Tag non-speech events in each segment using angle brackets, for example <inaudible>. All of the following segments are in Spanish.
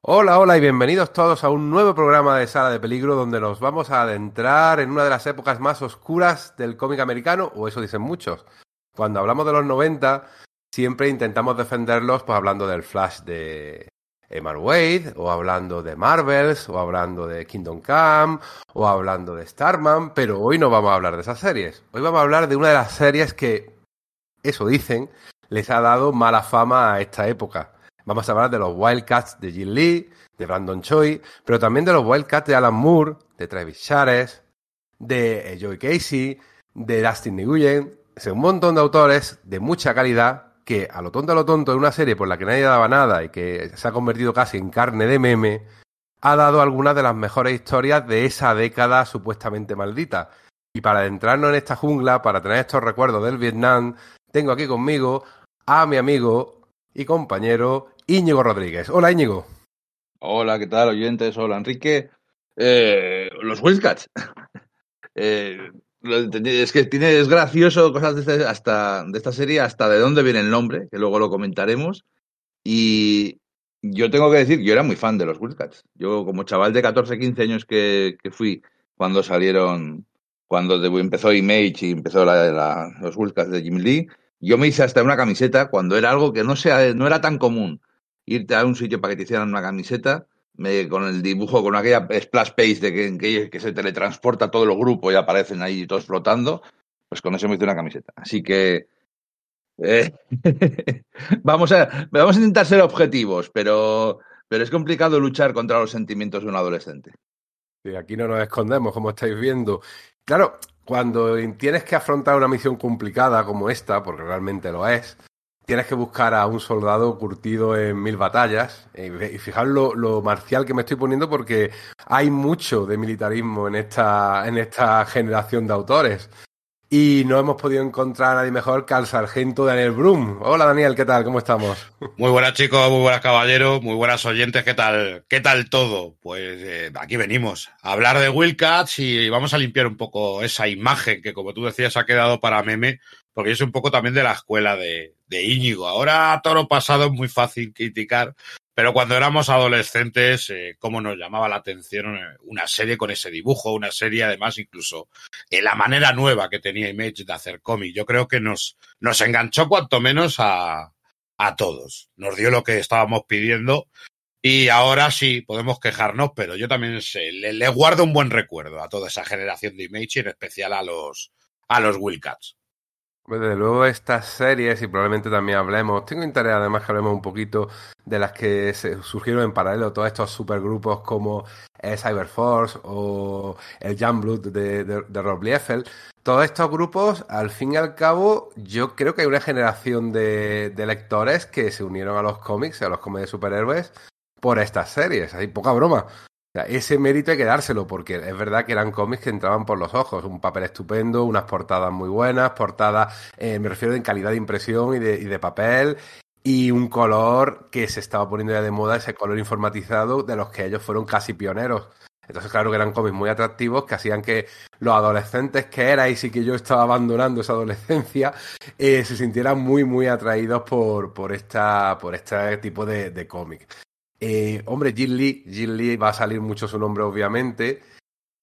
Hola, hola y bienvenidos todos a un nuevo programa de Sala de Peligro donde nos vamos a adentrar en una de las épocas más oscuras del cómic americano, o eso dicen muchos. Cuando hablamos de los 90, siempre intentamos defenderlos pues hablando del Flash de Emma Wade, o hablando de Marvels, o hablando de Kingdom Come, o hablando de Starman, pero hoy no vamos a hablar de esas series. Hoy vamos a hablar de una de las series que, eso dicen, les ha dado mala fama a esta época. Vamos a hablar de los Wildcats de Jim Lee, de Brandon Choi, pero también de los Wildcats de Alan Moore, de Travis Charest, de eh, Joey Casey, de Dustin Nguyen, un montón de autores de mucha calidad que a lo tonto a lo tonto en una serie por la que nadie daba nada y que se ha convertido casi en carne de meme, ha dado algunas de las mejores historias de esa década supuestamente maldita. Y para adentrarnos en esta jungla, para tener estos recuerdos del Vietnam, tengo aquí conmigo a mi amigo y compañero Íñigo Rodríguez. Hola Íñigo. Hola, ¿qué tal, oyentes? Hola, Enrique. Eh, los Wildcats. <laughs> eh, es que tiene, es gracioso cosas de, este, hasta, de esta serie, hasta de dónde viene el nombre, que luego lo comentaremos. Y yo tengo que decir, yo era muy fan de los Wildcats. Yo, como chaval de 14, 15 años que, fui cuando salieron, cuando empezó Image y empezó la, la, los Wildcats de Jim Lee, yo me hice hasta una camiseta cuando era algo que no, sea, no era tan común irte a un sitio para que te hicieran una camiseta me, con el dibujo, con aquella splash page de que, que, se teletransporta todo el grupo y aparecen ahí todos flotando, pues con eso me hice una camiseta. Así que eh, <laughs> vamos, a, vamos a intentar ser objetivos, pero, pero es complicado luchar contra los sentimientos de un adolescente. Sí, aquí no nos escondemos, como estáis viendo. Claro, cuando tienes que afrontar una misión complicada como esta, porque realmente lo es, tienes que buscar a un soldado curtido en mil batallas. Y fijaros lo, lo, marcial que me estoy poniendo porque hay mucho de militarismo en esta, en esta generación de autores. Y no hemos podido encontrar a nadie mejor que al sargento Daniel Brum. Hola Daniel, ¿qué tal? ¿Cómo estamos? Muy buenas chicos, muy buenas caballeros, muy buenas oyentes, ¿qué tal? ¿Qué tal todo? Pues eh, aquí venimos a hablar de Wildcats y vamos a limpiar un poco esa imagen que como tú decías ha quedado para meme porque soy un poco también de la escuela de, Íñigo. Ahora todo lo pasado es muy fácil criticar, pero cuando éramos adolescentes, eh, cómo nos llamaba la atención eh, una serie con ese dibujo, una serie además incluso en la manera nueva que tenía Image de hacer cómic. Yo creo que nos, nos enganchó cuanto menos a, a todos. Nos dio lo que estábamos pidiendo y ahora sí, podemos quejarnos, pero yo también sé, le, le, guardo un buen recuerdo a toda esa generación de Image y en especial a los, a los Wildcats. Desde luego estas series, y probablemmente también hablemos, tengo interés además que hablemos un poquito de las que se surgieron en paralelo, todos estos supergrupos como Cyberforce o el Blood de, de, de Rob Liefeld. Todos estos grupos, al fin y al cabo, yo creo que hay una generación de, de lectores que se unieron a los cómics, a los cómics de superhéroes, por estas series. Hay poca broma ese mérito hay que dárselo, porque es verdad que eran cómics que entraban por los ojos. Un papel estupendo, unas portadas muy buenas, portadas, eh, me refiero en calidad de impresión y de, y de, papel, y un color que se estaba poniendo ya de moda, ese color informatizado de los que ellos fueron casi pioneros. Entonces, claro que eran cómics muy atractivos que hacían que los adolescentes que erais y que yo estaba abandonando esa adolescencia eh, se sintieran muy, muy atraídos por, por, esta, por este tipo de, de cómic. Eh, hombre, Jin Lee, Lee va a salir mucho su nombre, obviamente,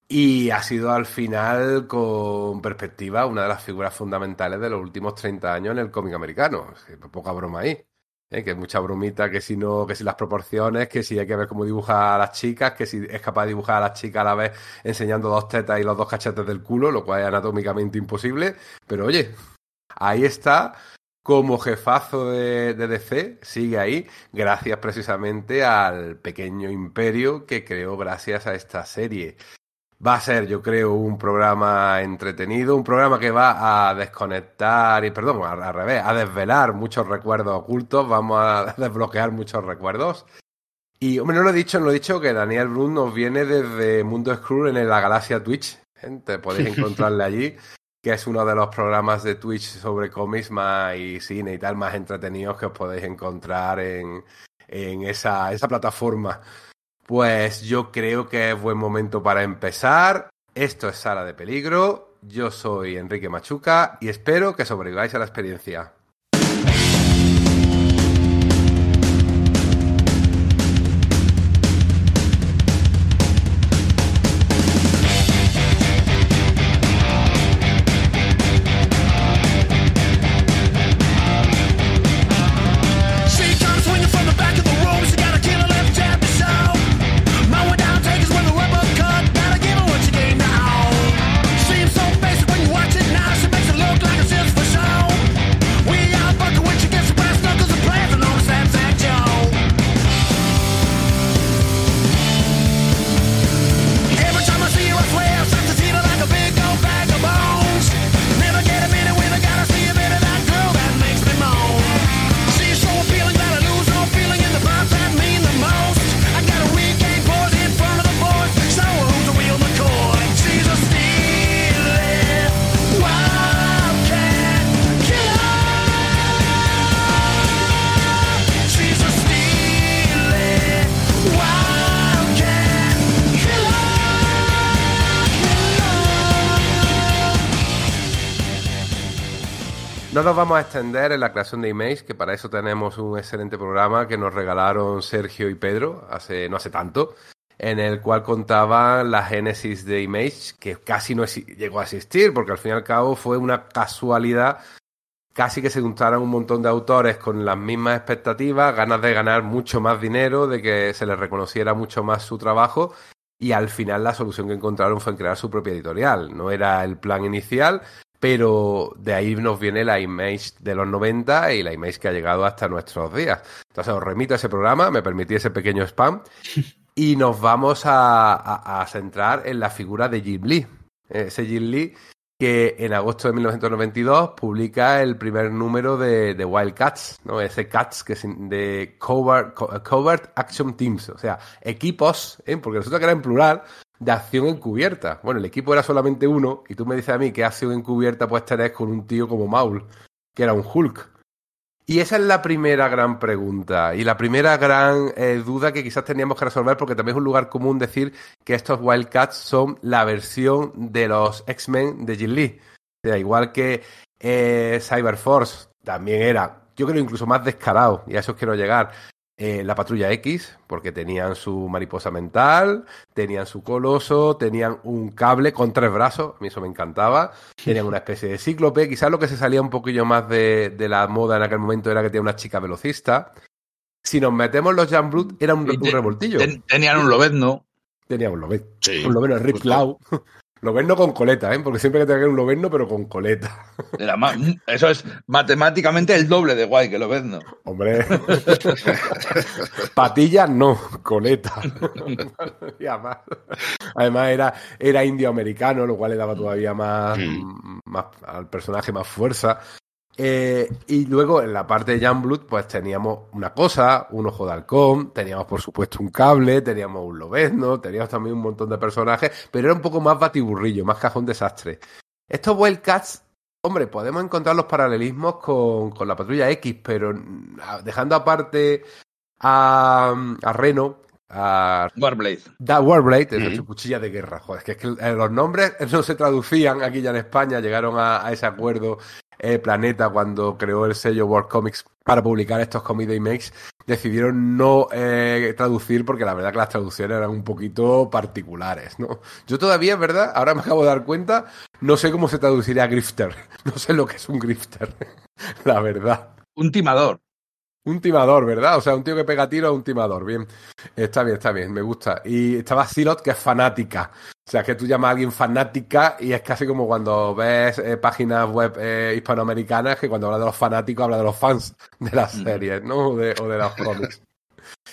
y ha sido al final, con perspectiva, una de las figuras fundamentales de los últimos 30 años en el cómic americano. Poca broma ahí. ¿eh? Que mucha bromita, que si no, que si las proporciones, que si hay que ver cómo dibuja a las chicas, que si es capaz de dibujar a las chicas a la vez enseñando dos tetas y los dos cachetes del culo, lo cual es anatómicamente imposible. Pero oye, ahí está como jefazo de, de, DC, sigue ahí, gracias precisamente al pequeño imperio que creó gracias a esta serie. Va a ser, yo creo, un programa entretenido, un programa que va a desconectar, y perdón, al, revés, a desvelar muchos recuerdos ocultos, vamos a <laughs> desbloquear muchos recuerdos. Y, hombre, no lo he dicho, no lo he dicho que Daniel Brun nos viene desde Mundo Screw en la galaxia Twitch. Gente, podéis <laughs> encontrarle allí que es uno de los programas de Twitch sobre cómics más y cine y tal más entretenidos que os podéis encontrar en, en esa, esa plataforma. Pues yo creo que es buen momento para empezar. Esto es Sala de Peligro. Yo soy Enrique Machuca y espero que sobreviváis a la experiencia. Vamos a extender en la creación de Image, que para eso tenemos un excelente programa que nos regalaron Sergio y Pedro hace no hace tanto, en el cual contaban la génesis de Image, que casi no llegó a existir, porque al fin y al cabo fue una casualidad casi que se juntaron un montón de autores con las mismas expectativas, ganas de ganar mucho más dinero, de que se les reconociera mucho más su trabajo y al final la solución que encontraron fue crear su propia editorial. No era el plan inicial, pero de ahí nos viene la Image de los 90 y la Image que ha llegado hasta nuestros días. Entonces os remito a ese programa, me permití ese pequeño spam <laughs> y nos vamos a, centrar en la figura de Jim Lee. Ese Jim Lee que en agosto de 1992 publica el primer número de, de Wildcats, ¿no? Ese Cats que es de Covert, Action Teams, o sea, equipos, ¿eh? porque resulta que era en plural, de acción encubierta. Bueno, el equipo era solamente uno, y tú me dices a mí qué acción encubierta puedes tener con un tío como Maul, que era un Hulk. Y esa es la primera gran pregunta y la primera gran eh, duda que quizás teníamos que resolver porque también es un lugar común decir que estos Wildcats son la versión de los X-Men de Jin Lee. O sea, igual que eh, Cyberforce también era, yo creo incluso más descarado, y a eso quiero llegar, eh, la patrulla X, porque tenían su mariposa mental, tenían su coloso, tenían un cable con tres brazos, a mí eso me encantaba, <laughs> tenían una especie de cíclope, quizás lo que se salía un poquillo más de, la moda en aquel momento era que tenía una chica velocista. Si nos metemos los Jamblut, era un, revoltillo. tenían un lobezno. Tenían un lobezno. un lobezno, Rip Cloud. Loberno con coleta, ¿eh? Porque siempre hay que tener un loberno, pero con coleta. eso es matemáticamente el doble de guay que Loberno. Hombre. Patillas no, coleta. <laughs> y además, además era, era indio-americano, lo cual le daba todavía más, mm. más al personaje más fuerza. Eh, y luego en la parte de Blood, pues teníamos una cosa, un ojo de halcón, teníamos por supuesto un cable, teníamos un lobezno, teníamos también un montón de personajes, pero era un poco más batiburrillo, más cajón desastre. Estos Wildcats, hombre, podemos encontrar los paralelismos con, con la patrulla X, pero dejando aparte a, a Reno, a Warblade. Da Warblade, es cuchilla de guerra. Joder, es que, eh, los nombres no se traducían aquí ya en España, llegaron a ese acuerdo eh, Planeta, cuando creó el sello World Comics para publicar estos cómics de IMAX, decidieron no eh, traducir porque la verdad que las traducciones eran un poquito particulares, ¿no? Yo todavía, es verdad, ahora me acabo de dar cuenta, no sé cómo se traduciría grifter. <laughs> No sé lo que es un grifter, <laughs> la verdad. Un timador. Un timador, ¿verdad? O sea, un tío que pega tiro a un timador. Bien. Está bien, está bien, me gusta. Y estaba Silot, que es fanática. O sea, que tú llamas a alguien fanática y es casi como cuando ves eh, páginas web eh, hispanoamericanas que cuando habla de los fanáticos habla de los fans de las series, ¿no? O de, o de los cómics.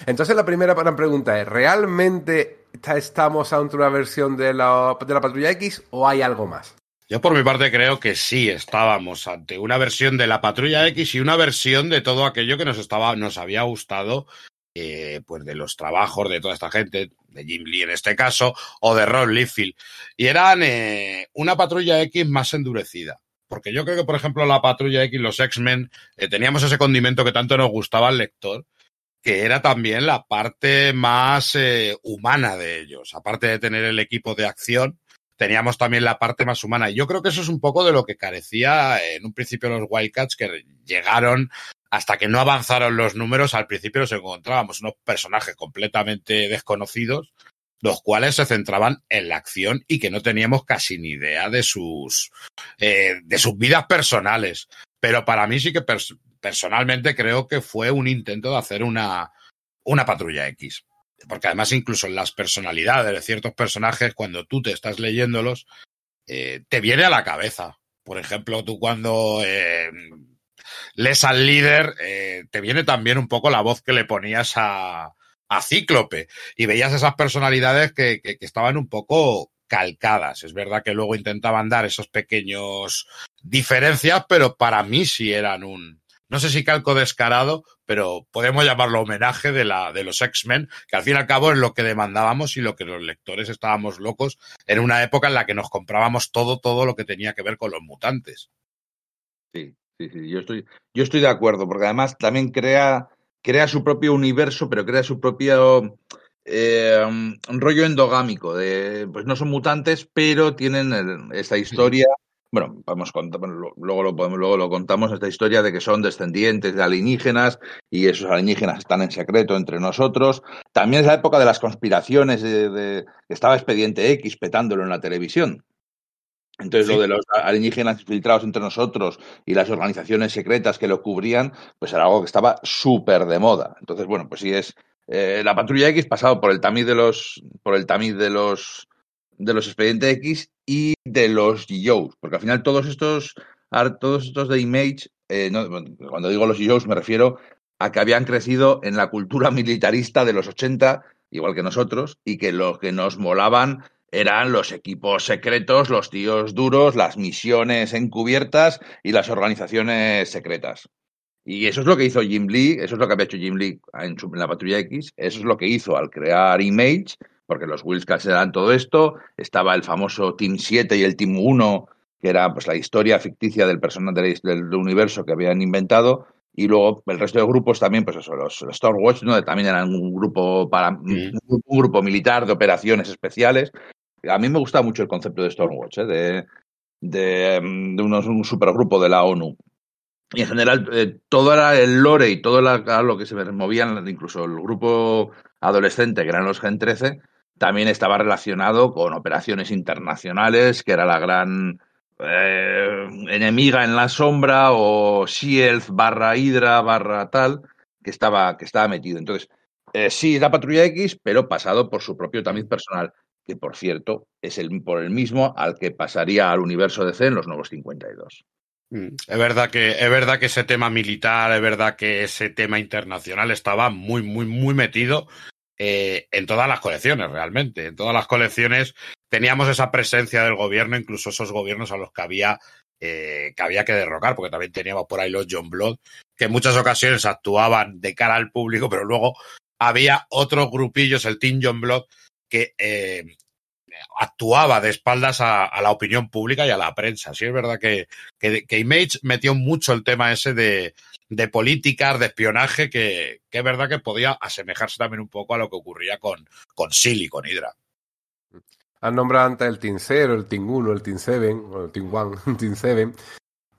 Entonces la primera pregunta es, ¿realmente estamos ante una versión de la, de la Patrulla X o hay algo más? Yo por mi parte creo que sí estábamos ante una versión de la Patrulla X y una versión de todo aquello que nos estaba, nos había gustado eh, pues de los trabajos de toda esta gente, de Jim Lee en este caso, o de Rob Liefeld. Y eran eh, una patrulla X más endurecida. Porque yo creo que, por ejemplo, la patrulla X, los X-Men, eh, teníamos ese condimento que tanto nos gustaba al lector, que era también la parte más humana de ellos. Aparte de tener el equipo de acción, teníamos también la parte más humana. Y yo creo que eso es un poco de lo que carecía en un principio los Wildcats, que llegaron hasta que no avanzaron los números, al principio nos encontrábamos unos personajes completamente desconocidos, los cuales se centraban en la acción y que no teníamos casi ni idea de sus, eh, de sus vidas personales. Pero para mí sí que personalmente creo que fue un intento de hacer una, una patrulla X. Porque además incluso en las personalidades de ciertos personajes, cuando tú te estás leyéndolos, eh, te viene a la cabeza. Por ejemplo, tú cuando eh, lees al líder, eh, te viene también un poco la voz que le ponías a, Cíclope y veías esas personalidades que, que, estaban un poco calcadas. Es verdad que luego intentaban dar esos pequeños diferencias, pero para mí sí eran un, no sé si calco descarado, pero podemos llamarlo homenaje de, la, de los X-Men, que al fin y al cabo es lo que demandábamos y lo que los lectores estábamos locos en una época en la que nos comprábamos todo, todo lo que tenía que ver con los mutantes. Sí, Sí, sí, yo estoy, yo estoy de acuerdo, porque además también crea, crea su propio universo, pero crea su propio eh, rollo endogámico. De, pues no son mutantes, pero tienen esta historia bueno, vamos luego lo podemos, luego lo contamos esta historia de que son descendientes de alienígenas y esos alienígenas están en secreto entre nosotros. También es la época de las conspiraciones de, estaba Expediente X petándolo en la televisión. Entonces, lo de los alienígenas infiltrados entre nosotros y las organizaciones secretas que lo cubrían, pues era algo que estaba súper de moda. Entonces, bueno, pues sí es eh, la patrulla X pasado por el tamiz de los, por el tamiz de los de los expedientes X y de los GIOs, porque al final todos estos, todos estos de Image, eh, cuando digo los GIOs me refiero a que habían crecido en la cultura <laughs> militarista de los 80, igual que nosotros, y que lo que nos molaban eran los equipos secretos, los tíos duros, las misiones encubiertas y las organizaciones secretas. Y eso es lo que hizo Jim Lee, eso es lo que había hecho Jim Lee en, en la Patrulla X, eso es lo que hizo al crear Image porque los Wildcats eran todo esto, estaba el famoso Team 7 y el Team 1, que era pues la historia ficticia del personaje del, universo que habían inventado, y luego el resto de grupos también, pues eso, los, Star Wars, ¿no? también eran un grupo para un, grupo militar de operaciones especiales. A mí me gusta mucho el concepto de Stormwatch, ¿eh? de, de, de unos, un supergrupo de la ONU. Y en general, eh, todo era el lore y todo lo que se movían, incluso el grupo adolescente, que eran los Gen 13, también estaba relacionado con operaciones internacionales, que era la gran eh, enemiga en la sombra, o Shield barra Hydra barra tal, que estaba, que estaba metido. Entonces, eh, sí, la Patrulla X, pero pasado por su propio tamiz personal, que por cierto es el, por el mismo al que pasaría al universo DC en los nuevos 52. Mm, es verdad que es verdad que ese tema militar, es verdad que ese tema internacional estaba muy muy muy metido eh, en todas las colecciones, realmente. En todas las colecciones teníamos esa presencia del gobierno, incluso esos gobiernos a los que había, eh, que, había que derrocar, porque también teníamos por ahí los John Blood, que en muchas ocasiones actuaban de cara al público, pero luego había otros grupillos, el Team John Blood, que eh, actuaba de espaldas a, la opinión pública y a la prensa. Sí, es verdad que, que Image metió mucho el tema ese de, de políticas, de espionaje, que, es verdad que podía asemejarse también un poco a lo que ocurría con, con Silly, con Hydra. Han nombrado antes el Team 0, el Team 1, el Team 7, o el Team 1, <laughs> el Team 7.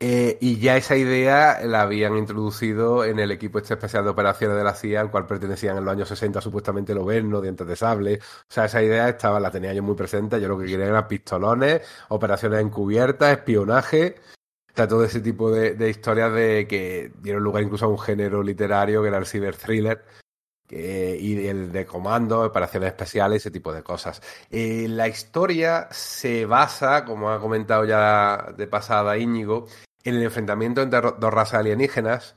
Eh, y ya esa idea la habían introducido en el equipo este especial de operaciones de la CIA, al cual pertenecían en los años 60 supuestamente el Oberno, Dientes de Sable. O sea, esa idea estaba, la tenía yo muy presente. Yo lo que quería eran pistolones, operaciones encubiertas, espionaje sea, todo ese tipo de, historias de que dieron lugar incluso a un género literario que era el cyber thriller y el de comando, operaciones especiales, ese tipo de cosas. Eh, la historia se basa, como ha comentado ya de pasada Íñigo, en el enfrentamiento entre dos razas alienígenas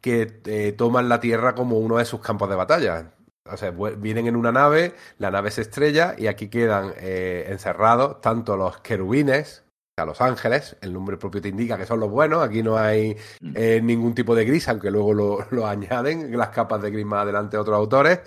que eh, toman la Tierra como uno de sus campos de batalla. O sea, vienen en una nave, la nave se estrella y aquí quedan eh, encerrados tanto los querubines, a Los Ángeles, el nombre propio te indica que son los buenos, aquí no hay mm. eh, ningún tipo de gris, aunque luego lo, <laughs> lo añaden las capas de gris más adelante otros autores,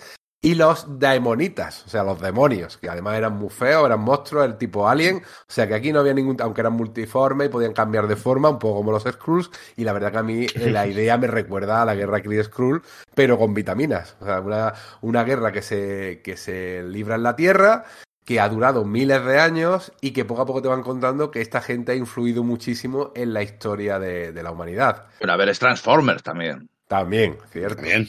y los daemonitas, o sea, los demonios, que además eran muy feos, eran monstruos, el tipo alien, o sea que aquí no había ningún, aunque eran multiformes y podían cambiar de forma, un poco como los Skrulls, y la verdad que a mí eh, la <laughs> idea me recuerda a la guerra Kree Skrull, pero con vitaminas, o sea, una, una guerra que se, que se libra en la Tierra, que ha durado miles de años y que poco a poco te van contando que esta gente ha influido muchísimo en la historia de, la humanidad. Pero a ver, es Transformers también. También, cierto. También.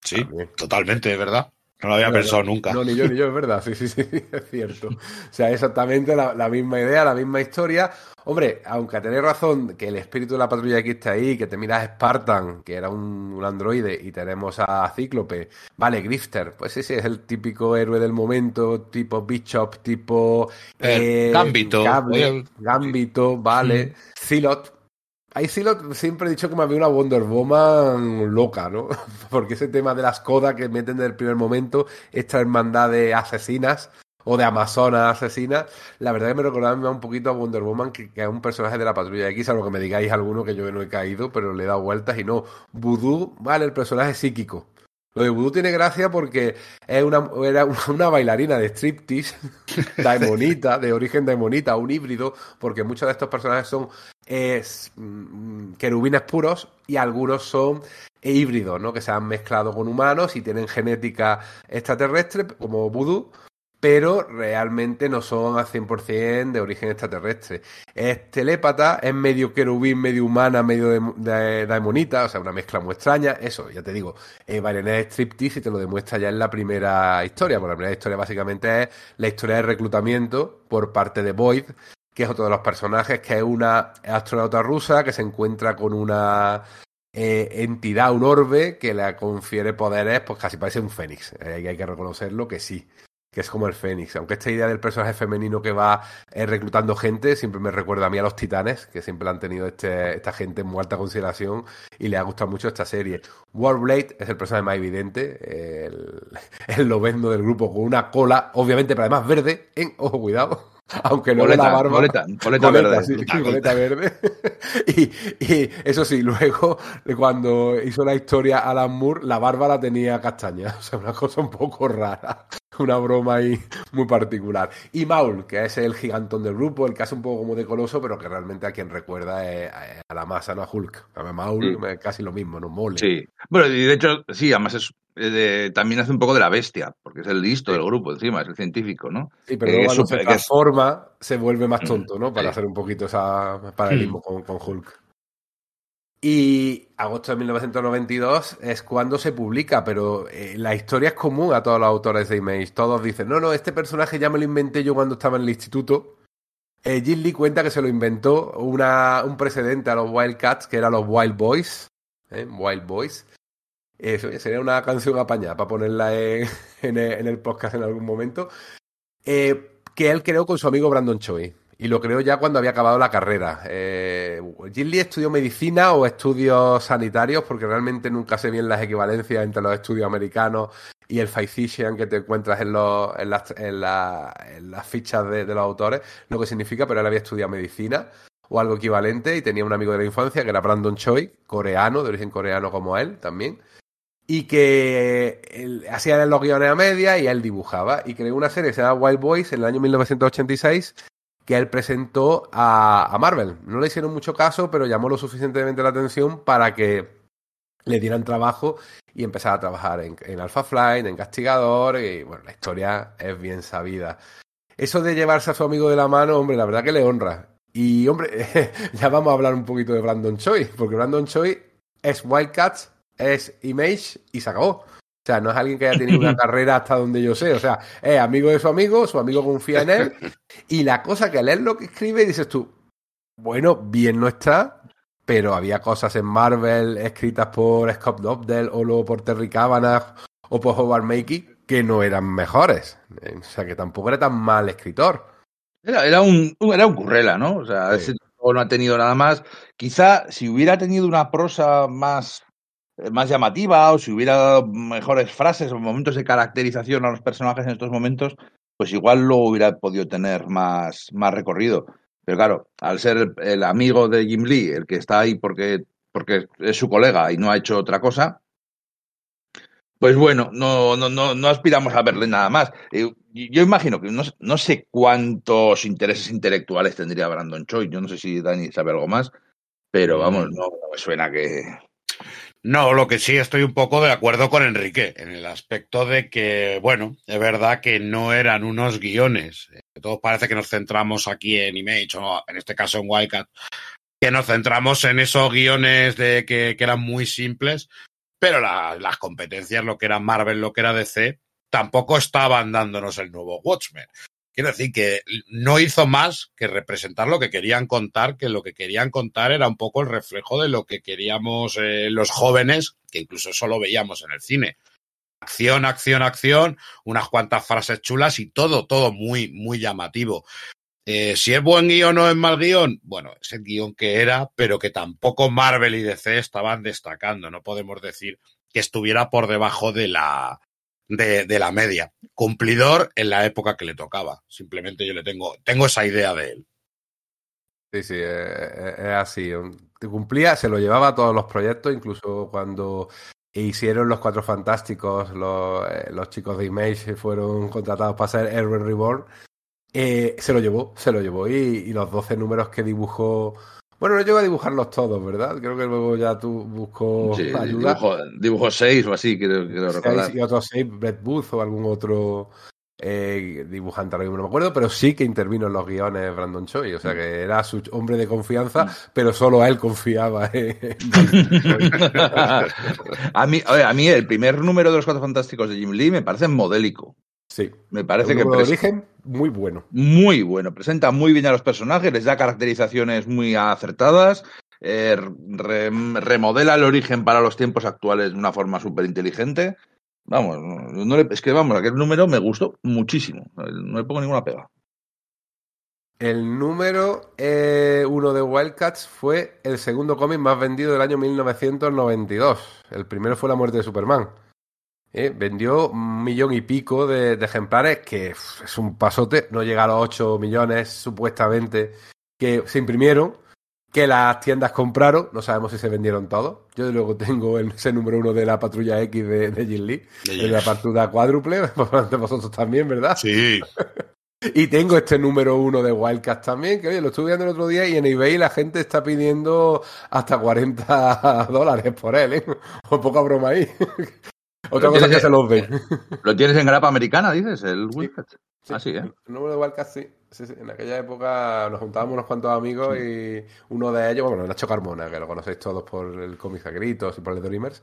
Sí, totalmente, ¿verdad? No lo había pensado nunca. No, ni yo, ni yo, es verdad, sí, sí, sí, <laughs> es cierto. O sea, exactamente la, misma idea, la misma historia. Hombre, aunque tenéis razón que el espíritu de la patrulla aquí está ahí, que te miras Spartan, que era un, androide, y tenemos a Cíclope, vale, Grifter, pues ese es el típico héroe del momento, tipo Bishop, tipo... Eh, Gambito. Gambito, vale. Zilot, Ahí sí lo, siempre he dicho que me había una Wonder Woman loca, ¿no? <laughs> Porque ese tema de las codas que meten desde el primer momento, esta hermandad de asesinas o de amazonas asesinas, la verdad que me recordaba un poquito a Wonder Woman, que, es un personaje de la patrulla X, a lo que me digáis alguno que yo no he caído, pero le he dado vueltas y no. Voodoo, vale, el personaje psíquico. Lo de Voodoo tiene gracia porque es una, era una bailarina de striptease, <laughs> daimonita, de origen daimonita, un híbrido, porque muchos de estos personajes son mm, querubines puros y algunos son híbridos, ¿no? Que se han mezclado con humanos y tienen genética extraterrestre, como Voodoo, pero realmente no son al 100% de origen extraterrestre. Es telépata, es medio querubín, medio humana, medio de, de, daimonita, o sea, una mezcla muy extraña. Eso, ya te digo, eh, Striptease Striptease y te lo demuestra ya en la primera historia. Bueno, la primera historia básicamente es la historia de reclutamiento por parte de Void, que es otro de los personajes, que es una astronauta rusa que se encuentra con una eh, entidad, un orbe, que le confiere poderes, pues casi parece un fénix. Eh, hay que reconocerlo que sí que es como el Fénix. Aunque esta idea del personaje femenino que va eh, reclutando gente siempre me recuerda a mí a los titanes, que siempre han tenido este, esta gente en muy alta consideración y le ha gustado mucho esta serie. Warblade es el personaje más evidente, el, <laughs> el del grupo con una cola, obviamente, pero además verde, en, ojo, cuidado. <laughs> Aunque no la barba. Boleta, boleta, verde. Sí, boleta verde. <laughs> y, y, eso sí, luego, cuando hizo la historia Alan Moore, la barba la tenía castaña. <laughs> O sea, una cosa un poco rara. una broma ahí muy particular. Y Maul, que es el gigantón del grupo, el que hace un poco como de coloso, pero que realmente a quien recuerda es a la masa, no a Hulk. A Maul sí. casi lo mismo, no mole. Sí. Bueno, y de hecho, sí, además es, eh, también hace un poco de la bestia, porque es el listo del grupo encima, es el científico, ¿no? Sí, pero luego cuando se transforma, se vuelve más tonto, ¿no? Para hacer un poquito ese paralelismo con, con Hulk. Y agosto de 1992 es cuando se publica, pero eh, la historia es común a todos los autores de Image. Todos dicen, no, no, este personaje ya me lo inventé yo cuando estaba en el instituto. Eh, Jim Lee cuenta que se lo inventó una, un precedente a los Wildcats, que eran los Wild Boys. ¿eh? Wild Boys. Eso sería una canción apañada para ponerla <laughs> en, el, podcast en algún momento. Eh, que él creó con su amigo Brandon Choi y lo creo ya cuando había acabado la carrera. Eh, Lee estudió medicina o estudios sanitarios, porque realmente nunca sé bien las equivalencias entre los estudios americanos y el physician que te encuentras en, los, en, las, en, la, en las fichas de, los autores, lo que significa, pero él había estudiado medicina o algo equivalente y tenía un amigo de la infancia que era Brandon Choi, coreano, de origen coreano como él también. Y que él, hacía los guiones a media y él dibujaba. Y creó una serie que se llama Wild Boys en el año 1986 que él presentó a, a, Marvel. No le hicieron mucho caso, pero llamó lo suficientemente la atención para que le dieran trabajo y empezara a trabajar en, en Alpha Flight, en Castigador, y bueno, la historia es bien sabida. Eso de llevarse a su amigo de la mano, hombre, la verdad que le honra. Y hombre, <laughs> ya vamos a hablar un poquito de Brandon Choi, porque Brandon Choi es Wildcats, es Image y se acabó. O sea, no es alguien que haya tenido una <laughs> carrera hasta donde yo sé. O sea, es amigo de su amigo, su amigo confía en él. Y la cosa que lees lo que escribe dices tú, bueno, bien no está, pero había cosas en Marvel escritas por Scott Dobdell o luego por Terry Cavanagh o por Howard Makey que no eran mejores. O sea, que tampoco era tan mal escritor. Era, era, un, era un currela, ¿no? O sea, sí. ese no ha tenido nada más. Quizá si hubiera tenido una prosa más más llamativa o si hubiera dado mejores frases o momentos de caracterización a los personajes en estos momentos, pues igual lo hubiera podido tener más, más recorrido. Pero claro, al ser el, amigo de Jim Lee, el que está ahí porque, porque es su colega y no ha hecho otra cosa, pues bueno, no, no, no, no aspiramos a verle nada más. Yo imagino que no, no sé cuántos intereses intelectuales tendría Brandon Choi. Yo no sé si Dani sabe algo más, pero vamos, no, no me suena que, no, lo que sí estoy un poco de acuerdo con Enrique, en el aspecto de que, bueno, es verdad que no eran unos guiones. Todos parece que nos centramos aquí en Image, o en este caso en Wildcat, que nos centramos en esos guiones de que, eran muy simples, pero la, las competencias, lo que era Marvel, lo que era DC, tampoco estaban dándonos el nuevo Watchmen. Quiero decir que no hizo más que representar lo que querían contar, que lo que querían contar era un poco el reflejo de lo que queríamos eh, los jóvenes, que incluso eso lo veíamos en el cine. Acción, acción, acción, unas cuantas frases chulas y todo, todo muy, muy llamativo. Eh, si es buen guion o es mal guion, bueno, es el guion que era, pero que tampoco Marvel y DC estaban destacando. No podemos decir que estuviera por debajo de la, de, de, la media. Cumplidor en la época que le tocaba. Simplemente yo le tengo, tengo esa idea de él. Sí, sí, es, es así. Cumplía, se lo llevaba a todos los proyectos, incluso cuando hicieron los Cuatro Fantásticos, los, eh, los chicos de Image fueron contratados para hacer Erwin Reborn. Eh, se lo llevó, se lo llevó. Y, y los 12 números que dibujó bueno, no llego a dibujarlos todos, ¿verdad? Creo que luego ya tú busco sí, ayuda. Dibujo, dibujo seis o así, quiero, quiero seis recordar. Y otros seis, Brett Booth o algún otro eh, dibujante, ahora mismo no me acuerdo, pero sí que intervino en los guiones Brandon Choi, o sea que era su hombre de confianza, pero solo él confiaba en... <laughs> a, mí, a mí el primer número de los Cuatro Fantásticos de Jim Lee me parece modélico. Sí. Me parece El que de origen, muy bueno. muy bueno. Presenta muy bien a los personajes, les da caracterizaciones muy acertadas, eh, re- remodela el origen para los tiempos actuales de una forma súper inteligente. Vamos, no, no le- es que vamos, aquel número me gustó muchísimo. No le pongo ninguna pega. El número eh, uno de Wildcats fue el segundo cómic más vendido del año 1992. El primero fue La muerte de Superman. Eh, vendió un millón y pico de, de ejemplares, que uf, es un pasote. No llega a los 8 millones, supuestamente, que se imprimieron, que las tiendas compraron. No sabemos si se vendieron todos. Yo, luego, <laughs> tengo el- ese número uno de la patrulla X de, de Lee, de la partida cuádruple. <laughs> de vosotros también, ¿verdad? Sí. <laughs> Y tengo este número uno de Wildcats también, que oye, lo estuve viendo el otro día y en eBay la gente está pidiendo hasta 40 dólares por él, ¿eh? O poca broma ahí. Otra cosa es que se los ven. <laughs> ¿Lo tienes en grapa americana, dices? El Wildcat. Sí, Ah, sí, ¿eh? El número de Wildcats, sí. Sí, sí. En aquella época nos juntábamos unos cuantos amigos y uno de ellos, bueno, Nacho Carmona, que lo conocéis todos por el cómic a gritos y por el Dreamers,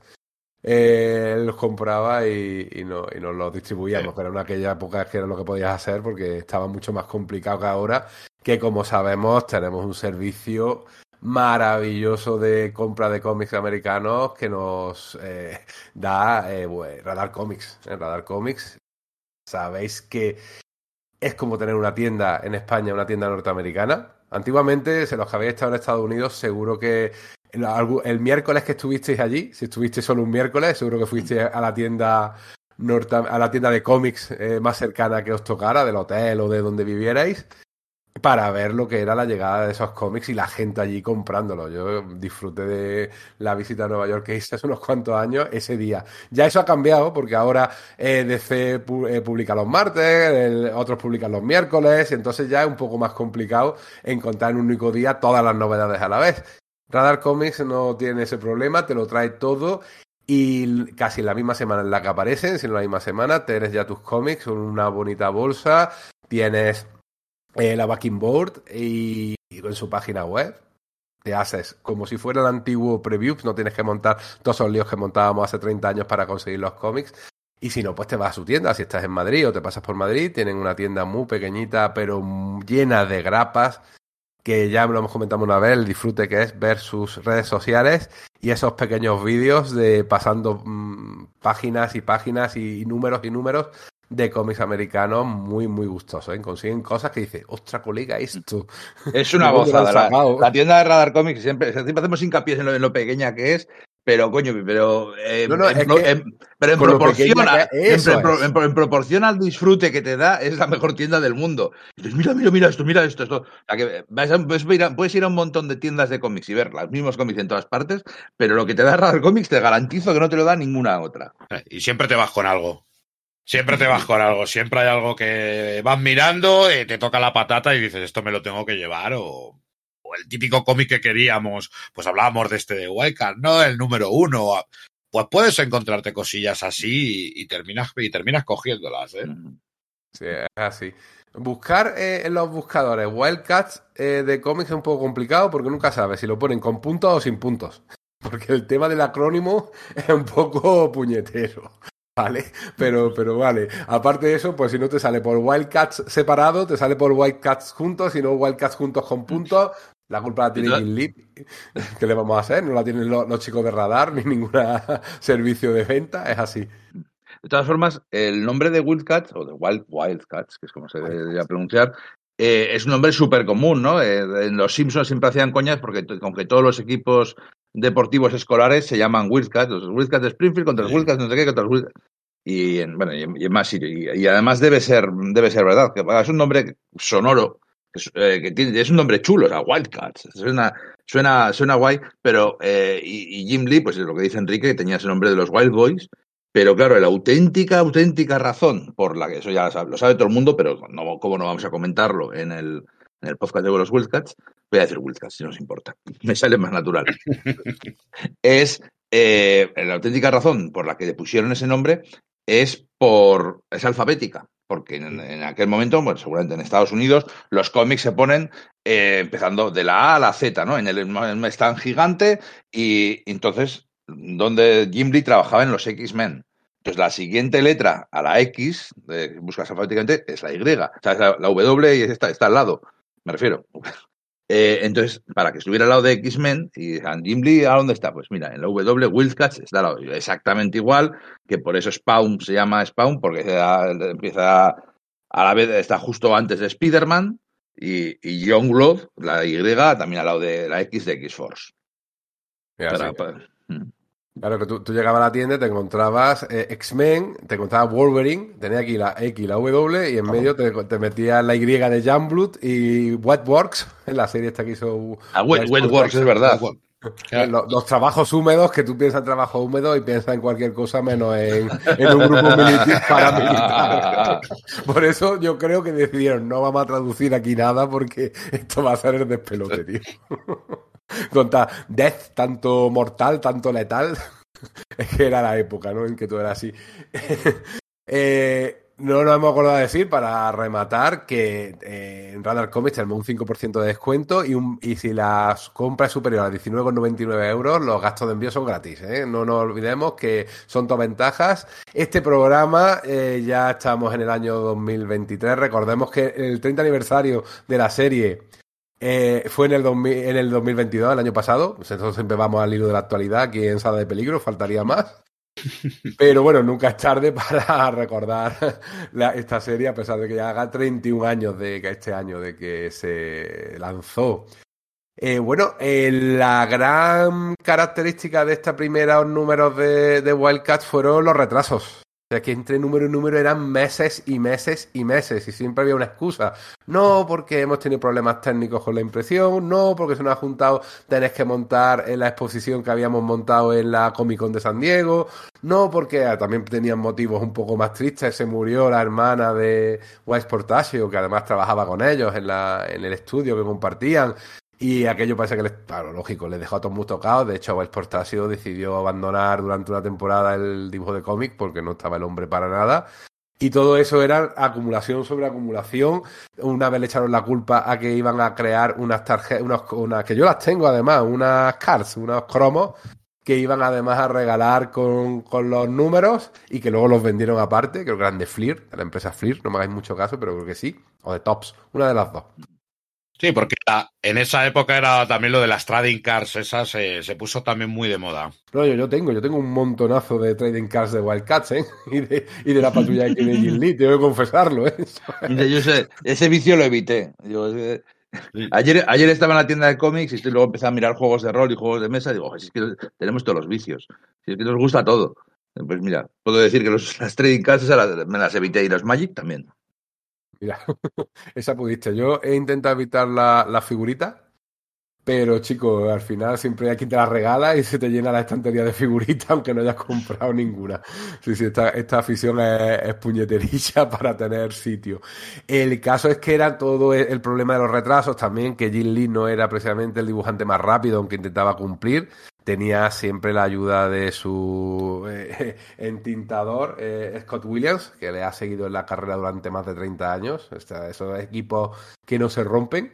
eh, él los compraba y, y, no, y nos los distribuíamos, pero en aquella época es que era lo que podías hacer porque estaba mucho más complicado que ahora, que como sabemos tenemos un servicio maravilloso de compra de cómics americanos que nos eh, <laughs> da eh, bueno, Radar Comics. ¿eh? Radar Comics, sabéis que es como tener una tienda en España, una tienda norteamericana. Antiguamente, si los que habéis estado en Estados Unidos, seguro que el, miércoles que estuvisteis allí, si estuvisteis solo un miércoles, seguro que fuisteis a la tienda norte, a la tienda de cómics eh, más cercana que os tocara, del hotel o de donde vivierais, para ver lo que era la llegada de esos cómics y la gente allí comprándolo. Yo disfruté de la visita a Nueva York que hice hace unos cuantos años ese día. Ya eso ha cambiado porque ahora eh, DC eh, publica los martes, otros publican los miércoles entonces ya es un poco más complicado encontrar en un único día todas las novedades a la vez. Radar Comics no tiene ese problema, te lo trae todo y casi la misma semana en la que aparecen, si no la misma semana, tienes ya tus cómics una bonita bolsa, tienes eh, la backing board y, en su página web te haces como si fuera el antiguo preview, no tienes que montar todos esos líos que montábamos hace 30 años para conseguir los cómics. Y si no, pues te vas a su tienda. Si estás en Madrid o te pasas por Madrid, tienen una tienda muy pequeñita, pero llena de grapas, que ya lo hemos comentado una vez, el disfrute que es ver sus redes sociales y esos pequeños vídeos de pasando mmm, páginas y páginas y números y números de cómics americanos muy, muy gustosos. ¿eh? Consiguen cosas que dice, ostra, colega, esto. Es una <laughs> gozada. La, la, tienda de Radar Comics siempre, siempre hacemos hincapié en lo, en lo, pequeña que es. Pero, coño, pero, eh, no, no, en, pro, pero en proporción, a, en, es. en, proporción al disfrute que te da, es la mejor tienda del mundo. Y dices, mira, mira, mira esto, mira esto, esto. O sea, que vas a, puedes, ir a, puedes ir a un montón de tiendas de cómics y ver los mismos cómics en todas partes, pero lo que te da Radar Comics te garantizo que no te lo da ninguna otra. Y siempre te vas con algo. Siempre te vas con algo, siempre hay algo que vas mirando, y te toca la patata y dices, esto me lo tengo que llevar, o, o el típico cómic que queríamos, pues hablábamos de este de Wildcard, ¿no? El número uno. Pues puedes encontrarte cosillas así y, y terminas, y terminas cogiéndolas, ¿eh? Sí, es así. Buscar eh, en los buscadores Wildcats eh, de cómics es un poco complicado porque nunca sabes si lo ponen con puntos o sin puntos. <laughs> Porque el tema del acrónimo es un poco puñetero. <laughs> Vale, pero, pero vale. Aparte de eso, pues si no te sale por Wildcats separado, te sale por Wildcats juntos, si no Wildcats juntos con puntos. La culpa la tiene Lee. ¿Qué le vamos a hacer? No la tienen los, los chicos de radar ni ningún <laughs> servicio de venta. Es así. De todas formas, el nombre de Wildcats, o de Wild Wildcats, que es como se debería pronunciar, eh, es un nombre súper común, ¿no? Eh, en los Simpsons siempre hacían coñas porque aunque todos los equipos deportivos escolares se llaman Wildcats, los Wildcats de Springfield contra los Wildcats no sé qué, contra los Wildcats. Y en, bueno, y en, y en más sitio. Y, y, además debe ser, debe ser verdad, que es un nombre sonoro, que, eh, que tiene, es un nombre chulo, o sea, Wildcats. Suena, suena, suena guay, pero, eh, y, y, Jim Lee, pues es lo que dice Enrique, que tenía ese nombre de los Wild Boys, pero claro, la auténtica, auténtica razón por la que eso ya lo sabe, lo sabe todo el mundo, pero no, ¿cómo no vamos a comentarlo en el, en el podcast de los Wildcats? Voy a decir Wildcats, si no os importa. <laughs> Me sale más natural. <laughs> es eh, la auténtica razón por la que le pusieron ese nombre es por es alfabética, porque en, aquel momento, bueno, seguramente en Estados Unidos, los cómics se ponen eh, empezando de la A a la Z, ¿no? En el, en stand gigante y entonces, donde Jim Lee trabajaba en los X-Men. Entonces, la siguiente letra a la X, de, buscas alfabéticamente, es la Y. O sea, la, la W y está, está al lado, me refiero. <laughs> Eh, entonces, para que estuviera al lado de X-Men, y Jim Lee, ¿a dónde está? Pues mira, en la W, Wildcats está al lado, exactamente igual, que por eso Spawn se llama Spawn, porque empieza a la vez, está justo antes de Spider-Man, y, y Youngblood, la Y, también al lado de la X de X-Force. Mm. Claro que tú, llegabas a la tienda, te encontrabas eh, X-Men, te encontrabas Wolverine, tenía aquí la X y la W, y en medio te, te metías la Y de Jumblood y Wetworks, <laughs> en la serie esta que hizo. Ah, Wetworks, es verdad. <laughs> Los, trabajos húmedos, que tú piensas en trabajo húmedo y piensas en cualquier cosa menos en, un grupo <laughs> militar paramilitar. Por eso yo creo que decidieron, no vamos a traducir aquí nada porque esto va a ser el despelote, tío. Conta death, tanto mortal, tanto letal. <laughs> es que era la época, ¿no? En que todo era así. <laughs> eh, no nos hemos acordado de decir, para rematar, que eh, en Radar Comics tenemos un 5% de descuento y, un, y si la compra es superior a 19,99 euros, los gastos de envío son gratis. ¿eh? No nos olvidemos que son todas ventajas. Este programa eh, ya estamos en el año 2023. Recordemos que el 30 aniversario de la serie eh, fue en el, en el 2022, el año pasado. Nosotros siempre vamos al hilo de la actualidad aquí en Sala de Peligro, faltaría más. <laughs> Pero bueno, nunca es tarde para <laughs> recordar esta serie, a pesar de que ya haga 31 años de que este año de que se lanzó. Eh, bueno, eh, la gran característica de esta primera números de, de Wildcats fueron los retrasos sea, que entre número y número eran meses y meses y meses y siempre había una excusa. No porque hemos tenido problemas técnicos con la impresión, no porque se nos ha juntado, tenés que montar en la exposición que habíamos montado en la Comic Con de San Diego, no porque también tenían motivos un poco más tristes, se murió la hermana de Wise Portasio, que además trabajaba con ellos en, la, en el estudio que compartían, y aquello parece que, les, claro, lógico, les dejó a todos muy tocados. De hecho, Wells Portasio decidió abandonar durante una temporada el dibujo de cómic porque no estaba el hombre para nada. Y todo eso era acumulación sobre acumulación. Una vez le echaron la culpa a que iban a crear unas tarjetas, unas, que yo las tengo además, unas cards, unos cromos, que iban además a regalar con, con, los números y que luego los vendieron aparte. Creo que eran de Fleer, de la empresa Fleer, no me hagáis mucho caso, pero creo que sí. O de Tops, una de las dos. Sí, porque en esa época era también lo de las trading cards, esas se, puso también muy de moda. No, yo, yo, tengo, yo tengo un montonazo de trading cards de Wildcats, ¿eh? <laughs> Y de, y de la patrulla de Jim Lee, tengo que confesarlo, ¿eh? <laughs> yo sé, ese vicio lo evité. ayer, ayer estaba en la tienda de cómics y luego empecé a mirar juegos de rol y juegos de mesa y digo, si es que tenemos todos los vicios, si es que nos gusta todo. Pues mira, puedo decir que los, <laughs> las trading cards me las evité y los Magic también. Mira, <laughs> esa pudiste. Yo he intentado evitar la, la figurita, pero chico, al final siempre hay quien te la regala y se te llena la estantería de figuritas, <laughs> aunque no hayas comprado ninguna. Sí, sí, esta, afición es, puñeterilla <laughs> para tener sitio. El caso es que era todo el problema de los retrasos también, que Jim Lee no era precisamente el dibujante más rápido, aunque intentaba cumplir tenía siempre la ayuda de su eh, <laughs> entintador eh, Scott Williams, que le ha seguido en la carrera durante más de 30 años. esos equipos que no se rompen.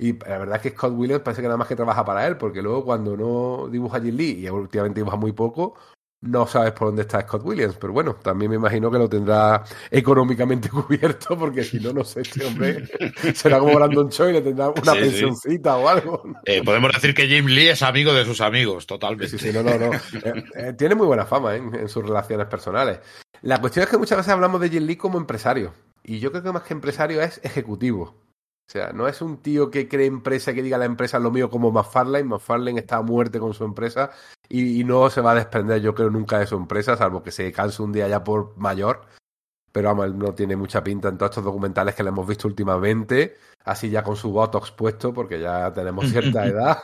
Y la verdad es que Scott Williams parece que nada más que trabaja para él, porque luego cuando no dibuja Jim Lee, y últimamente dibuja muy poco, no sabes por dónde está Scott Williams, pero bueno, también me imagino que lo tendrá económicamente <laughs> cubierto, porque si no, no sé, este hombre <laughs> será como Brandon Choi, le tendrá una pensioncita o algo. Eh, podemos decir que Jim Lee es amigo de sus amigos, totalmente. Sí, sí, no, no, no. <laughs> Eh, eh, tiene muy buena fama en sus relaciones personales. La cuestión es que muchas veces hablamos de Jim Lee como empresario, y yo creo que más que empresario es ejecutivo. O sea, no es un tío que cree empresa, que diga la empresa lo mío como McFarlane. McFarlane está a muerte con su empresa y, no se va a desprender, yo creo, nunca de su empresa, salvo que se canse un día ya por mayor. Pero vamos, no tiene mucha pinta en todos estos documentales que le hemos visto últimamente, así ya con su botox puesto, porque ya tenemos cierta <laughs> edad.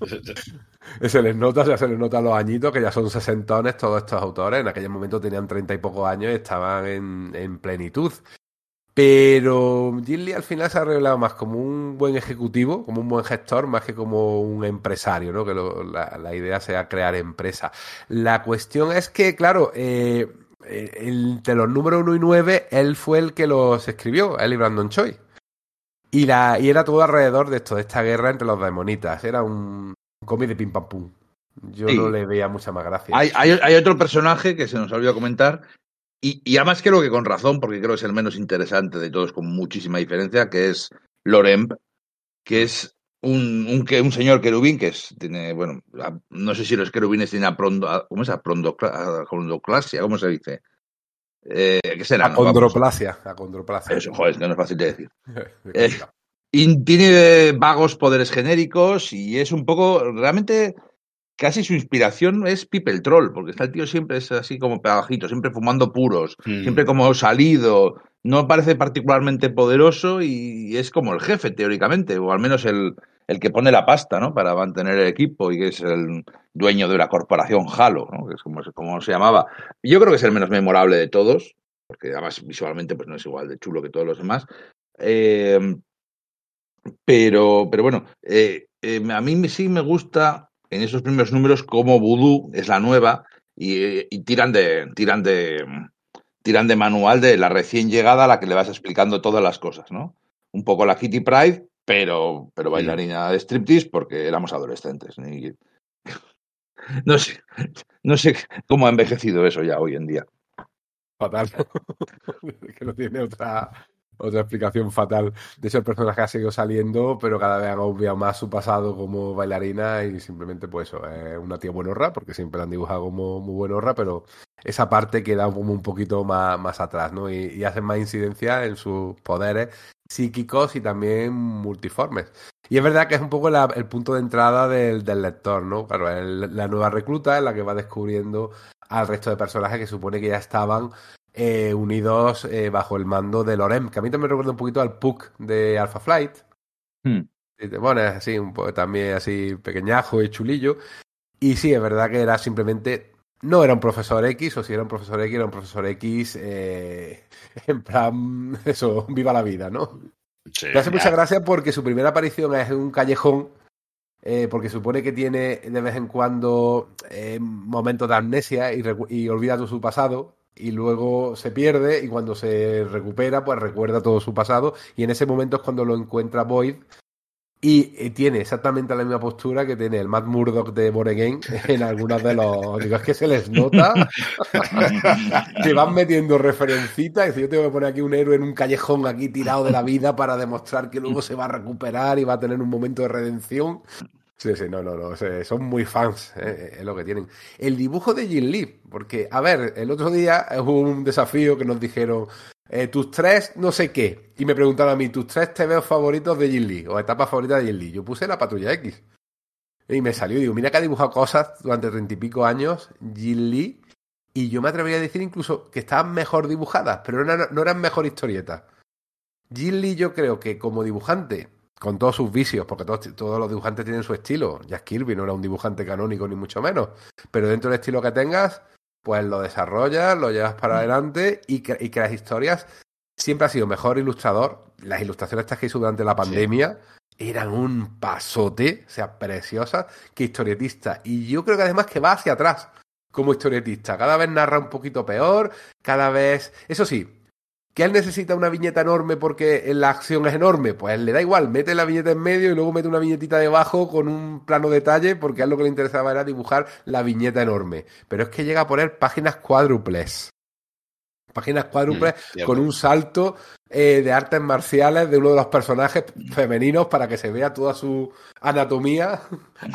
<laughs> se les nota, ya se les nota los añitos, que ya son sesentones todos estos autores. En aquel momento tenían treinta y pocos años y estaban en, en plenitud. Pero Jim Lee al final se ha revelado más como un buen ejecutivo, como un buen gestor, más que como un empresario, ¿no? Que la, idea sea crear empresa. La cuestión es que, claro, eh, entre los números 1 y 9, él fue el que los escribió, él y Brandon Choi. Y, la, y era todo alrededor de esto, de esta guerra entre los demonitas. Era un cómic de pim pam pum. Yo Sí. no le veía mucha más gracia. Hay, hay- hay otro personaje que se nos olvidó comentar, y, y además creo que con razón, porque creo que es el menos interesante de todos, con muchísima diferencia, que es Loremp, que es un, un, que- un señor querubín que es, tiene, bueno, la- no sé si los querubines tienen aprondo, ¿cómo es? Aprondocla- Aprondoclasia, ¿cómo se dice? Eh, ¿Qué será? no? Acondroplasia. Acondroplasia. Eso, joder, no es fácil de decir. <laughs> Eh, Y tiene vagos poderes genéricos y es un poco, realmente, casi su inspiración es People Troll, porque está el tío siempre es así como pedajito, siempre fumando puros, Mm. siempre como salido, no parece particularmente poderoso y es como el jefe teóricamente, o al menos el, el que pone la pasta, ¿no? Para mantener el equipo y que es el dueño de la corporación Halo, ¿no? Que es como, como se llamaba. Yo creo que es el menos memorable de todos, porque además visualmente pues no es igual de chulo que todos los demás. Eh, pero, pero bueno, eh, eh, a mí sí me gusta en esos primeros números como Voodoo es la nueva y, y tiran de tiran de tiran de manual de la recién llegada a la que le vas explicando todas las cosas, ¿no? Un poco la Kitty Pride, pero, pero bailarina de striptease porque éramos adolescentes. y- <laughs> No sé, no sé cómo ha envejecido eso ya hoy en día. Fatal. <laughs> que no tiene otra, otra explicación fatal. De hecho, el personaje ha seguido saliendo, pero cada vez han obviado más su pasado como bailarina y simplemente, pues eso, es una tía buenorra, porque siempre la han dibujado como muy buenorra, pero esa parte queda como un poquito más, más atrás, ¿no? Y, y hacen más incidencia en sus poderes psíquicos y también multiformes. Y es verdad que es un poco el punto de entrada del, del lector, ¿no? Claro, la nueva recluta es la que va descubriendo al resto de personajes que supone que ya estaban eh, unidos eh, bajo el mando de Lorem, que a mí también me recuerda un poquito al Puck de Alpha Flight. Hmm. Te pones así, un poco también así pequeñajo y chulillo. Y sí, es verdad que era simplemente. No era un profesor X, o si era un profesor X, era un profesor X eh, <laughs> en plan, eso, viva la vida, ¿no? Sí, Me hace ya. mucha gracia porque su primera aparición es en un callejón, eh, porque supone que tiene de vez en cuando eh, momentos de amnesia y, y olvida todo su pasado, y luego se pierde, y cuando se recupera, pues recuerda todo su pasado, y en ese momento es cuando lo encuentra Boyd. Y tiene exactamente la misma postura que tiene el Matt Murdock de Boregame <laughs> en algunos de los. Digo, es que se les nota <laughs> que van metiendo referencitas. Y dice, yo tengo que poner aquí un héroe en un callejón aquí tirado de la vida para demostrar que luego se va a recuperar y va a tener un momento de redención. Sí, sí, no, no, no. Son muy fans, eh, es lo que tienen. El dibujo de Jim Lee, porque, a ver, el otro día hubo un desafío que nos dijeron. eh, tus tres no sé qué. Y me preguntaron a mí, tus tres TVOs favoritos de Jim Lee o etapas favoritas de Jim Lee. Yo puse la patrulla X. Y me salió, digo, mira que ha dibujado cosas durante treinta y pico años, Jim Lee, y yo me atrevería a decir incluso que estaban mejor dibujadas, pero no, eran mejor historietas. Jim Lee yo creo que como dibujante, con todos sus vicios, porque todos, todos los dibujantes tienen su estilo, Jack Kirby no era un dibujante canónico ni mucho menos, pero dentro del estilo que tengas, pues lo desarrollas, lo llevas para adelante y, cre- y creas historias. Siempre ha sido mejor ilustrador. Las ilustraciones estas que hizo durante la pandemia eran un pasote, o sea, preciosas, que historietista. Y yo creo que además que va hacia atrás como historietista. Cada vez narra un poquito peor, cada vez... Eso sí, que él necesita una viñeta enorme porque la acción es enorme, pues le da igual, mete la viñeta en medio y luego mete una viñetita debajo con un plano detalle porque a él lo que le interesaba era dibujar la viñeta enorme. Pero es que llega a poner páginas cuádruples. Páginas cuádruples Mm, con un salto eh, de artes marciales de uno de los personajes femeninos para que se vea toda su anatomía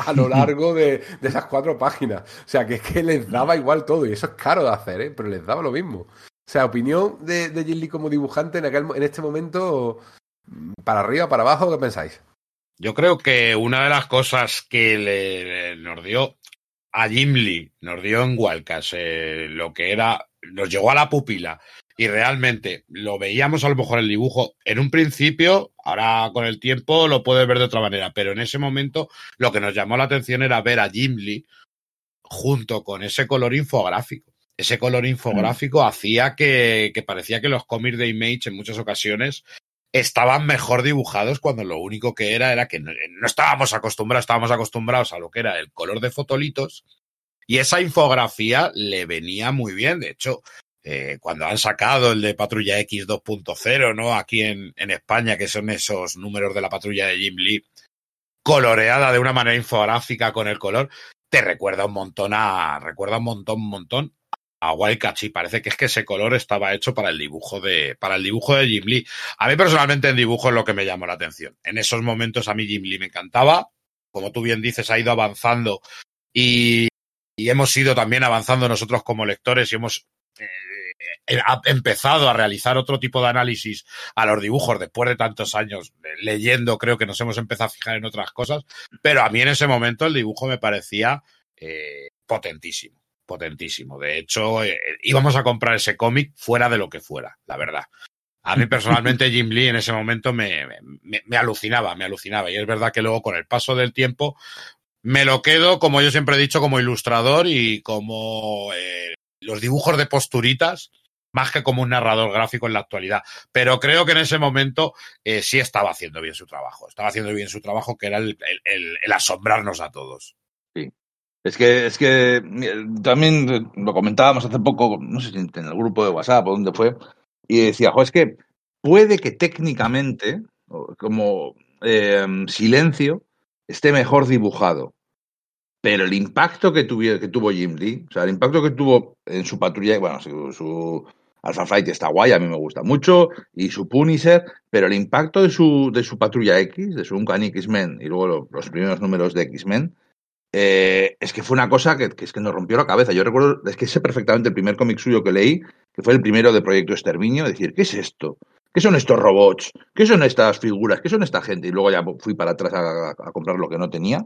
a lo largo de, de esas cuatro páginas. O sea, que es que les daba igual todo y eso es caro de hacer, ¿eh? pero les daba lo mismo. O sea, opinión de, de Lee como dibujante en, aquel, este momento, para arriba, para abajo, ¿qué pensáis? Yo creo que una de las cosas que le, nos dio a Jim Lee, nos dio en Wildcats, eh, lo que era, nos llegó a la pupila y realmente lo veíamos a lo mejor el dibujo en un principio, ahora con el tiempo lo puedes ver de otra manera, pero en ese momento lo que nos llamó la atención era ver a Jim Lee junto con ese color infográfico. Ese color infográfico hacía que, parecía que los cómics de Image en muchas ocasiones estaban mejor dibujados cuando lo único que era era que no, no estábamos acostumbrados, estábamos acostumbrados a lo que era el color de fotolitos y esa infografía le venía muy bien. De hecho, eh, cuando han sacado el de Patrulla X 2.0, ¿no? Aquí en, en, España, que son esos números de la patrulla de Jim Lee, coloreada de una manera infográfica con el color, te recuerda un montón a, recuerda un montón, un montón a Wildcats y parece que es que ese color estaba hecho para el dibujo de, para el dibujo de Jim Lee. A mí personalmente en dibujo es lo que me llamó la atención. En esos momentos a mí Jim Lee me encantaba. Como tú bien dices, ha ido avanzando y, y hemos ido también avanzando nosotros como lectores y hemos eh, ha empezado a realizar otro tipo de análisis a los dibujos después de tantos años leyendo, creo que nos hemos empezado a fijar en otras cosas, pero a mí en ese momento el dibujo me parecía eh, potentísimo, potentísimo. De hecho, eh, íbamos a comprar ese cómic fuera de lo que fuera, la verdad. A mí personalmente <laughs> Jim Lee en ese momento me, me, me, alucinaba, me alucinaba. Y es verdad que luego con el paso del tiempo me lo quedo, como yo siempre he dicho, como ilustrador y como eh, los dibujos de posturitas más que como un narrador gráfico en la actualidad. Pero creo que en ese momento eh, sí estaba haciendo bien su trabajo. Estaba haciendo bien su trabajo, que era el, el, el asombrarnos a todos. Sí. Es que, es que también lo comentábamos hace poco, no sé si en el grupo de WhatsApp o dónde fue, y decía, jo, es que puede que técnicamente, como eh, silencio, esté mejor dibujado. Pero el impacto que, tuviera, que tuvo Jim Lee, o sea, el impacto que tuvo en su patrulla, bueno, su, su Alpha Flight está guay, a mí me gusta mucho, y su Punisher, pero el impacto de su, de su patrulla X, de su Uncanny X-Men, y luego lo, los primeros números de X-Men, eh, es que fue una cosa que, es que nos rompió la cabeza. Yo recuerdo, es que sé perfectamente el primer cómic suyo que leí, que fue el primero de Proyecto Exterminio, decir, ¿qué es esto? ¿Qué son estos robots? ¿Qué son estas figuras? ¿Qué son esta gente? Y luego ya fui para atrás a, comprar lo que no tenía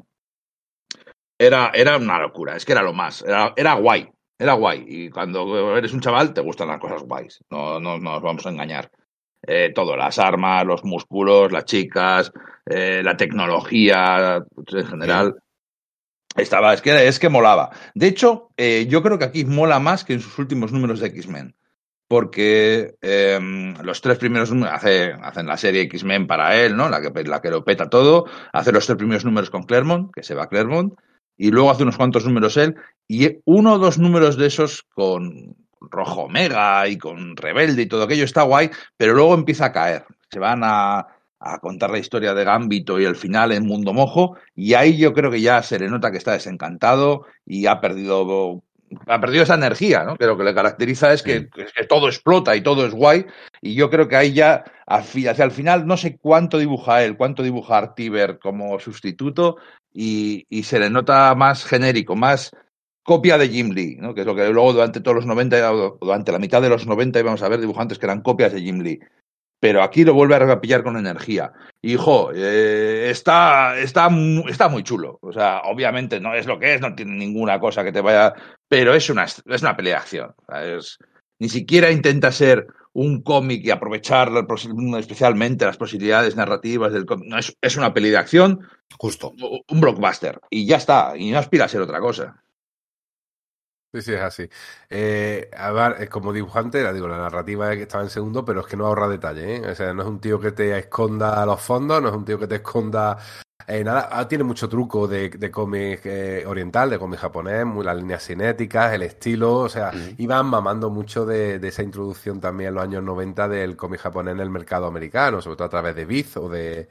era, era una locura, es que era lo más, era, era guay, era guay. Y cuando eres un chaval te gustan las cosas guays, no, no, no nos vamos a engañar. Eh, todo, las armas, los músculos, las chicas, eh, la tecnología en general. Estaba, es que, es que molaba. De hecho, eh, yo creo que aquí mola más que en sus últimos números de X-Men. Porque eh, los tres primeros números hace, hacen la serie X-Men para él, ¿no? La que, la que lo peta todo. Hace los tres primeros números con Claremont, que se va a Claremont y luego hace unos cuantos números él, y uno o dos números de esos con Rojo Omega y con Rebelde y todo aquello está guay, pero luego empieza a caer. Se van a, a contar la historia de Gambito y el final en Mundo Mojo, y ahí yo creo que ya se le nota que está desencantado y ha perdido ha perdido esa energía, ¿no? Que lo que le caracteriza es que, sí. es que, todo explota y todo es guay. Y yo creo que ahí ya, hacia el final, no sé cuánto dibuja él, cuánto dibuja Artiber como sustituto, y, y, se le nota más genérico, más copia de Jim Lee, ¿no? que es lo que luego durante todos los 90, durante la mitad de los 90 íbamos a ver dibujantes que eran copias de Jim Lee. Pero aquí lo vuelve a pillar con energía. Hijo, eh, está, está, está muy chulo. O sea, obviamente no es lo que es, no tiene ninguna cosa que te vaya. Pero es una, es una pelea de acción. Es, ni siquiera intenta ser un cómic y aprovechar especialmente las posibilidades narrativas del cómic. No, es, es una peli de acción. Justo. Un blockbuster. Y ya está. Y no aspira a ser otra cosa. Sí, sí, es así. Eh, a ver, como dibujante, la digo, la narrativa es que estaba en segundo, pero es que no ahorra detalle, ¿eh? O sea, no es un tío que te esconda los fondos, no es un tío que te esconda eh, nada. Ah, tiene mucho truco de, de cómic eh, oriental, de cómic japonés, muy las líneas cinéticas, el estilo, o sea, iban mamando mucho de, de, esa introducción también en los años 90 del cómic japonés en el mercado americano, sobre todo a través de Viz o de,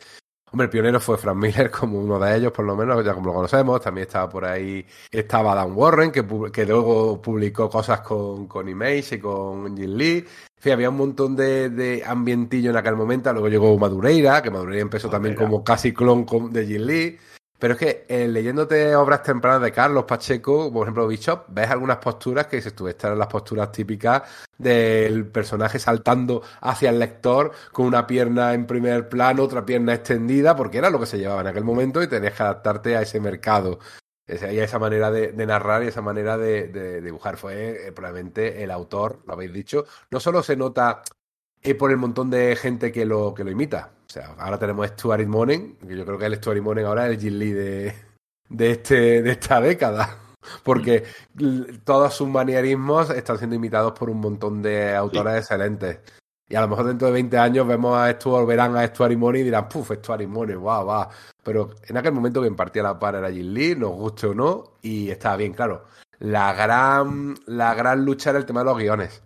Hombre, el pionero fue Frank Miller <laughs> como uno de ellos, por lo menos, ya como lo conocemos. También estaba por ahí, estaba Dan Warren, que, que luego publicó cosas con, con Image y con Jim Lee. En fin, había un montón de, de ambientillo en aquel momento. Luego llegó Madureira, que Madureira empezó también como casi clon de Jim Lee. Pero es que eh, leyéndote obras tempranas de Carlos Pacheco, por ejemplo Bishop, ves algunas posturas que dices tú, estas eran las posturas típicas del personaje saltando hacia el lector con una pierna en primer plano, otra pierna extendida, porque era lo que se llevaba en aquel momento y tenías que adaptarte a ese mercado. Y a esa manera de, narrar y esa manera de, de dibujar. Fue eh, probablemente el autor, lo habéis dicho. No solo se nota eh, por el montón de gente que lo, que lo imita. O sea, ahora tenemos Stuart Monen, que yo creo que el Stuart Monen ahora es el Jim Lee de, de, este, de esta década. <laughs> Porque todos sus manierismos están siendo imitados por un montón de autores sí. excelentes. Y a lo mejor dentro de 20 años vemos a Stuart, verán a Stuart Monen y dirán, puf, Stuart Monen, guau, guau. Pero en aquel momento que impartía la par era Jim Lee, nos guste o no, y estaba bien, claro. La gran, la gran lucha era el tema de los guiones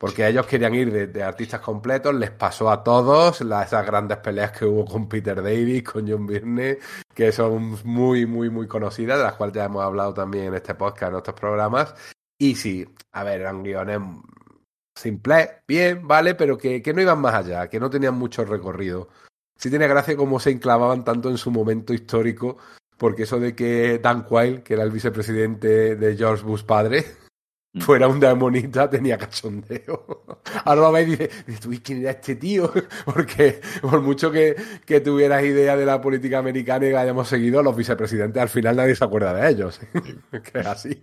porque ellos querían ir de, artistas completos, les pasó a todos esas grandes peleas que hubo con Peter Davis, con John Byrne, que son muy, muy, muy conocidas, de las cuales ya hemos hablado también en este podcast, en otros programas. Y sí, a ver, eran guiones simples, bien, vale, pero que, que no iban más allá, que no tenían mucho recorrido. Sí tiene gracia cómo se enclavaban tanto en su momento histórico, porque eso de que Dan Quayle, que era el vicepresidente de George Bush padre. Fuera un demonita tenía cachondeo. <laughs> Ahora lo veis y dices, ¿quién era este tío? <laughs> Porque por mucho que, que, tuvieras idea de la política americana y que hayamos seguido, los vicepresidentes al final nadie se acuerda de ellos. <laughs> que es así.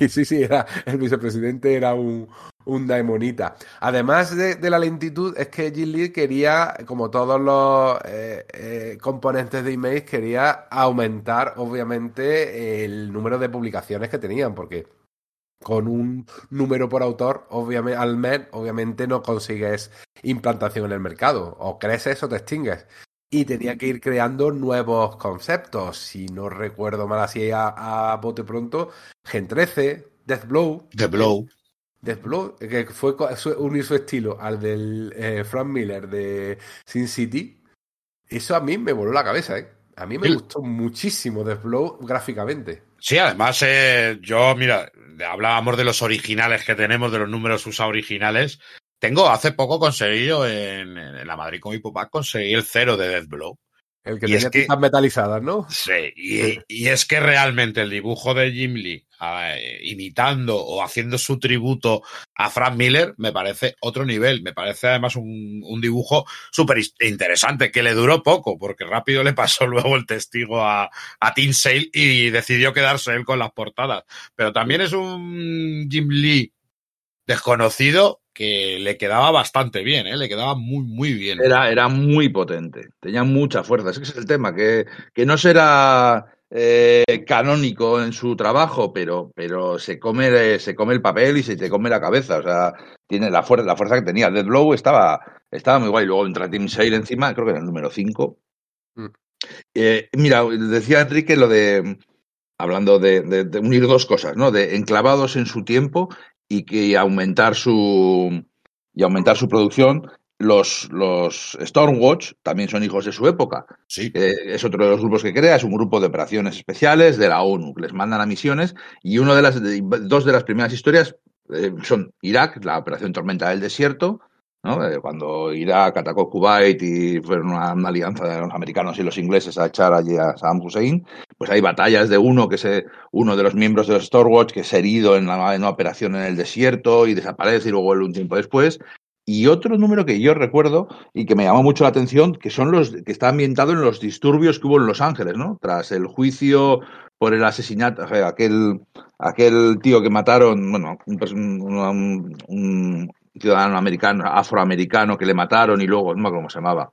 Y sí, sí, era, el vicepresidente era un, un demonita. Además de, de, la lentitud, es que Jim Lee quería, como todos los eh, eh, componentes de email, quería aumentar, obviamente, el número de publicaciones que tenían, porque con un número por autor obviamente, al mes, obviamente no consigues implantación en el mercado. O creces o te extingues. Y tenía que ir creando nuevos conceptos. Si no recuerdo mal así a, bote pronto, Gen 13, Death Blow. The Blow. Death Blow, que fue unir su estilo al del eh, Frank Miller de Sin City. Eso a mí me voló la cabeza, ¿eh? A mí me gustó muchísimo Death Blow gráficamente. Sí, además, eh, yo, mira, hablábamos de los originales que tenemos, de los números USA originales. Tengo hace poco conseguido en, la Madrid con Pack conseguí el cero de Death Blow. El que tenía tintas metalizadas, ¿no? Sí, y, es que realmente el dibujo de Jim Lee eh, imitando o haciendo su tributo a Frank Miller me parece otro nivel. Me parece además un, dibujo súper interesante que le duró poco porque rápido le pasó <laughs> luego el testigo a, a Tim Sale y decidió quedarse él con las portadas. Pero también es un Jim Lee desconocido que le quedaba bastante bien, ¿eh? le quedaba muy, muy bien. Era, era muy potente, tenía mucha fuerza. Ese es el tema, que, que no será eh, canónico en su trabajo, pero, pero se, come, se come el papel y se te come la cabeza. O sea, tiene la, fuerza, la fuerza que tenía. Dead Blow estaba, estaba muy guay. Luego entra Tim Sale encima, creo que era el número 5. Mm. Eh, mira, decía Enrique lo de hablando de, de, unir dos cosas, ¿no? De enclavados en su tiempo y que aumentar su y aumentar su producción. Los, los Stormwatch también son hijos de su época. Sí. es otro de los grupos que crea, es un grupo de operaciones especiales de la ONU, que les mandan a misiones, y una de las dos de las primeras historias eh, son Irak, la operación Tormenta del Desierto, ¿no? Eh, cuando Irak atacó Kuwait y fue una, alianza de los americanos y los ingleses a echar allí a Saddam Hussein, pues hay batallas de uno que se, uno de los miembros de los Storewatch que es herido en, la, en una operación en el desierto y desaparece y luego vuelve un tiempo después. Y otro número que yo recuerdo y que me llamó mucho la atención, que son los que está ambientado en los disturbios que hubo en Los Ángeles, ¿no? Tras el juicio por el asesinato, aquel, aquel tío que mataron, bueno, un, un, ciudadano americano, afroamericano que le mataron y luego, no me acuerdo cómo se llamaba,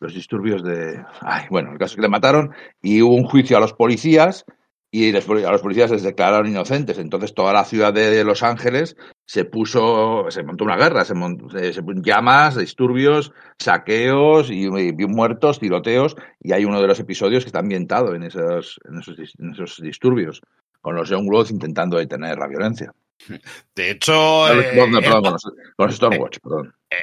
los disturbios de... Ay, bueno, el caso es que le mataron y hubo un juicio a los policías y a los policías les declararon inocentes. Entonces toda la ciudad de Los Ángeles se puso, se montó una guerra, se, montó, se, llamas, disturbios, saqueos y, muertos, tiroteos. Y hay uno de los episodios que está ambientado en esos, en esos, en esos disturbios, con los Young intentando detener la violencia. De hecho, eh,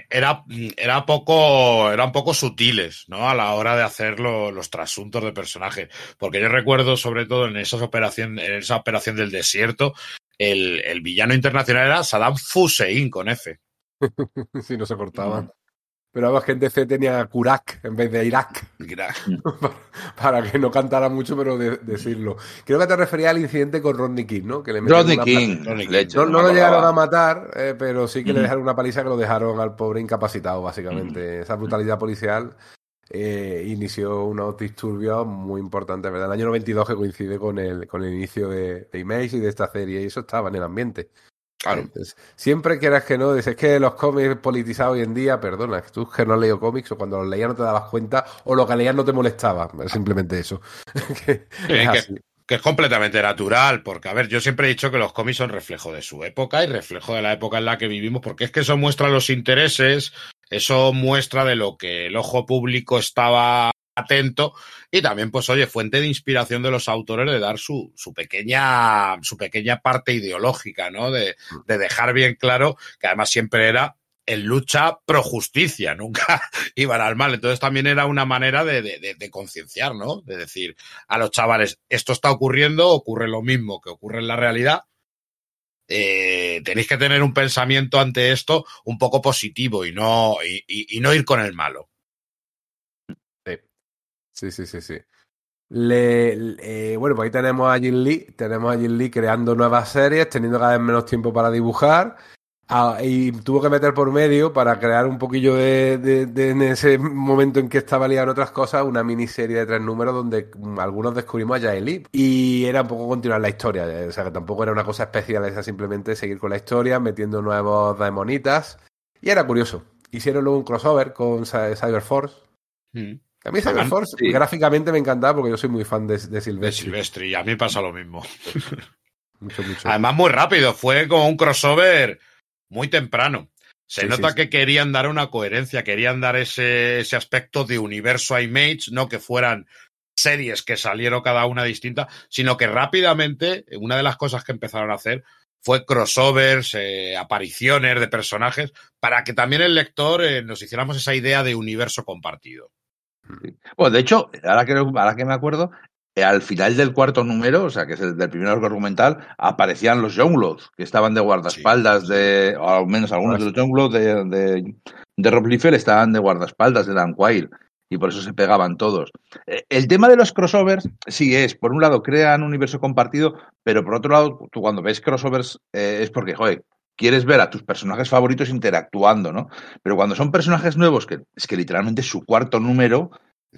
Era, era, poco, eran poco sutiles, ¿no? A la hora de hacer los trasuntos de personajes. Porque yo recuerdo, sobre todo en, esas operación, en esa operación del desierto, el, el villano internacional era Saddam Hussein con F. <laughs> si no se cortaban. Pero la gente C tenía Kurak en vez de Irak. <laughs> Para que no cantara mucho, pero decirlo. Creo que te refería al incidente con Rodney King, ¿no? Que le Rodney King. no, lo llegaron a matar, eh, pero sí que le dejaron una paliza que lo dejaron al pobre incapacitado, básicamente. Esa brutalidad policial eh, inició unos disturbios muy importantes, ¿verdad? El año 92 que coincide con el, con el inicio de, de Image y de esta serie, y eso estaba en el ambiente. Claro. siempre quieras que no, dices que los cómics politizados hoy en día, perdona, que tú que no has leído cómics o cuando los leías no te dabas cuenta o lo que leías no te molestaba, simplemente eso. <laughs> que, es completamente natural, porque a ver, yo siempre he dicho que los cómics son reflejo de su época y reflejo de la época en la que vivimos, porque es que eso muestra los intereses, eso muestra de lo que el ojo público estaba atento y también, pues oye, fuente de inspiración de los autores de dar su, su pequeña, su pequeña parte ideológica, ¿no? De, de dejar bien claro que además siempre era en lucha pro justicia, <laughs> nunca iban al mal. Entonces también era una manera de, de, de concienciar, ¿no? De decir a los chavales, esto está ocurriendo, ocurre lo mismo que ocurre en la realidad. Eh, tenéis que tener un pensamiento ante esto un poco positivo y no, y, no ir con el malo. Sí, sí, sí, sí. Bueno, pues ahí tenemos a Jin Lee, tenemos a Jin Lee creando nuevas series, teniendo cada vez menos tiempo para dibujar. Ah, y tuvo que meter por medio para crear un poquillo de, de, de, en ese momento en que estaba liado en otras cosas, una miniserie de tres números donde algunos descubrimos a Jaeli y era un poco continuar la historia, o sea que tampoco era una cosa especial, era simplemente seguir con la historia, metiendo nuevos demonitas y era curioso. Hicieron luego un crossover con Cyberforce. Mm. A mí Cyberforce sí. gráficamente me encantaba porque yo soy muy fan de, de Silvestri. De Silvestri, y a mí pasa lo mismo. <laughs> mucho, mucho. Además, muy rápido, fue como un crossover muy temprano. Se sí, nota sí, que querían dar una coherencia, querían dar ese, ese aspecto de universo Image, no que fueran series que salieron cada una distinta, sino que rápidamente una de las cosas que empezaron a hacer fue crossovers, eh, apariciones de personajes, para que también el lector eh, nos hiciéramos esa idea de universo compartido. Bueno, de hecho, ahora que, ahora que me acuerdo, al final del cuarto número, o sea, que es el del primer arco argumental, aparecían los Youngbloods, que estaban de guardaespaldas sí. de, o al menos algunos de los Youngbloods de, de, de Rob Liefeld estaban de guardaespaldas de Dan Quayle, y por eso se pegaban todos. Eh, el tema de los crossovers, sí es, por un lado, crean un universo compartido, pero por otro lado, tú cuando ves crossovers eh, es porque, joder, quieres ver a tus personajes favoritos interactuando, ¿no? Pero cuando son personajes nuevos, que es que literalmente es su cuarto número,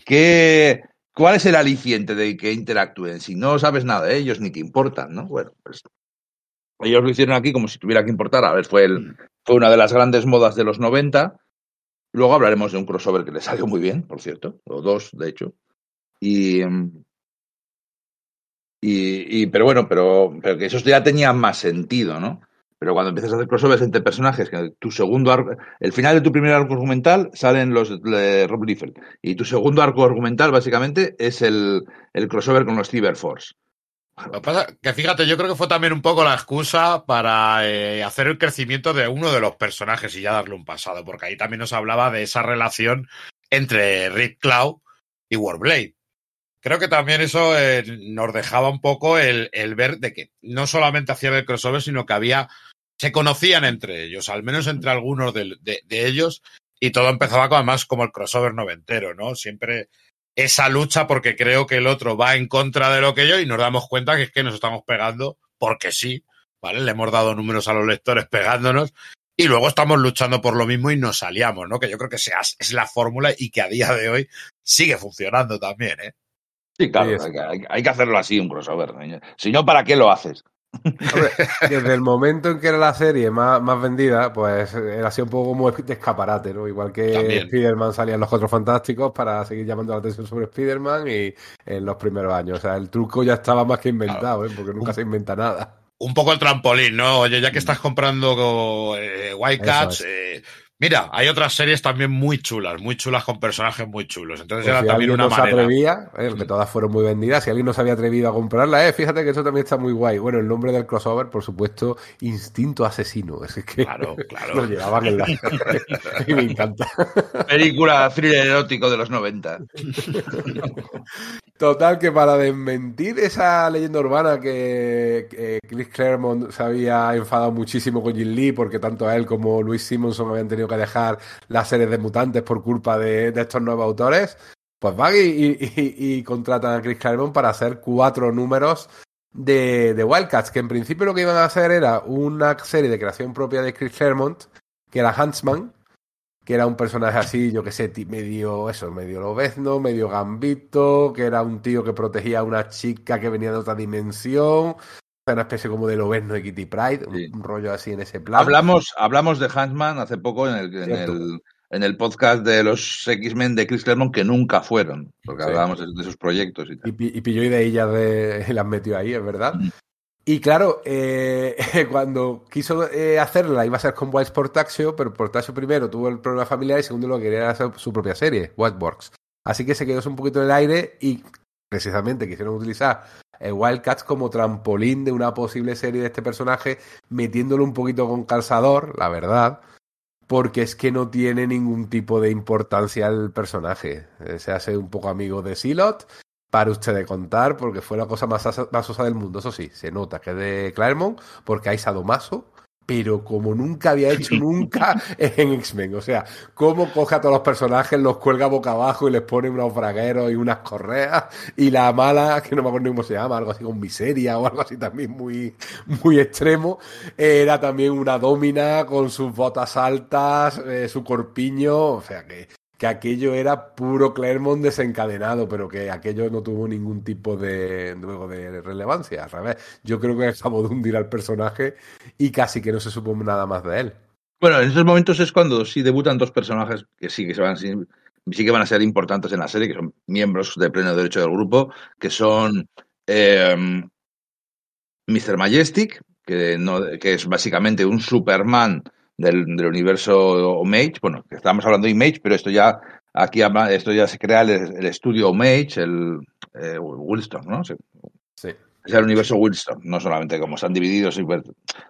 ¿qué, ¿cuál es el aliciente de que interactúen? Si no sabes nada de ellos ni que importan, ¿no? Bueno, pues ellos lo hicieron aquí como si tuviera que importar. A ver, fue, el, fue una de las grandes modas de los 90. Luego hablaremos de un crossover que le salió muy bien, por cierto, o dos, de hecho. Y, y, y pero bueno, pero, pero que esos ya tenían más sentido, ¿no? Pero cuando empiezas a hacer crossovers entre personajes, que tu segundo arco, el final de tu primer arco argumental salen los de Rob Liefeld. Y tu segundo arco argumental, básicamente, es el, el crossover con los Cyberforce. Lo que pasa que fíjate, yo creo que fue también un poco la excusa para eh, hacer el crecimiento de uno de los personajes y ya darle un pasado, porque ahí también nos hablaba de esa relación entre Rick Cloud y Warblade. Creo que también eso eh, nos dejaba un poco el, el, ver de que no solamente hacían el crossover, sino que había se conocían entre ellos, al menos entre algunos de, de, de ellos, y todo empezaba con, además como el crossover noventero, ¿no? Siempre esa lucha porque creo que el otro va en contra de lo que yo y nos damos cuenta que es que nos estamos pegando porque sí, ¿vale? Le hemos dado números a los lectores pegándonos y luego estamos luchando por lo mismo y nos aliamos, ¿no? Que yo creo que sea, es la fórmula y que a día de hoy sigue funcionando también, ¿eh? Sí, claro, sí, hay, hay, que hacerlo así, un crossover. Si no, ¿para qué lo haces? Hombre, <laughs> desde el momento en que era la serie más, más vendida, pues era así un poco como de escaparate, ¿no? Igual que Spider-Man salían los Cuatro Fantásticos para seguir llamando la atención sobre Spider-Man y en los primeros años. O sea, el truco ya estaba más que inventado, ¿eh? Porque nunca se inventa nada. Un poco el trampolín, ¿no? Oye, ya que estás comprando eh, Wildcats, es. eh, Mira, hay otras series también muy chulas, muy chulas con personajes muy chulos. Entonces pues era si también una no manera. Se atrevía, eh, que todas fueron muy vendidas. Si alguien no se había atrevido a comprarla, eh, fíjate que eso también está muy guay. Bueno, el nombre del crossover, por supuesto, Instinto Asesino. Es que claro, <laughs> claro. lo llevaban en la. <laughs> <laughs> y me encanta. Película thriller erótico de los 90. Total, que para desmentir esa leyenda urbana que, que Chris Claremont se había enfadado muchísimo con Jim Lee, porque tanto a él como Luis Simonson habían tenido que dejar las series de mutantes por culpa de, estos nuevos autores, pues van y, contratan a Chris Claremont para hacer cuatro números de, de, Wildcats, que en principio lo que iban a hacer era una serie de creación propia de Chris Claremont, que era Huntsman, que era un personaje así, yo que sé, medio eso, medio lobezno, medio gambito, que era un tío que protegía a una chica que venía de otra dimensión, una especie como de Lobezno de Kitty Pride, sí. un, rollo así en ese plan. Hablamos, hablamos de Huntsman hace poco en el, en el, en el, podcast de los X-Men de Chris Claremont que nunca fueron, porque sí. hablábamos de, de, sus proyectos y tal. Y, y pilló ideillas de, y <laughs> las metió ahí, es verdad. Mm. Y claro, eh, <laughs> cuando quiso eh, hacerla iba a ser con Wilds Portaxio, pero Portaxio primero tuvo el problema familiar y segundo lo que quería hacer su propia serie, Whiteworks. Así que se quedó un poquito en el aire y precisamente quisieron utilizar el Wildcats como trampolín de una posible serie de este personaje, metiéndolo un poquito con calzador, la verdad, porque es que no tiene ningún tipo de importancia el personaje. Eh, se hace un poco amigo de Silot, para usted de contar, porque fue la cosa más, más osa del mundo. Eso sí, se nota que es de Claremont, porque hay sadomaso, pero como nunca había hecho <laughs> nunca en X-Men. O sea, cómo coge a todos los personajes, los cuelga boca abajo y les pone unos bragueros y unas correas. Y la mala, que no me acuerdo cómo se llama, algo así con miseria o algo así también muy, muy extremo, era también una domina con sus botas altas, eh, su corpiño. O sea que que aquello era puro Claremont desencadenado, pero que aquello no tuvo ningún tipo de, luego de relevancia. Revés, yo creo que acabó de hundir al personaje y casi que no se supo nada más de él. Bueno, en esos momentos es cuando sí debutan dos personajes que sí que van, sí, que van a ser importantes en la serie, que son miembros de pleno derecho del grupo, que son Mr. Majestic, que, no, que es básicamente un Superman del, del universo Mage. Bueno, estamos hablando de Image, pero esto ya aquí esto ya se crea el, estudio Mage, el eh, ¿no? Sí. Es el universo Wilson, no solamente como están divididos,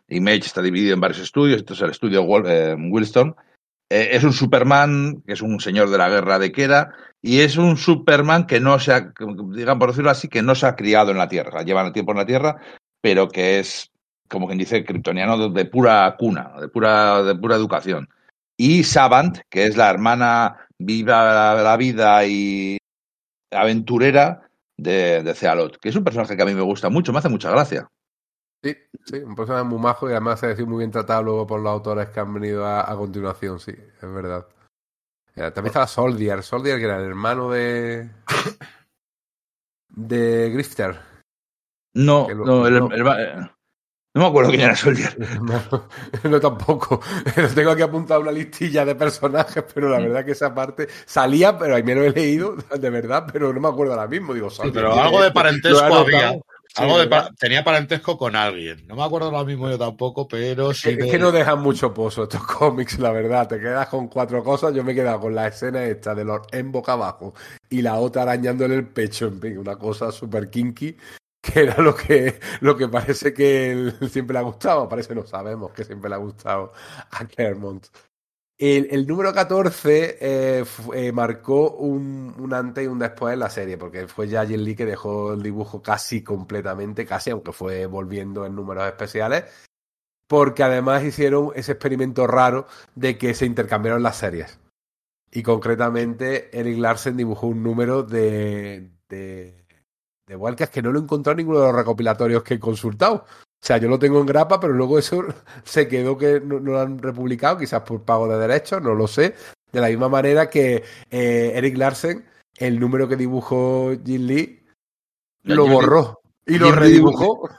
Image está dividido en varios estudios, esto es el estudio eh, Wilson. Eh, es un Superman que es un señor de la guerra de Kera y es un Superman que no se ha, digan por decirlo así, que no se ha criado en la Tierra, lleva el tiempo en la Tierra, pero que es como quien dice, kryptoniano de pura cuna, de pura, de pura educación. Y Savant, que es la hermana viva la vida y aventurera de, de Cealot, que es un personaje que a mí me gusta mucho, me hace mucha gracia. Sí, sí, un personaje muy majo y además se ha sido muy bien tratado luego por los autores que han venido a, continuación, sí, es verdad. también estaba Soldier, Soldier que era el hermano de. <coughs> de Grifter. No, no, el, eh, no me acuerdo quién era Soldier. <laughs> No, tampoco. Tengo aquí apuntado una listilla de personajes, pero la verdad que esa parte salía, pero ahí me lo he leído, de verdad, pero no me acuerdo ahora mismo. Digo, pero algo de parentesco había. Algo de tenía parentesco con alguien. No me acuerdo ahora mismo yo tampoco, pero sí. Es, que no dejan mucho pozo estos <laughs> cómics, la verdad. Te quedas con cuatro cosas. Yo me he quedado con la escena esta de los en boca abajo y la otra arañándole el pecho. En fin, una cosa súper kinky que era lo que, lo que parece que él <laughs> siempre le ha gustado, parece no sabemos que siempre le ha gustado a Claremont. El, número 14 eh, eh, marcó un, un, antes y un después en la serie, porque fue ya Jim Lee que dejó el dibujo casi completamente, casi, aunque fue volviendo en números especiales, porque además hicieron ese experimento raro de que se intercambiaron las series. Y concretamente Eric Larsen dibujó un número de de Wildcats que no lo he encontrado en ninguno de los recopilatorios que he consultado. O sea, yo lo tengo en grapa, pero luego eso <laughs> se quedó que no, lo han republicado, quizás por pago de derechos, no lo sé. De la misma manera que eh, Eric Larsen, el número que dibujó Jim Lee, lo borró y lo redibujó.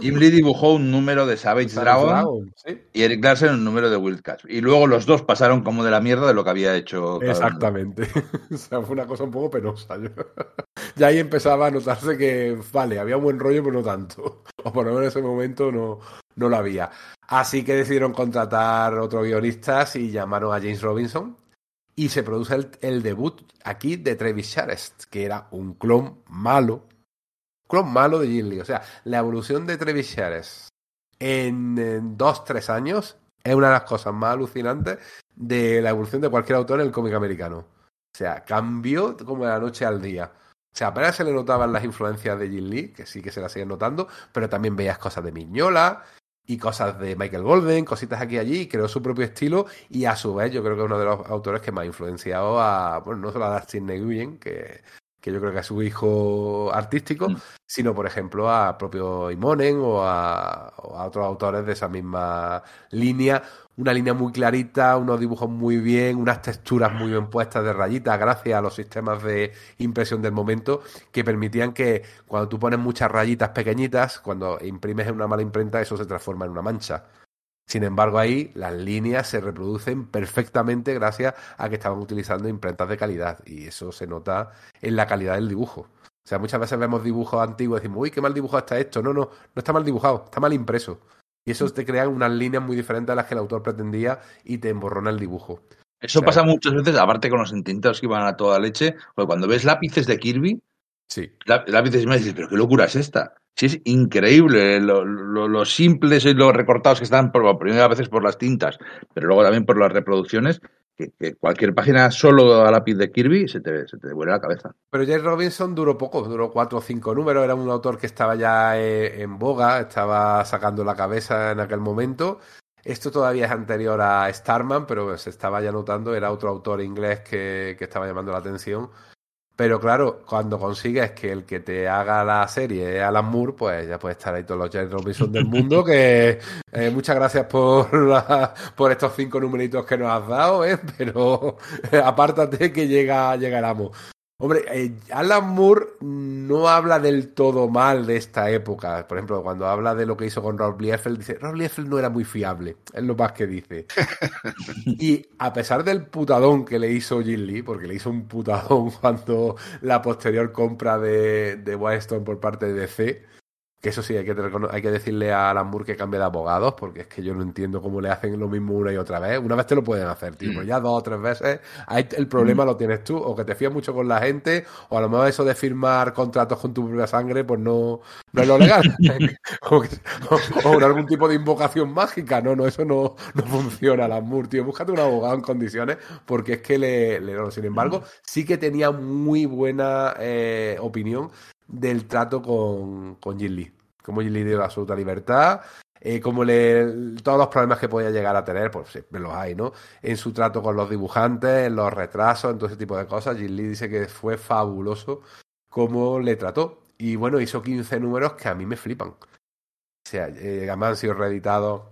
Jim Lee dibujó un número de Savage, Dragon, y Eric Larsen un número de Wildcats. Y luego los dos pasaron como de la mierda de lo que había hecho. Exactamente. <laughs> o sea, fue una cosa un poco penosa. <laughs> ya ahí empezaba a notarse que, vale, había un buen rollo, pero no tanto. O por lo menos en ese momento no, no lo había. Así que decidieron contratar otros guionistas y llamaron a James Robinson. Y se produce el, el debut aquí de Travis Sharest, que era un clon malo malo de Jim Lee. O sea, la evolución de Trevis Shares en, dos, tres años es una de las cosas más alucinantes de la evolución de cualquier autor en el cómic americano. O sea, cambió como de la noche al día. O sea, apenas se le notaban las influencias de Jim Lee, que sí que se las siguen notando, pero también veías cosas de Miñola y cosas de Michael Golden, cositas aquí y allí, creó su propio estilo y a su vez yo creo que es uno de los autores que más ha influenciado a, bueno, no solo a Dustin Nguyen, que que yo creo que a su hijo artístico, mm. sino por ejemplo a propio Imonen o a, otros autores de esa misma línea. Una línea muy clarita, unos dibujos muy bien, unas texturas muy bien puestas de rayitas, gracias a los sistemas de impresión del momento, que permitían que cuando tú pones muchas rayitas pequeñitas, cuando imprimes en una mala imprenta, eso se transforma en una mancha. Sin embargo, ahí las líneas se reproducen perfectamente gracias a que estaban utilizando imprentas de calidad y eso se nota en la calidad del dibujo. O sea, muchas veces vemos dibujos antiguos y decimos, uy, qué mal dibujado está esto. No, no, no está mal dibujado, está mal impreso. Y eso te crea unas líneas muy diferentes a las que el autor pretendía y te emborrona el dibujo. Eso O sea, pasa muchas veces, aparte con los entintados que iban a toda leche, porque cuando ves lápices de Kirby, Sí. lá- lápices y me dices, pero qué locura es esta. Sí, es increíble lo, lo- lo simples y los recortados que están por primera veces por las tintas, pero luego también por las reproducciones, que, cualquier página solo a lápiz de Kirby se te, se te vuela la cabeza. Pero Jay Robinson duró poco, duró cuatro o cinco números, era un autor que estaba ya eh, en boga, estaba sacando la cabeza en aquel momento. Esto todavía es anterior a Starman, pero se estaba ya notando, era otro autor inglés que, que estaba llamando la atención. Pero claro, cuando consigues que el que te haga la serie es Alan Moore, pues ya puedes estar ahí todos los Jay Robinson del mundo, que eh, muchas gracias por, la- por estos cinco numeritos que nos has dado, ¿eh? pero apártate que llega, llega el. Hombre, eh, Alan Moore no habla del todo mal de esta época. Por ejemplo, cuando habla de lo que hizo con Rob Liefeld, dice, Rob Liefeld no era muy fiable, es lo más que dice. <laughs> y a pesar del putadón que le hizo Jim Lee, porque le hizo un putadón <laughs> cuando la posterior compra de, de Wildstorm por parte de DC, que eso sí, hay que, hay que decirle a Alan Moore que cambie de abogados, porque es que yo no entiendo cómo le hacen lo mismo una y otra vez. Una vez te lo pueden hacer, tío, pero ya dos o tres veces, ahí el problema lo tienes tú, o que te fías mucho con la gente, o a lo mejor eso de firmar contratos con tu propia sangre, pues no, no es lo legal. <laughs> <laughs> o, que- o- o algún tipo de invocación mágica. No, no, eso no, no funciona, Alan Moore, tío. Búscate un abogado en condiciones, porque es que le, le- no. Sin embargo, sí que tenía muy buena eh, opinión del trato con, con Jim Lee. Como Jim Lee dio la absoluta libertad, eh, como le, todos los problemas que podía llegar a tener, pues siempre los hay, ¿no? En su trato con los dibujantes, en los retrasos, en todo ese tipo de cosas. Jim Lee dice que fue fabuloso cómo le trató. Y bueno, hizo 15 números que a mí me flipan. O sea, eh, además han sido reeditados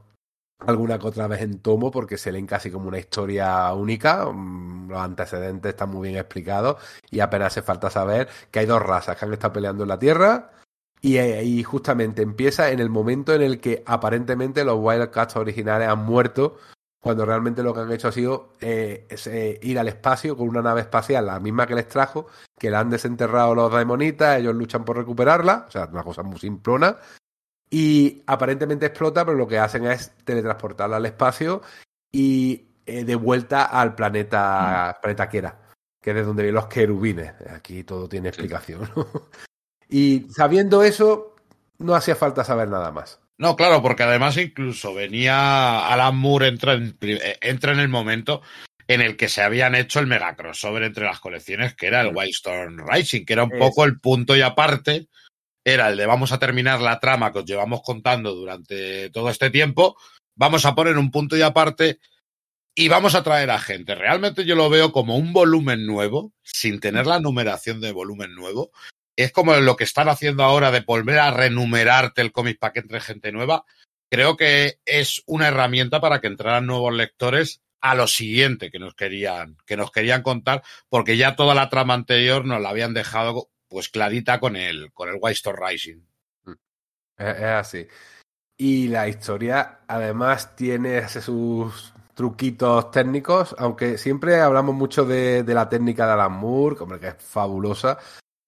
alguna que otra vez en tomo porque se leen casi como una historia única. mm, Los antecedentes están muy bien explicados y apenas hace falta saber que hay dos razas que han estado peleando en la Tierra y, eh, y justamente empieza en el momento en el que aparentemente los Wildcats originales han muerto cuando realmente lo que han hecho ha sido eh, eh, ir al espacio con una nave espacial, la misma que les trajo, que la han desenterrado los daemonitas, ellos luchan por recuperarla, o sea, una cosa muy simplona, y aparentemente explota, pero lo que hacen es teletransportarla al espacio y eh, de vuelta al planeta, planeta Kera, que es de donde vienen los querubines. Aquí todo tiene explicación. <laughs> y sabiendo eso, no hacía falta saber nada más. No, claro, porque además incluso venía Alan Moore, entra en, eh, entra en el momento en el que se habían hecho el mega crossover entre las colecciones, que era el Mm. Wildstorm Rising, que era un poco el punto y aparte, era el de vamos a terminar la trama que os llevamos contando durante todo este tiempo, vamos a poner un punto y aparte y vamos a traer a gente. Realmente yo lo veo como un volumen nuevo, sin tener la numeración de volumen nuevo. Es como lo que están haciendo ahora de volver a renumerarte el cómic para que entre gente nueva. Creo que es una herramienta para que entraran nuevos lectores a lo siguiente que nos querían, que nos querían contar, porque ya toda la trama anterior nos la habían dejado pues clarita con el, con el White Star Rising. Es, es así. Y la historia, además, tiene sus truquitos técnicos, aunque siempre hablamos mucho de, de la técnica de Alan Moore, como que es fabulosa,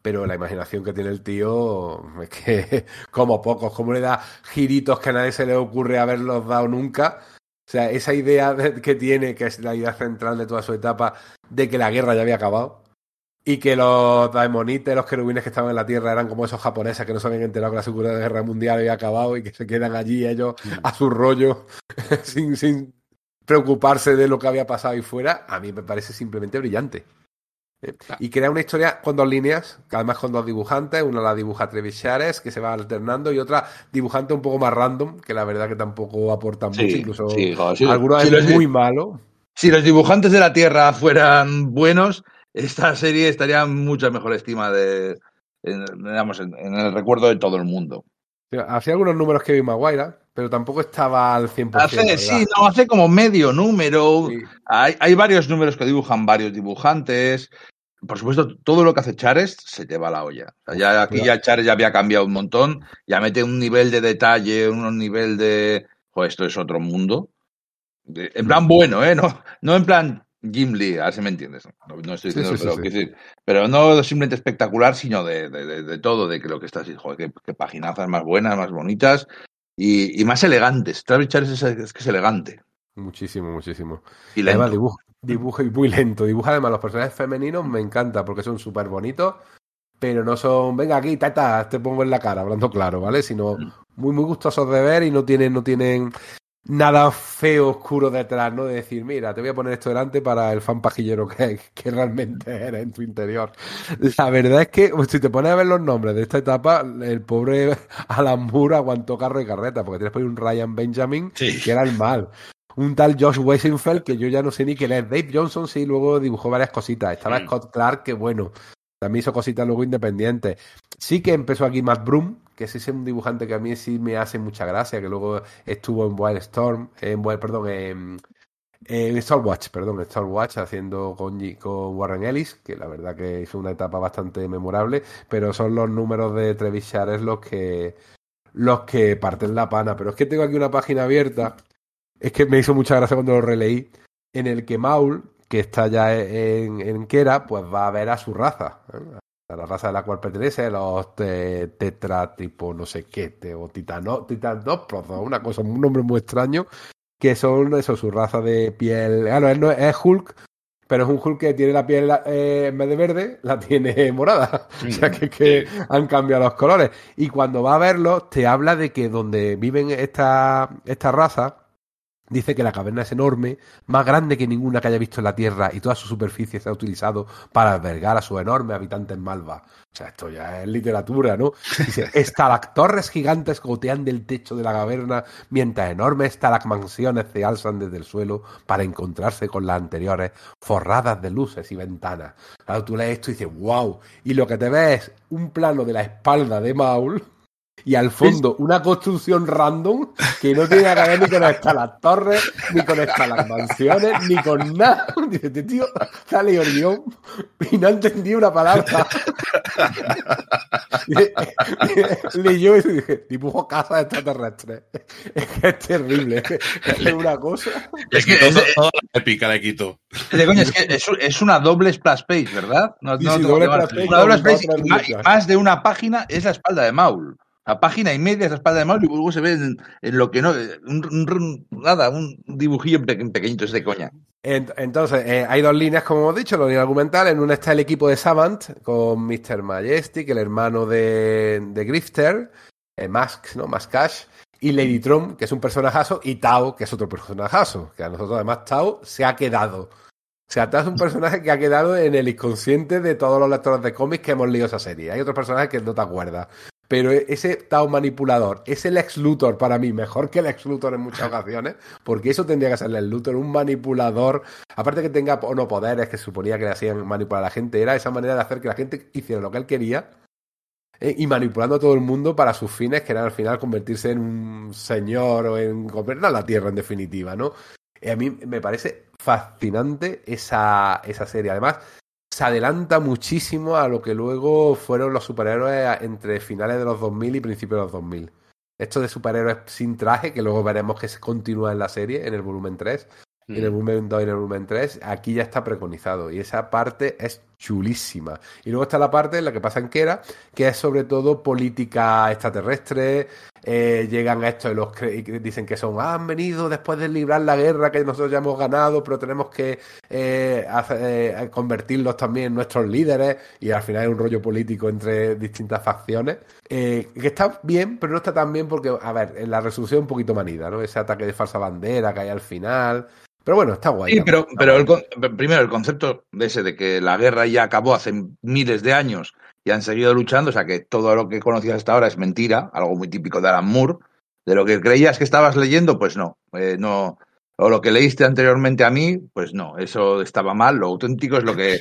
pero la imaginación que tiene el tío <laughs> es que, como pocos, como le da giritos que a nadie se le ocurre haberlos dado nunca. O sea, esa idea de- que tiene, que es la idea central de toda su etapa, de que la guerra ya había acabado. Y que los daemonites, los querubines que estaban en la Tierra eran como esos japoneses que no se habían enterado que la Segunda Guerra Mundial había acabado y que se quedan allí ellos a su rollo <laughs> sin, sin preocuparse de lo que había pasado ahí fuera, a mí me parece simplemente brillante. Eh, Y crea una historia con dos líneas, además con dos dibujantes, una la dibuja Trevis Shares, que se va alternando, y otra dibujante un poco más random, que la verdad que tampoco aporta mucho, incluso sí, sí. algunos Sí, es muy malo. Si los dibujantes de la Tierra fueran buenos, esta serie estaría en mucha mejor estima de, en, digamos, en, en el recuerdo de todo el mundo. Hacía algunos números que vi Maguire, pero tampoco estaba al 100%. la Hace, verdad. sí, no, hace como medio número. Sí. Hay, hay varios números que dibujan varios dibujantes. Por supuesto, todo lo que hace Chares se te va a la olla. O sea, ya, aquí ya Chares ya había cambiado un montón. Ya mete un nivel de detalle, un nivel de. Joder, esto es otro mundo. En plan bueno, ¿eh? No, no en plan Jim Lee, a ver si me entiendes. No, no estoy diciendo, sí, sí, pero, sí. decir, pero no simplemente espectacular, sino de, de- de- de todo, de que lo que estás diciendo, qué paginazas más buenas, más bonitas y, y más elegantes. Travis Chares es, es que es elegante Muchísimo, muchísimo. y Además, lento. dibuja, Dibuja y muy lento. Dibuja además los personajes femeninos, me encanta porque son súper bonitos, pero no son, venga aquí, tata, te pongo en la cara, hablando claro, ¿vale? Sino muy, muy gustosos de ver y no tienen, no tienen nada feo, oscuro detrás, ¿no? De decir, mira, te voy a poner esto delante para el fan pajillero que, que realmente eres en tu interior. La verdad es que, pues, si te pones a ver los nombres de esta etapa, el pobre Alan Moore aguantó carro y carreta, porque tienes por ahí un Ryan Benjamin, Sí. que era el mal. Un tal Josh Weissenfeld, que yo ya no sé ni quién es. Dave Johnson sí, luego dibujó varias cositas. Estaba Mm. Scott Clark, que bueno, también hizo cositas luego independientes. Sí que empezó aquí Matt Broom, que ese es un dibujante que a mí sí me hace mucha gracia, que luego estuvo en Wildstorm, en Wild, perdón, en, en Stormwatch, perdón, en Stormwatch, haciendo con, con Warren Ellis, que la verdad que hizo una etapa bastante memorable, pero son los números de Trevis Shares los que los que parten la pana. Pero es que tengo aquí una página abierta, es que me hizo mucha gracia cuando lo releí, en el que Maul, que está ya en, en Kera, pues va a ver a su raza, ¿eh? A la raza de la cual pertenece, los te- tetra tipo no sé qué, te- o titano, titanópodos, una cosa, un nombre muy extraño, que son eso, su raza de piel. Claro, él no es, Hulk, pero es un Hulk que tiene la piel eh, en vez de verde, la tiene <laughs> morada. O sea que, que han cambiado los colores. Y cuando va a verlo, te habla de que donde viven esta, esta raza, dice que la caverna es enorme, más grande que ninguna que haya visto en la Tierra, y toda su superficie se ha utilizado para albergar a sus enormes habitantes malvas. O sea, esto ya es literatura, ¿no? Dice, <laughs> estalactorres gigantes gotean del techo de la caverna, mientras enormes estalagmansiones se alzan desde el suelo para encontrarse con las anteriores, forradas de luces y ventanas. Claro, tú lees esto y dices, wow. Y lo que te ves es un plano de la espalda de Maul y al fondo una construcción random que no tiene nada que ver ni con estas torres, ni con estas las mansiones, ni con nada. <laughs> Dice, este tío sale el guion y no ha entendido una palabra. <laughs> <laughs> Leyó y dije, dibujo casa extraterrestre. Es que es terrible, es una cosa. Es que es, toda la épica le quito. de coña, es, que es, es una doble splash page, ¿verdad? No, Sí, no sí, doble splash page Una doble splash más, luchas. más de una página es la espalda de Maul. La página y media es la espalda de Maul y luego se ve en, lo que no. Nada, un dibujillo pequeñito, es de coña. Ent- Entonces, eh, hay dos líneas, como hemos dicho, la línea argumental. En una está el equipo de Savant con Mr. Majestic, el hermano de, de Grifter, eh, Mask, ¿no? Maskash, y Lady Tron, que es un personajazo, y Tao, que es otro personajazo. Que a nosotros, además, Tao se ha quedado. O sea, Tao es un personaje que ha quedado en el inconsciente de todos los lectores de cómics que hemos leído esa serie. Hay otros personajes que no te acuerdas. Pero ese Tao manipulador, es el ex Luthor para mí, mejor que el ex Luthor en muchas ocasiones, porque eso tendría que ser el Luthor, un manipulador, aparte que tenga o no poderes que suponía que le hacían manipular a la gente, era esa manera de hacer que la gente hiciera lo que él quería eh, y manipulando a todo el mundo para sus fines, que eran al final convertirse en un señor o en gobernar la Tierra en definitiva, ¿no? Y a mí me parece fascinante esa, esa serie. Además, se adelanta muchísimo a lo que luego fueron los superhéroes entre finales de los 2000 y principios de los 2000. Esto de superhéroes sin traje, que luego veremos que se continúa en la serie, en el volumen 3, Mm. en el volumen 2 y en el volumen 3, aquí ya está preconizado. Y esa parte es chulísima. Y luego está la parte en la que pasa en Kera, que es sobre todo política extraterrestre. Eh, llegan a esto y los y dicen que son, "Ah, han venido después de librar la guerra que nosotros ya hemos ganado, pero tenemos que eh, hacer- eh, convertirlos también en nuestros líderes. Y al final hay un rollo político entre distintas facciones. eh, que está bien, pero no está tan bien porque, a ver, en la resolución un poquito manida, ¿no? Ese ataque de falsa bandera que hay al final. Pero bueno, está guay. Sí, también, pero, está pero el guay. primero el concepto de ese de que la guerra ya acabó hace miles de años y han seguido luchando, o sea que todo lo que conocías hasta ahora es mentira, algo muy típico de Alan Moore. De lo que creías que estabas leyendo, pues no, eh, no. O lo que leíste anteriormente a mí, pues no, eso estaba mal. Lo auténtico es lo que.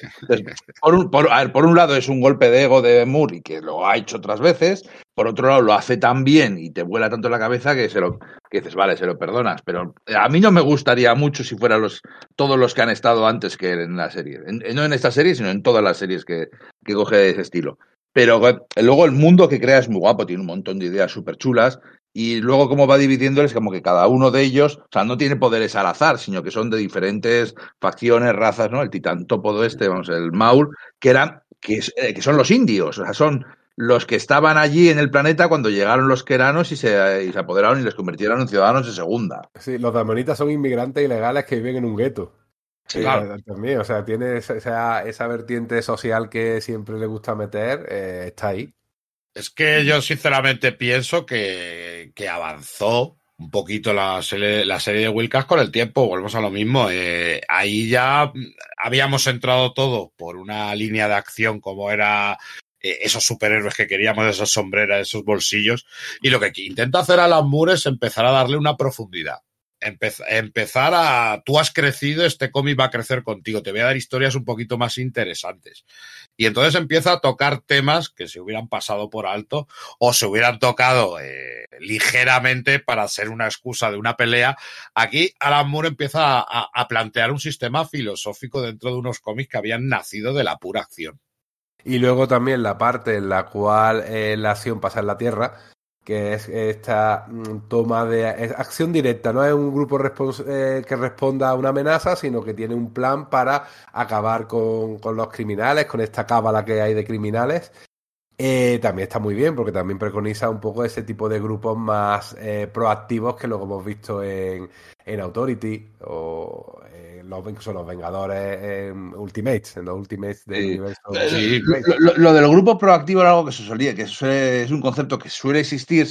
por, un, por, un lado es un golpe de ego de Moore y que lo ha hecho otras veces. Por otro lado lo hace tan bien y te vuela tanto la cabeza que se lo que dices, vale, se lo perdonas. Pero a mí no me gustaría mucho si fueran los todos los que han estado antes que en la serie. No en esta serie, sino en todas las series que, que coge ese estilo. Pero eh, luego el mundo que crea es muy guapo, tiene un montón de ideas súper chulas. Y luego cómo va dividiéndoles, como que cada uno de ellos, o sea, no tiene poderes al azar, sino que son de diferentes facciones, razas, ¿no? El titantópodo este, vamos, el Maul, que eran, que, es- eh, que son los indios, o sea, son los que estaban allí en el planeta cuando llegaron los queranos y se, y se apoderaron y les convirtieron en ciudadanos de segunda. Sí, los damonitas son inmigrantes ilegales que viven en un gueto. Sí, claro. También, o sea, tiene esa, esa, vertiente social que siempre le gusta meter, eh, está ahí. Es que yo sinceramente pienso que, que avanzó un poquito la serie, la serie de Wilcas con el tiempo, volvemos a lo mismo. Eh, ahí ya habíamos entrado todo por una línea de acción como era eh, esos superhéroes que queríamos, esas sombreras, esos bolsillos. Y lo que intenta hacer Alan Moore es empezar a darle una profundidad empezar a, tú has crecido, este cómic va a crecer contigo, te voy a dar historias un poquito más interesantes. Y entonces empieza a tocar temas que se hubieran pasado por alto o se hubieran tocado eh, ligeramente para ser una excusa de una pelea. Aquí Alan Moore empieza a, plantear un sistema filosófico dentro de unos cómics que habían nacido de la pura acción. Y luego también la parte en la cual eh, la acción pasa en la Tierra, que es esta mm, toma de acción directa, no es un grupo eh, que responda a una amenaza, sino que tiene un plan para acabar con, con los criminales, con esta cábala que hay de criminales. Eh, también está muy bien, porque también preconiza un poco ese tipo de grupos más eh, proactivos que luego hemos visto en, en Authority o los, son los Vengadores Ultimates, en los Ultimates del universo. Lo, del grupo proactivo es algo que se solía, que es un concepto que suele existir.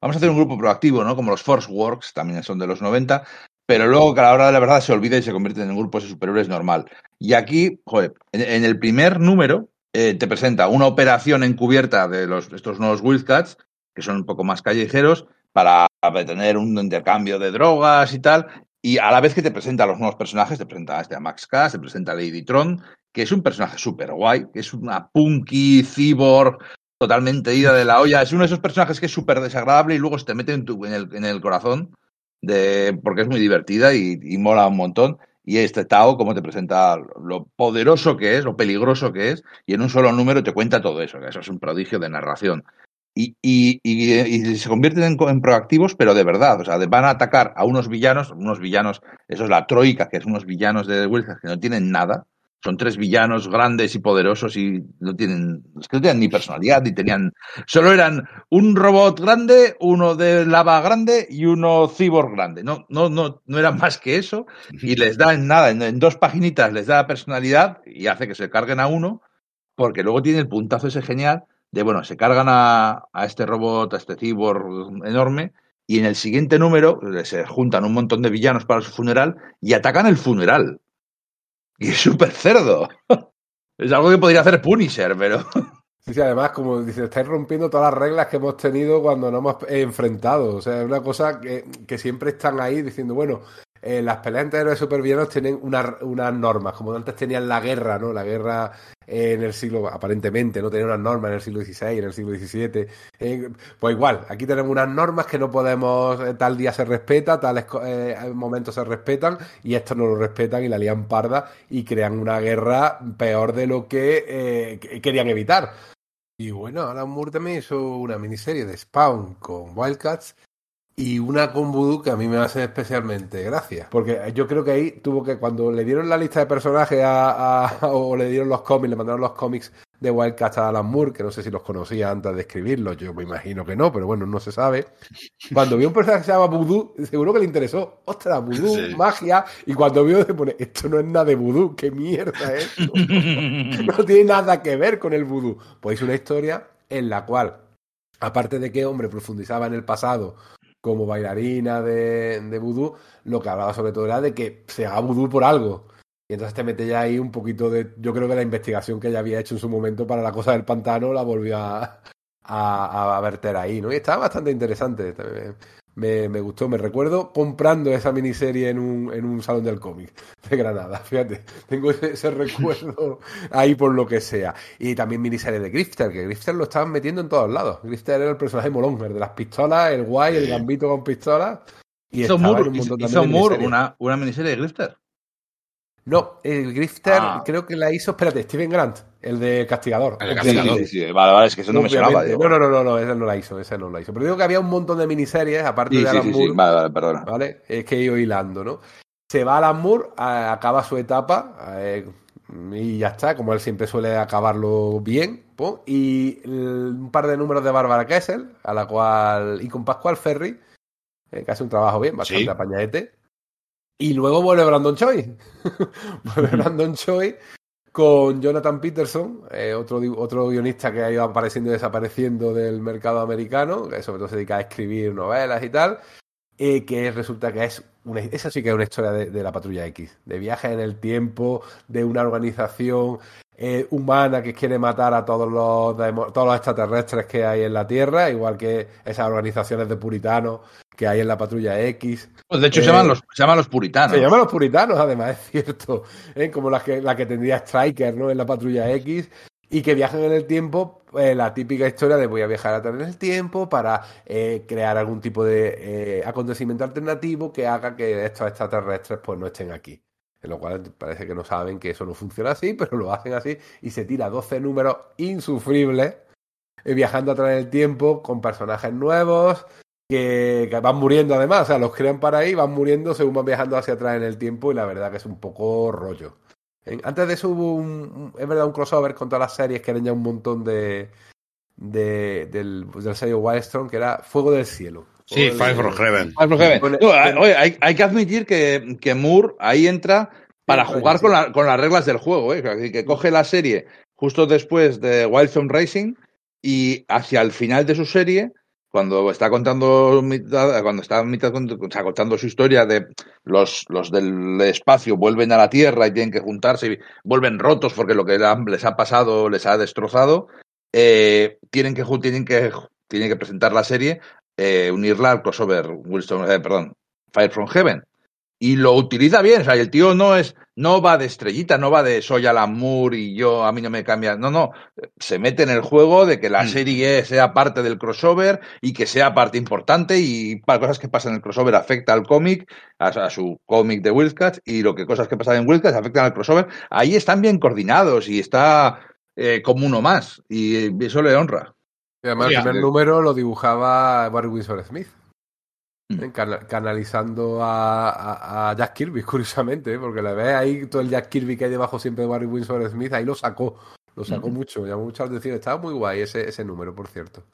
vamos a hacer un grupo proactivo, ¿no? Como los Force Works, también son de los 90, pero luego que a la hora de la verdad se olvida y se convierte en un grupo de superhéroes normal. Y aquí, joder, en, el primer número eh, te presenta una operación encubierta de los, estos nuevos Wildcats, que son un poco más callejeros, para tener un intercambio de drogas y tal, y a la vez que te presenta a los nuevos personajes, te presenta este a Max Cass, te presenta a Lady Tron, que es un personaje súper guay, que es una punky, cyborg, totalmente ida de la olla. Es uno de esos personajes que es súper desagradable y luego se te mete en, tu, en, el, en el corazón de, porque es muy divertida y, y, mola un montón. Y este Tao, como te presenta lo poderoso que es, lo peligroso que es, y en un solo número te cuenta todo eso, que eso es un prodigio de narración y, y, y, se convierten en, proactivos, pero de verdad. O sea, van a atacar a unos villanos, unos villanos, eso es la troika, que es unos villanos de Wilson que no tienen nada. Son tres villanos grandes y poderosos y no tienen, es que no tienen ni personalidad, ni tenían, solo eran un robot grande, uno de lava grande y uno cyborg grande. No, no, no, no eran más que eso y les da en nada, en, dos paginitas les da personalidad y hace que se carguen a uno porque luego tiene el puntazo ese genial de, bueno, se cargan a, este robot, a este cyborg enorme, y en el siguiente número se juntan un montón de villanos para su funeral y atacan el funeral. Y es súper cerdo. <laughs> Es algo que podría hacer Punisher, pero... Sí, sí, además, como dice, estáis rompiendo todas las reglas que hemos tenido cuando nos hemos enfrentado. O sea, es una cosa que, que siempre están ahí diciendo, bueno, eh, las peleas entre héroes supervillanos tienen unas normas, como antes tenían la guerra, ¿no? La guerra en el siglo, aparentemente, no tenía unas normas en el siglo XVI, en el siglo XVII. Eh, pues igual, aquí tenemos unas normas que no podemos, eh, tal día se respeta, tales momentos se respetan, y estos no lo respetan y la lían parda y crean una guerra peor de lo que querían evitar. Y bueno, Alan Moore también hizo una miniserie de Spawn con Wildcats y una con Voodoo que a mí me hace especialmente gracia. Porque yo creo que ahí tuvo que, cuando le dieron la lista de personajes a, <laughs> o le dieron los cómics, le mandaron los cómics de Wildcat a Alan Moore, que no sé si los conocía antes de escribirlos, yo me imagino que no, pero bueno, no se sabe. Cuando vio un personaje que se llama Voodoo, seguro que le interesó, ostras, Voodoo, magia, y cuando vio, se pone, esto no es nada de Voodoo, qué mierda es esto. <laughs> no tiene nada que ver con el Voodoo. Pues es una historia en la cual, aparte de que, hombre, profundizaba en el pasado como bailarina de, de vudú, lo que hablaba sobre todo era de que se haga vudú por algo. Y entonces te mete ya ahí un poquito de. Yo creo que la investigación que ella había hecho en su momento para la cosa del pantano la volvió a, a, a verter ahí, ¿no? Y estaba bastante interesante me, me, gustó. Me recuerdo comprando esa miniserie en un, en un salón del cómic de Granada. Fíjate, tengo ese, recuerdo ahí por lo que sea. Y también miniserie de Grifter, que Grifter lo estaban metiendo en todos lados. Grifter era el personaje molón, de las pistolas, el guay, el gambito con pistolas. Y hizo Moore, hizo Moore una, una miniserie de Grifter. No, el Grifter ah. creo que la hizo, espérate, Steven Grant, el de Castigador. El Castigador. Sí, sí, Vale, vale, es que eso no me sonaba. No, no, no, no, no, ese no la hizo, ese no la hizo. Pero digo que había un montón de miniseries, aparte de Alan Moore. Vale, vale, perdona. Vale, es que he ido hilando, ¿no? Se va Alan Moore, acaba su etapa eh, y ya está, como él siempre suele acabarlo bien. y un par de números de Bárbara Kessel, a la cual. y con Pascual Ferry, eh, que hace un trabajo bien, bastante apañadete Y luego vuelve Brandon Choi. <laughs> vuelve Brandon Choi con Jonathan Peterson, eh, otro, otro guionista que ha ido apareciendo y desapareciendo del mercado americano, que sobre todo se dedica a escribir novelas y tal, eh, que resulta que es una, sí que es una historia de, la Patrulla X, de viajes en el tiempo, de una organización eh, humana que quiere matar a todos los, todos los extraterrestres que hay en la Tierra, igual que esas organizaciones de puritanos que hay en la patrulla X. Pues de hecho se, llaman eh, los, se llaman los puritanos. Se llaman los puritanos, además, <laughs> es cierto. ¿eh? Como la que, la que tendría Striker ¿no? en la patrulla X. Y que viajan en el tiempo, la típica historia de voy a viajar a través del tiempo para crear algún tipo de acontecimiento alternativo que haga que estos extraterrestres pues no estén aquí. En lo cual parece que no saben que eso no funciona así, <laughs> pero lo hacen así y se tira 12 números insufribles eh, viajando a través del tiempo con personajes nuevos que, van muriendo además, o sea, los crean para ahí, van muriendo según van viajando hacia atrás en el tiempo y la verdad que es un poco rollo. Antes de eso hubo un, es verdad, un crossover con todas las series que eran ya un montón de, de del, del sello Wildstone, que era Fuego del Cielo. Sí, Five from Heaven. oye, hay, que admitir que, que, Moore ahí entra para jugar con, con, las reglas del juego, ¿eh? que coge la serie justo después de Wildstorm Racing y hacia el final de su serie, cuando está contando cuando está contando su historia de los, los del espacio vuelven a la Tierra y tienen que juntarse y vuelven rotos porque lo que les ha pasado les ha destrozado, eh, tienen que tienen que tienen que presentar la serie eh, unirla al crossover Wilson, eh, perdón, Fire from Heaven. Y lo utiliza bien, o sea, el tío no es, no va de estrellita, no va de soy Alan Moore y yo, a mí no me cambia, no, no, se mete en el juego de que la mm. serie sea parte del crossover y que sea parte importante y para cosas que pasan en el crossover afecta al cómic, a, su cómic de Wildcats y lo que cosas que pasan en Wildcats afectan al crossover, ahí están bien coordinados y está eh, como uno más y eso le honra. Y además, el primer número lo dibujaba Barry Windsor Smith. Mm. canalizando a, Jack Kirby, <laughs> curiosamente, ¿eh? porque le ve ahí todo el Jack Kirby que hay debajo siempre de Barry Windsor Smith, ahí lo sacó, lo sacó mm. mucho, llamó mucho la atención, estaba muy guay ese, ese número, por cierto.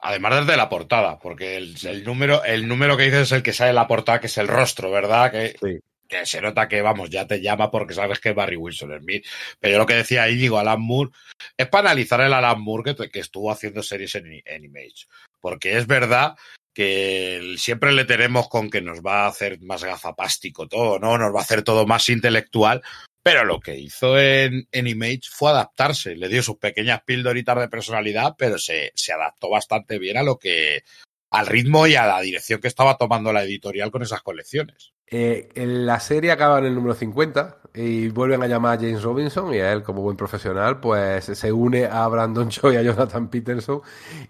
Además desde la portada, porque el, número, el número que dices es el que sale en la portada, que es el rostro, ¿verdad? Que, sí que se nota que, vamos, ya te llama porque sabes que es Barry Wilson Smith. Pero yo lo que decía ahí, digo, Alan Moore, es para analizar el Alan Moore que, estuvo haciendo series en, en, Image. Porque es verdad que siempre le tenemos con que nos va a hacer más gafapástico todo, ¿no? Nos va a hacer todo más intelectual. Pero lo que hizo en, en Image fue adaptarse. Le dio sus pequeñas pildoritas de personalidad, pero se, se adaptó bastante bien a lo que, al ritmo y a la dirección que estaba tomando la editorial con esas colecciones. Eh, en la serie acaba en el número 50 y vuelven a llamar a James Robinson y a él como buen profesional pues se une a Brandon Choi y a Jonathan Peterson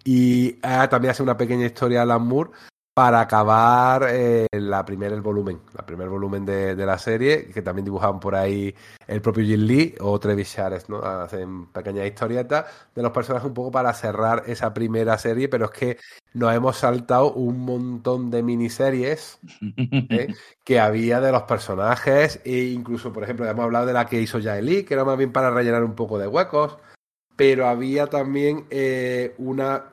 y también hace una pequeña historia a Alan Moore para acabar eh, la primer, el volumen, el primer volumen de, la serie, que también dibujaban por ahí el propio Jim Lee o Trevis Shares, ¿no? Hacen pequeñas historietas de los personajes un poco para cerrar esa primera serie, pero es que nos hemos saltado un montón de miniseries <laughs> ¿eh? que había de los personajes, e incluso, por ejemplo, hemos hablado de la que hizo Lee, que era más bien para rellenar un poco de huecos, pero había también eh, una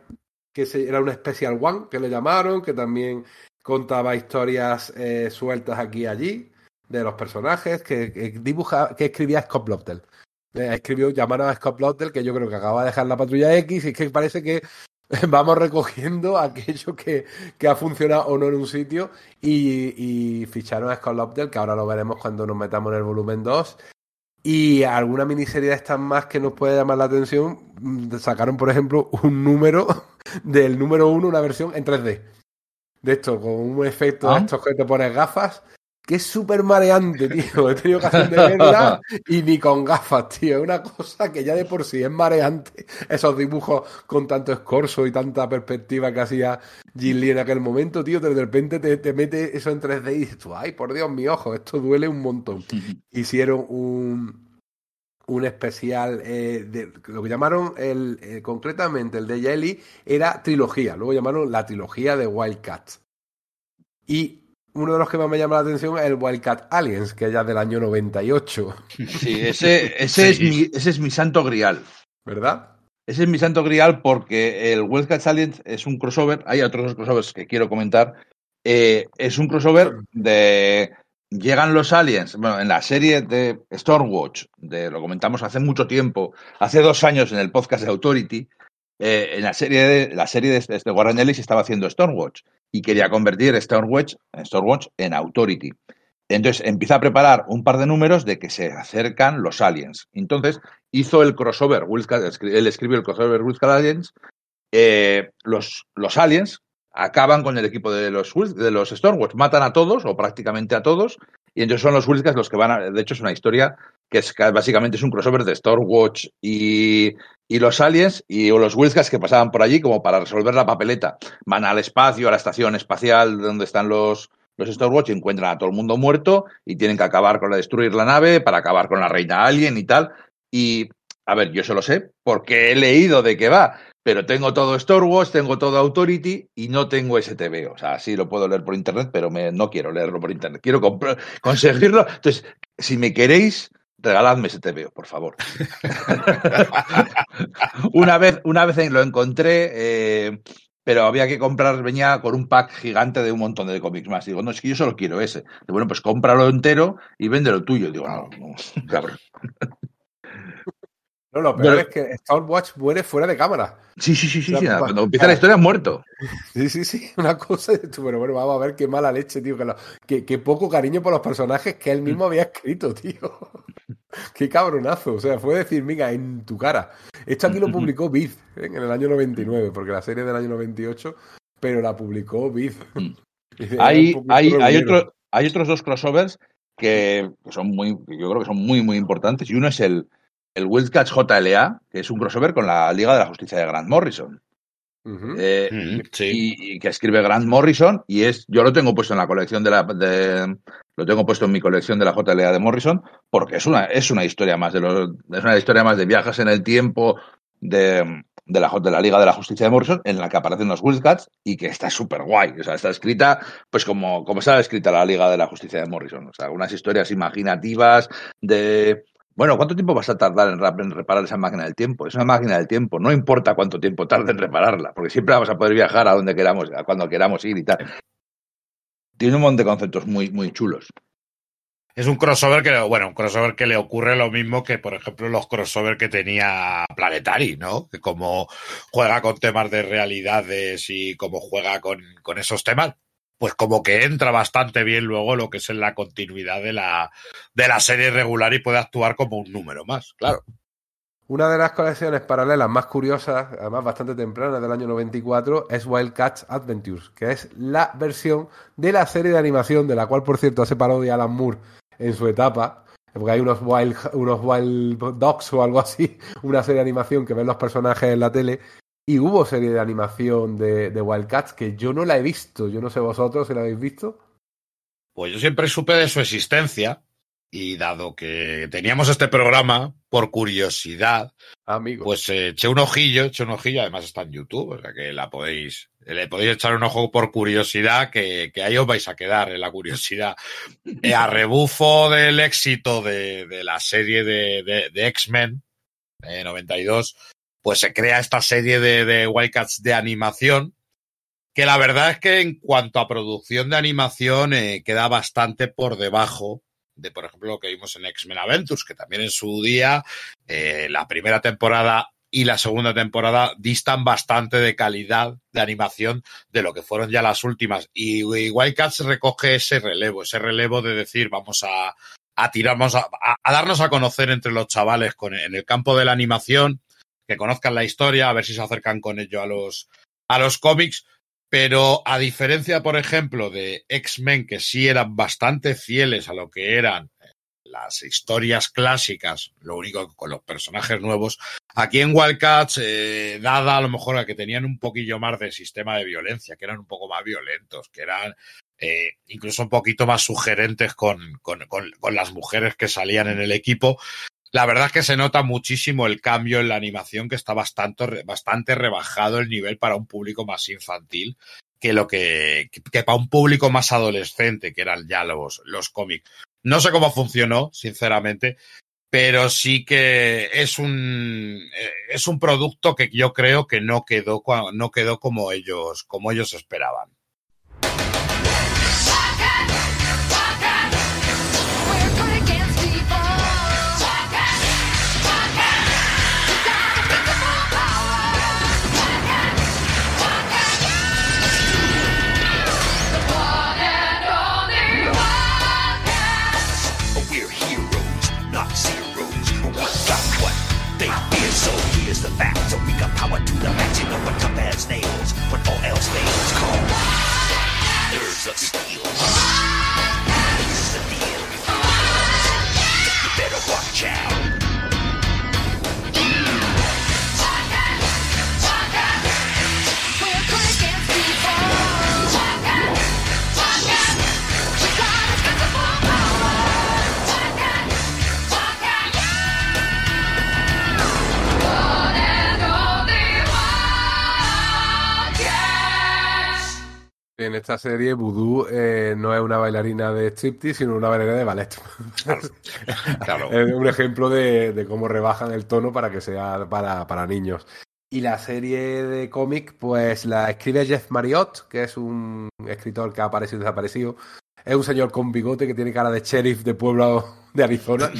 que era un Special One, que le llamaron, que también contaba historias eh, sueltas aquí y allí de los personajes, que, dibuja, que escribía Scott Blottel. Eh, escribió, llamaron a Scott Blottel, que yo creo que acaba de dejar la patrulla X, y que parece que <laughs> vamos recogiendo <laughs> aquello que, que, ha funcionado o no en un sitio y, y ficharon a Scott Blottel, que ahora lo veremos cuando nos metamos en el volumen 2, y alguna miniserie de estas más que nos puede llamar la atención, mm, sacaron, por ejemplo, un número <laughs> del número uno, una versión en 3D. De esto, con un efecto de ah. estos que te pones gafas, que es súper mareante, tío. <laughs> He tenido ocasión de verla y ni con gafas, tío. Es una cosa que ya de por sí es mareante. Esos dibujos con tanto escorzo y tanta perspectiva que hacía Gilly en aquel momento, tío. De repente te, te mete eso en 3D y dices tú, ay, por Dios, mi ojo, esto duele un montón. <laughs> Hicieron un, un especial eh, de lo que llamaron el eh, concretamente el de Jelly era trilogía, luego llamaron la trilogía de Wildcat. Y uno de los que más me llama la atención es el Wildcat Aliens, que ya es del año 98. Sí, ese, ese, Es mi, ese es mi santo grial. ¿Verdad? Ese es mi santo grial porque el Wildcat Aliens es un crossover. Hay otros crossovers que quiero comentar, Eh, es un crossover de llegan los aliens, bueno, en la serie de Stormwatch, de, lo comentamos hace mucho tiempo, hace dos años en el podcast de Authority, eh, en la serie de, la serie de, Warren Ellis estaba haciendo Stormwatch y quería convertir Stormwatch, en Authority. Entonces empieza a preparar un par de números de que se acercan los aliens. Entonces hizo el crossover, él escribió el crossover Wilscat Aliens. Eh, los, los aliens acaban con el equipo de los, de los Stormwatch, matan a todos o prácticamente a todos, y entonces son los Wilscats los que van a. De hecho, es una historia que es básicamente es un crossover de Stormwatch y, y los aliens y los Wilscats que pasaban por allí como para resolver la papeleta. Van al espacio, a la estación espacial donde están los, los Stormwatch encuentran a todo el mundo muerto y tienen que acabar con la destruir la nave para acabar con la reina alien y tal. Y, a ver, yo se lo sé porque he leído de qué va, pero tengo todo Star tengo todo Authority y no tengo STV. O sea, sí lo puedo leer por internet, pero me, no quiero leerlo por internet. Quiero <laughs> conseguirlo. Entonces, si me queréis, regaladme STV, por favor. <laughs> una, vez, una vez lo encontré, eh, pero había que comprar, venía con un pack gigante de un montón de cómics más. Digo, no, es que yo solo quiero ese. Bueno, pues cómpralo entero y véndelo tuyo. Digo, no, no, cabrón. No, lo peor es que Stormwatch muere fuera de cámara. Sí, sí, sí, sí. sí cuando empieza la historia, muerto. <laughs> Sí, sí, sí. Una cosa. Pero bueno, vamos a ver qué mala leche, tío. Que, que, poco cariño por los personajes que él mismo había escrito, tío. <laughs> qué cabronazo. O sea, fue decir, mira, en tu cara. Esto aquí lo publicó Biz ¿eh? en el año 99, porque la serie del año 98, pero la publicó Biz. <laughs> hay, hay, hay, otro, hay otros dos crossovers que son muy, yo creo que son muy, muy importantes. Y uno es el el Wildcats JLA, que es un crossover con la Liga de la Justicia de Grant Morrison. Eh, mm, y, que escribe Grant Morrison y es yo lo tengo puesto en la colección de la de, lo tengo puesto en mi colección de la JLA de Morrison porque es una es una historia más de los es una historia más de viajes en el tiempo de, de la, de la Liga de la Justicia de Morrison en la que aparecen los Wildcats y que está súper guay. O sea, está escrita pues como, como está escrita la Liga de la Justicia de Morrison. O sea, unas historias imaginativas de bueno, ¿cuánto tiempo vas a tardar en, reparar esa máquina del tiempo? Es una máquina del tiempo, no importa cuánto tiempo tarde en repararla, porque siempre vamos a poder viajar a donde queramos, a cuando queramos ir y tal. Tiene un montón de conceptos muy, muy chulos. Es un crossover que, bueno, un crossover que le ocurre lo mismo que, por ejemplo, los crossover que tenía Planetary, ¿no? Que como juega con temas de realidades y como juega con esos temas, pues como que entra bastante bien luego lo que es en la continuidad de la, de la serie regular y puede actuar como un número más, claro. Una de las colecciones paralelas más curiosas, además bastante tempranas del año 94, es Wildcats Adventures, que es la versión de la serie de animación, de la cual, por cierto, hace parodia Alan Moore en su etapa, porque hay unos Wild, unos wild Dogs o algo así, <laughs> una serie de animación que ven los personajes en la tele, y hubo serie de animación de, de Wildcats que yo no la he visto. Yo no sé vosotros si la habéis visto. Pues yo siempre supe de su existencia y dado que teníamos este programa por curiosidad, Amigo. pues eh, eché un ojillo, eché un ojillo, además está en YouTube, o sea que la podéis, le podéis echar un ojo por curiosidad, que, que ahí os vais a quedar en la curiosidad. Eh, a rebufo del éxito de, de la serie de, de, de X-Men, eh, 92, pues se crea esta serie de, de Wildcats de animación, que la verdad es que en cuanto a producción de animación eh, queda bastante por debajo de, por ejemplo, lo que vimos en X-Men Adventures, que también en su día, eh, la primera temporada y la segunda temporada distan bastante de calidad de animación de lo que fueron ya las últimas. Y, Wildcats recoge ese relevo, ese relevo de decir, vamos a, a tirarnos a, a, darnos a conocer entre los chavales en el campo de la animación que conozcan la historia, a ver si se acercan con ello a los, a los cómics. Pero a diferencia, por ejemplo, de X-Men, que sí eran bastante fieles a lo que eran las historias clásicas, lo único con los personajes nuevos, aquí en Wildcats, eh, dada a lo mejor a que tenían un poquillo más de sistema de violencia, que eran un poco más violentos, que eran eh, incluso un poquito más sugerentes con, con, con, con, las mujeres que salían en el equipo, la verdad es que se nota muchísimo el cambio en la animación, que está bastante, bastante rebajado el nivel para un público más infantil que lo que, que para un público más adolescente, que eran ya los, los cómics. No sé cómo funcionó, sinceramente, pero sí que es un, es un producto que yo creo que no quedó, no quedó como ellos, como ellos esperaban. Esta serie Voodoo eh, no es una bailarina de striptease, sino una bailarina de ballet. Claro. <laughs> es un ejemplo de, cómo rebajan el tono para que sea para, para niños. Y la serie de cómic, pues la escribe Jeff Marriott, que es un escritor que ha aparecido y desaparecido. Es un señor con bigote que tiene cara de sheriff de pueblo de Arizona,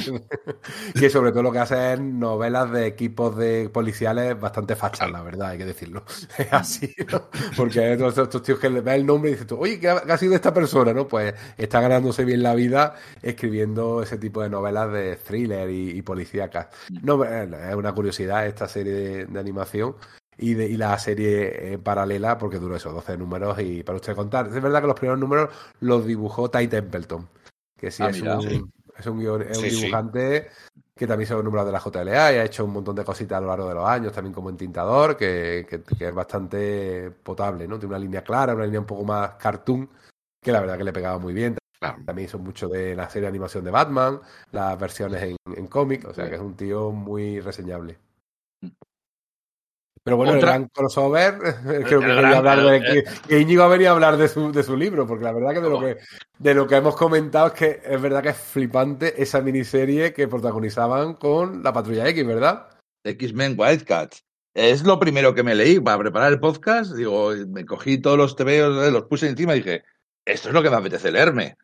<laughs> que sobre todo lo que hace es novelas de equipos de policiales bastante fachas, la verdad, hay que decirlo. <laughs> Es así, ¿no? Porque todos estos tíos que le ve el nombre y dices tú, oye, ¿qué ha, sido esta persona? ¿no? Pues está ganándose bien la vida escribiendo ese tipo de novelas de thriller y, policíacas. No, es una curiosidad esta serie de, animación. Y, de, y, la serie eh, paralela, porque duró eso, 12 números. Y para usted contar, es verdad que los primeros números los dibujó Ty Templeton, que sí ah, es un, es un, dibujante que también se ha nombrado de la JLA y ha hecho un montón de cositas a lo largo de los años, también como entintador, que, que, es bastante potable, ¿no? Tiene una línea clara, una línea un poco más cartoon, que la verdad que le pegaba muy bien. También hizo mucho de la serie de animación de Batman, las versiones en, en cómic, o sea que es un tío muy reseñable. Pero bueno, el gran crossover, <laughs> creo que quería hablar de que, que, Íñigo ha venido a hablar de su, de su libro, porque la verdad que de lo que de lo que hemos comentado es que es verdad que es flipante esa miniserie que protagonizaban con la Patrulla X, ¿verdad? X-Men Wildcats. Es lo primero que me leí para preparar el podcast. Digo, me cogí todos los tebeos, los puse encima y dije, esto es lo que me apetece leerme.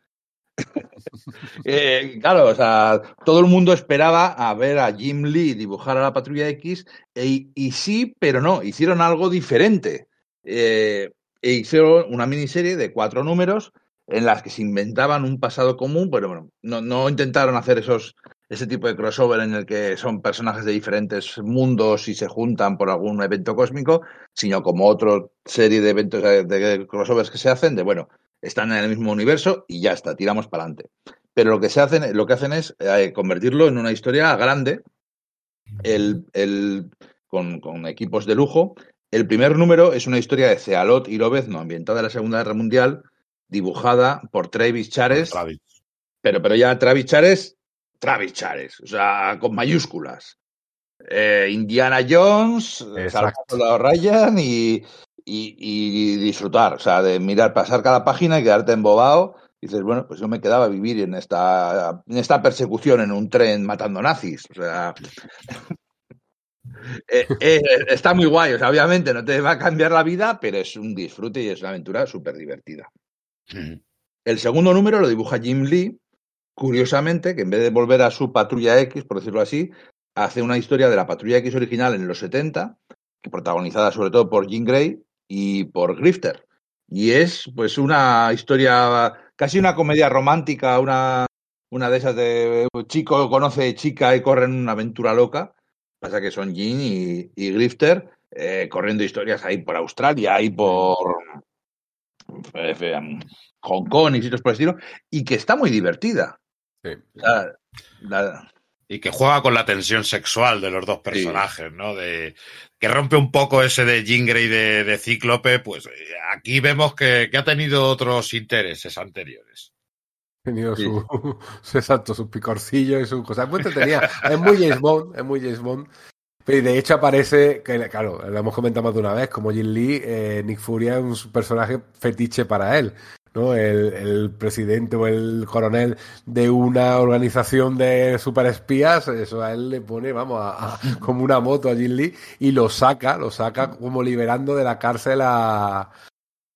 <laughs> Eh, claro, o sea, todo el mundo esperaba a ver a Jim Lee dibujar a la Patrulla X e, y sí, pero no, hicieron algo diferente. Eh, e hicieron una miniserie de cuatro números en las que se inventaban un pasado común, pero bueno, no, intentaron hacer esos, ese tipo de crossover en el que son personajes de diferentes mundos y se juntan por algún evento cósmico, sino como otra serie de eventos de crossovers que se hacen, de bueno, están en el mismo universo y ya está, tiramos para adelante. Pero lo que se hacen, lo que hacen es eh, convertirlo en una historia grande, el, el, con, con, equipos de lujo. El primer número es una historia de Cealot y Lobezno, ambientada en la Segunda Guerra Mundial, dibujada por Travis Chares. Pero, pero ya Travis Chares, Travis Chares, o sea, con mayúsculas. Eh, Indiana Jones, Salvador Ryan y, y, disfrutar, o sea, de mirar, pasar cada página y quedarte embobado. Y dices, bueno, pues yo me quedaba a vivir en esta, en esta persecución en un tren matando nazis. O sea, <laughs> eh, eh, está muy guay. O sea, obviamente no te va a cambiar la vida, pero es un disfrute y es una aventura súper divertida. El segundo número lo dibuja Jim Lee, curiosamente, que en vez de volver a su patrulla X, por decirlo así, hace una historia de la patrulla X original en los 70, protagonizada sobre todo por Jim Gray, y por Grifter. Y es pues una historia, casi una comedia romántica, una, una de esas de chico conoce chica y corren una aventura loca. Pasa que son Jin y, Grifter eh, corriendo historias ahí por Australia y por eh, Hong Kong y sitios por el estilo, y que está muy divertida. Sí. Y que juega con la tensión sexual de los dos personajes, ¿no? De, que rompe un poco ese de Jean Grey de, Cíclope, pues eh, aquí vemos que, ha tenido otros intereses anteriores. Ha tenido <laughs> su, exacto, sus picorcillos y sus cosas. Pues tenía, es muy James Bond, es muy James Bond. Pero de hecho aparece, que claro, lo hemos comentado más de una vez, como Jim Lee, eh, Nick Furia es un personaje fetiche para él. ¿No? El, presidente o el coronel de una organización de superespías, eso a él le pone, vamos, a, <laughs> como una moto a Jin Lee y lo saca, lo saca como liberando de la cárcel a,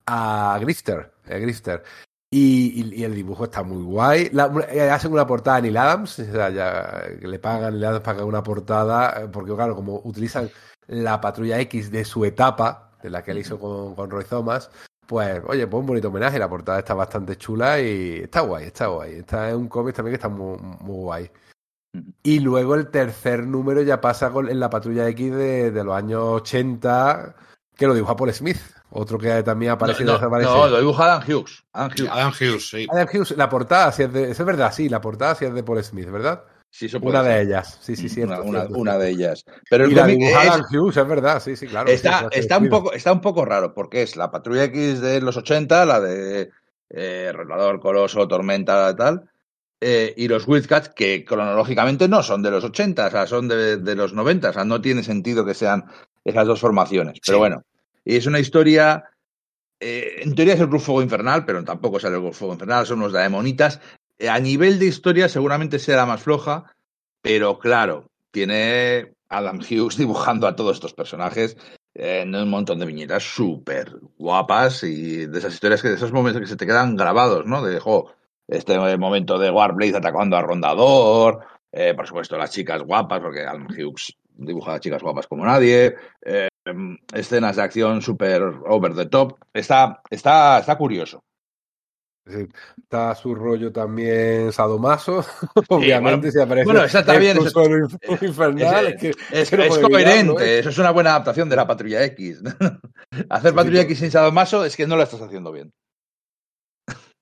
a Grifter, a Grifter. Y, el dibujo está muy guay. Eh, hacen una portada a Neil Adams, o sea, ya, le pagan a Neil Adams para que haga una portada, eh, porque claro, como utilizan la patrulla X de su etapa, de la que él hizo con, con Roy Thomas, pues, oye, pues un bonito homenaje. La portada está bastante chula y está guay, está guay. Está en un cómic también que está muy, muy guay. Y luego el tercer número ya pasa con, en la patrulla X de, de, los años 80, que lo dibuja Paul Smith. Otro que también ha aparecido no, no, lo dibuja Adam Hughes. Adam Hughes. Adam Hughes, sí. Adam Hughes, la portada, si es de. Eso es verdad, sí, la portada sí es de Paul Smith, ¿verdad? Una de ellas, sí, sí, sí. Una, de ellas. Pero el y la es, Hughes, es verdad, sí, sí, claro. Está, está, un poco, está un poco raro, porque es la Patrulla X de los 80, la de eh, Coloso, Tormenta, tal, eh, y los Wildcats, que cronológicamente no son de los 80, o sea, son de, de, los 90, o sea, no tiene sentido que sean esas dos formaciones. Pero bueno, y es una historia eh, en teoría es el Fuego Infernal, pero tampoco sale el Fuego Infernal, son unos daemonitas. Eh, a nivel de historia seguramente será más floja, pero claro, tiene Adam Hughes <laughs> dibujando a todos estos personajes en un montón de viñetas súper guapas y de esas historias que de esos momentos que se te quedan grabados, ¿no? De, jo, este momento de Warblaze atacando a Rondador, eh, por supuesto las chicas guapas, porque Alan Hughes dibuja a chicas guapas como nadie, eh, escenas de acción súper over the top, está, está, está curioso. Sí, está su rollo también sadomaso, <laughs> obviamente, bueno, si aparece bueno, está es, es, infernal, es, que, es, que no es coherente, ¿eh? eso es una buena adaptación de la Patrulla X. <laughs> Hacer Patrulla X sin sadomaso es que no lo estás haciendo bien.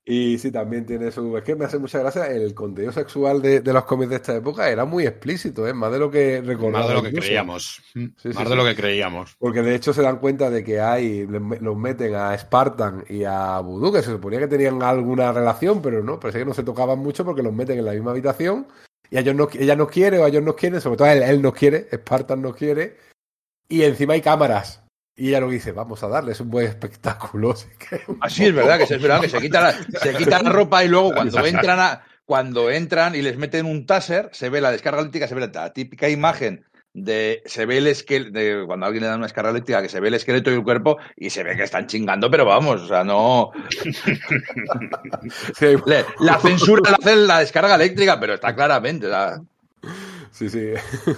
Y sí, también tiene su. Es que me hace mucha gracia. El contenido sexual de, de los cómics de esta época era muy explícito, ¿eh? más de lo que recordamos. Más de lo que creíamos. Sí, sí, más de lo que creíamos. Porque de hecho se dan cuenta de que hay. Los meten a Spartan y a Voodoo, que se suponía que tenían alguna relación, pero no. Parece que no se tocaban mucho porque los meten en la misma habitación. Y ellos no, ella no quiere o ellos no quieren, sobre todo él, él no quiere, Spartan no quiere. Y encima hay cámaras. Y ella lo dice, vamos a darles un buen espectáculo. <laughs> Así es verdad, que es verdad, que se quita la, se quita la ropa y luego cuando <laughs> entran a, cuando entran y les meten un taser, se ve la descarga eléctrica, se ve la típica imagen de se ve el esqueleto de cuando alguien le da una descarga eléctrica que se ve el esqueleto y el cuerpo y se ve que están chingando, pero vamos, o sea, no <laughs> sí. la censura la hace la descarga eléctrica, pero está claramente, o sea... Sí, sí.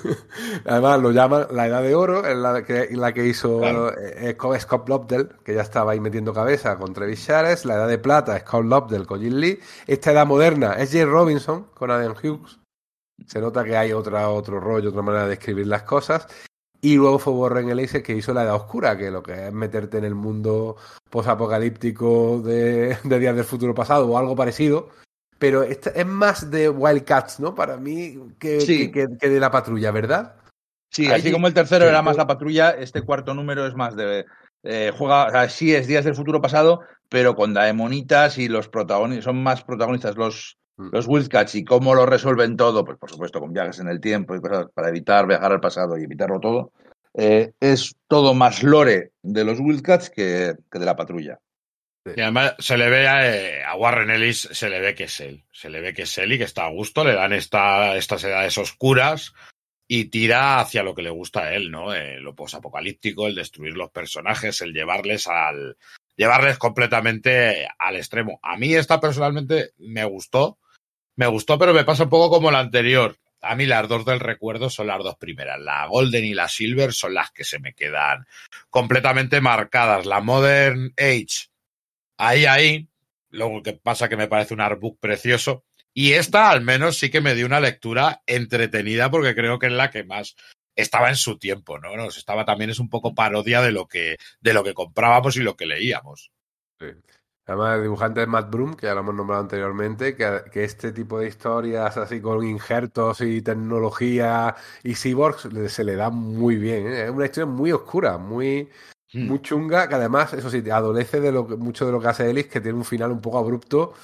<laughs> Además lo llaman la edad de oro, en la que, en la que hizo claro. Scott Lobdell, que ya estaba ahí metiendo cabeza con Travis Shares. La edad de plata, Scott Lobdell con Jim Lee. Esta edad moderna es Jay Robinson con Adam Hughes. Se nota que hay otra, otro rollo, otra manera de escribir las cosas. Y luego fue Warren Ellis que hizo la edad oscura, que lo que es meterte en el mundo posapocalíptico de, de días del futuro pasado o algo parecido, pero esta es más de Wildcats, ¿no? Para mí, que, sí. que, que, que de la patrulla, ¿verdad? Sí, así como el tercero era más la patrulla, este cuarto número es más de. Eh, juega, o sea, sí es días del futuro pasado, pero con daemonitas y los protagonistas, son más protagonistas los, mm. los Wildcats y cómo lo resuelven todo, pues por supuesto con viajes en el tiempo y cosas para evitar viajar al pasado y evitarlo todo. Eh, es todo más lore de los Wildcats que, que de la patrulla. Y además se le ve a, eh, a, Warren Ellis, se le ve que es él. Se le ve que es él y que está a gusto, le dan esta, estas edades oscuras y tira hacia lo que le gusta a él, ¿no? Eh, lo posapocalíptico, el destruir los personajes, el llevarles al. llevarles completamente al extremo. A mí esta personalmente me gustó. Me gustó, pero me pasa un poco como la anterior. A mí las dos del recuerdo son las dos primeras. La Golden y la Silver son las que se me quedan completamente marcadas. La Modern Age ahí, ahí. Lo que pasa que me parece un artbook precioso. Y esta al menos sí que me dio una lectura entretenida porque creo que es la que más estaba en su tiempo, ¿no? Nos estaba también es un poco parodia de lo que de lo que comprábamos y lo que leíamos. Sí. Además, el dibujante es Matt Broom, que ya lo hemos nombrado anteriormente, que, que, este tipo de historias así con injertos y tecnología y cyborgs se le da muy bien. ¿eh? Es una historia muy oscura, muy, Hmm. muy chunga, que además, eso sí, adolece de lo que, mucho de lo que hace Ellis, que tiene un final un poco abrupto.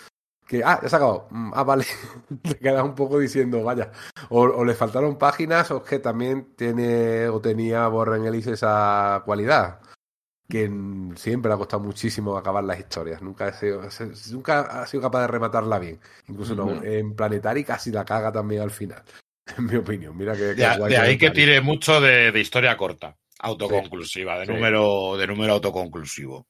Que, ah, ya se ha acabado. Ah, vale. <laughs> Te quedas un poco diciendo, vaya. O, o, le faltaron páginas, o es que también tiene o tenía Warren Ellis esa cualidad. Que siempre le ha costado muchísimo acabar las historias. Nunca ha sido, nunca ha sido capaz de rematarla bien. Incluso no, en Planetary casi la caga también al final. <laughs> En mi opinión. Mira que. que de, de ahí que tire mucho de, de historia corta autoconclusiva, de, Sí. número, de número autoconclusivo.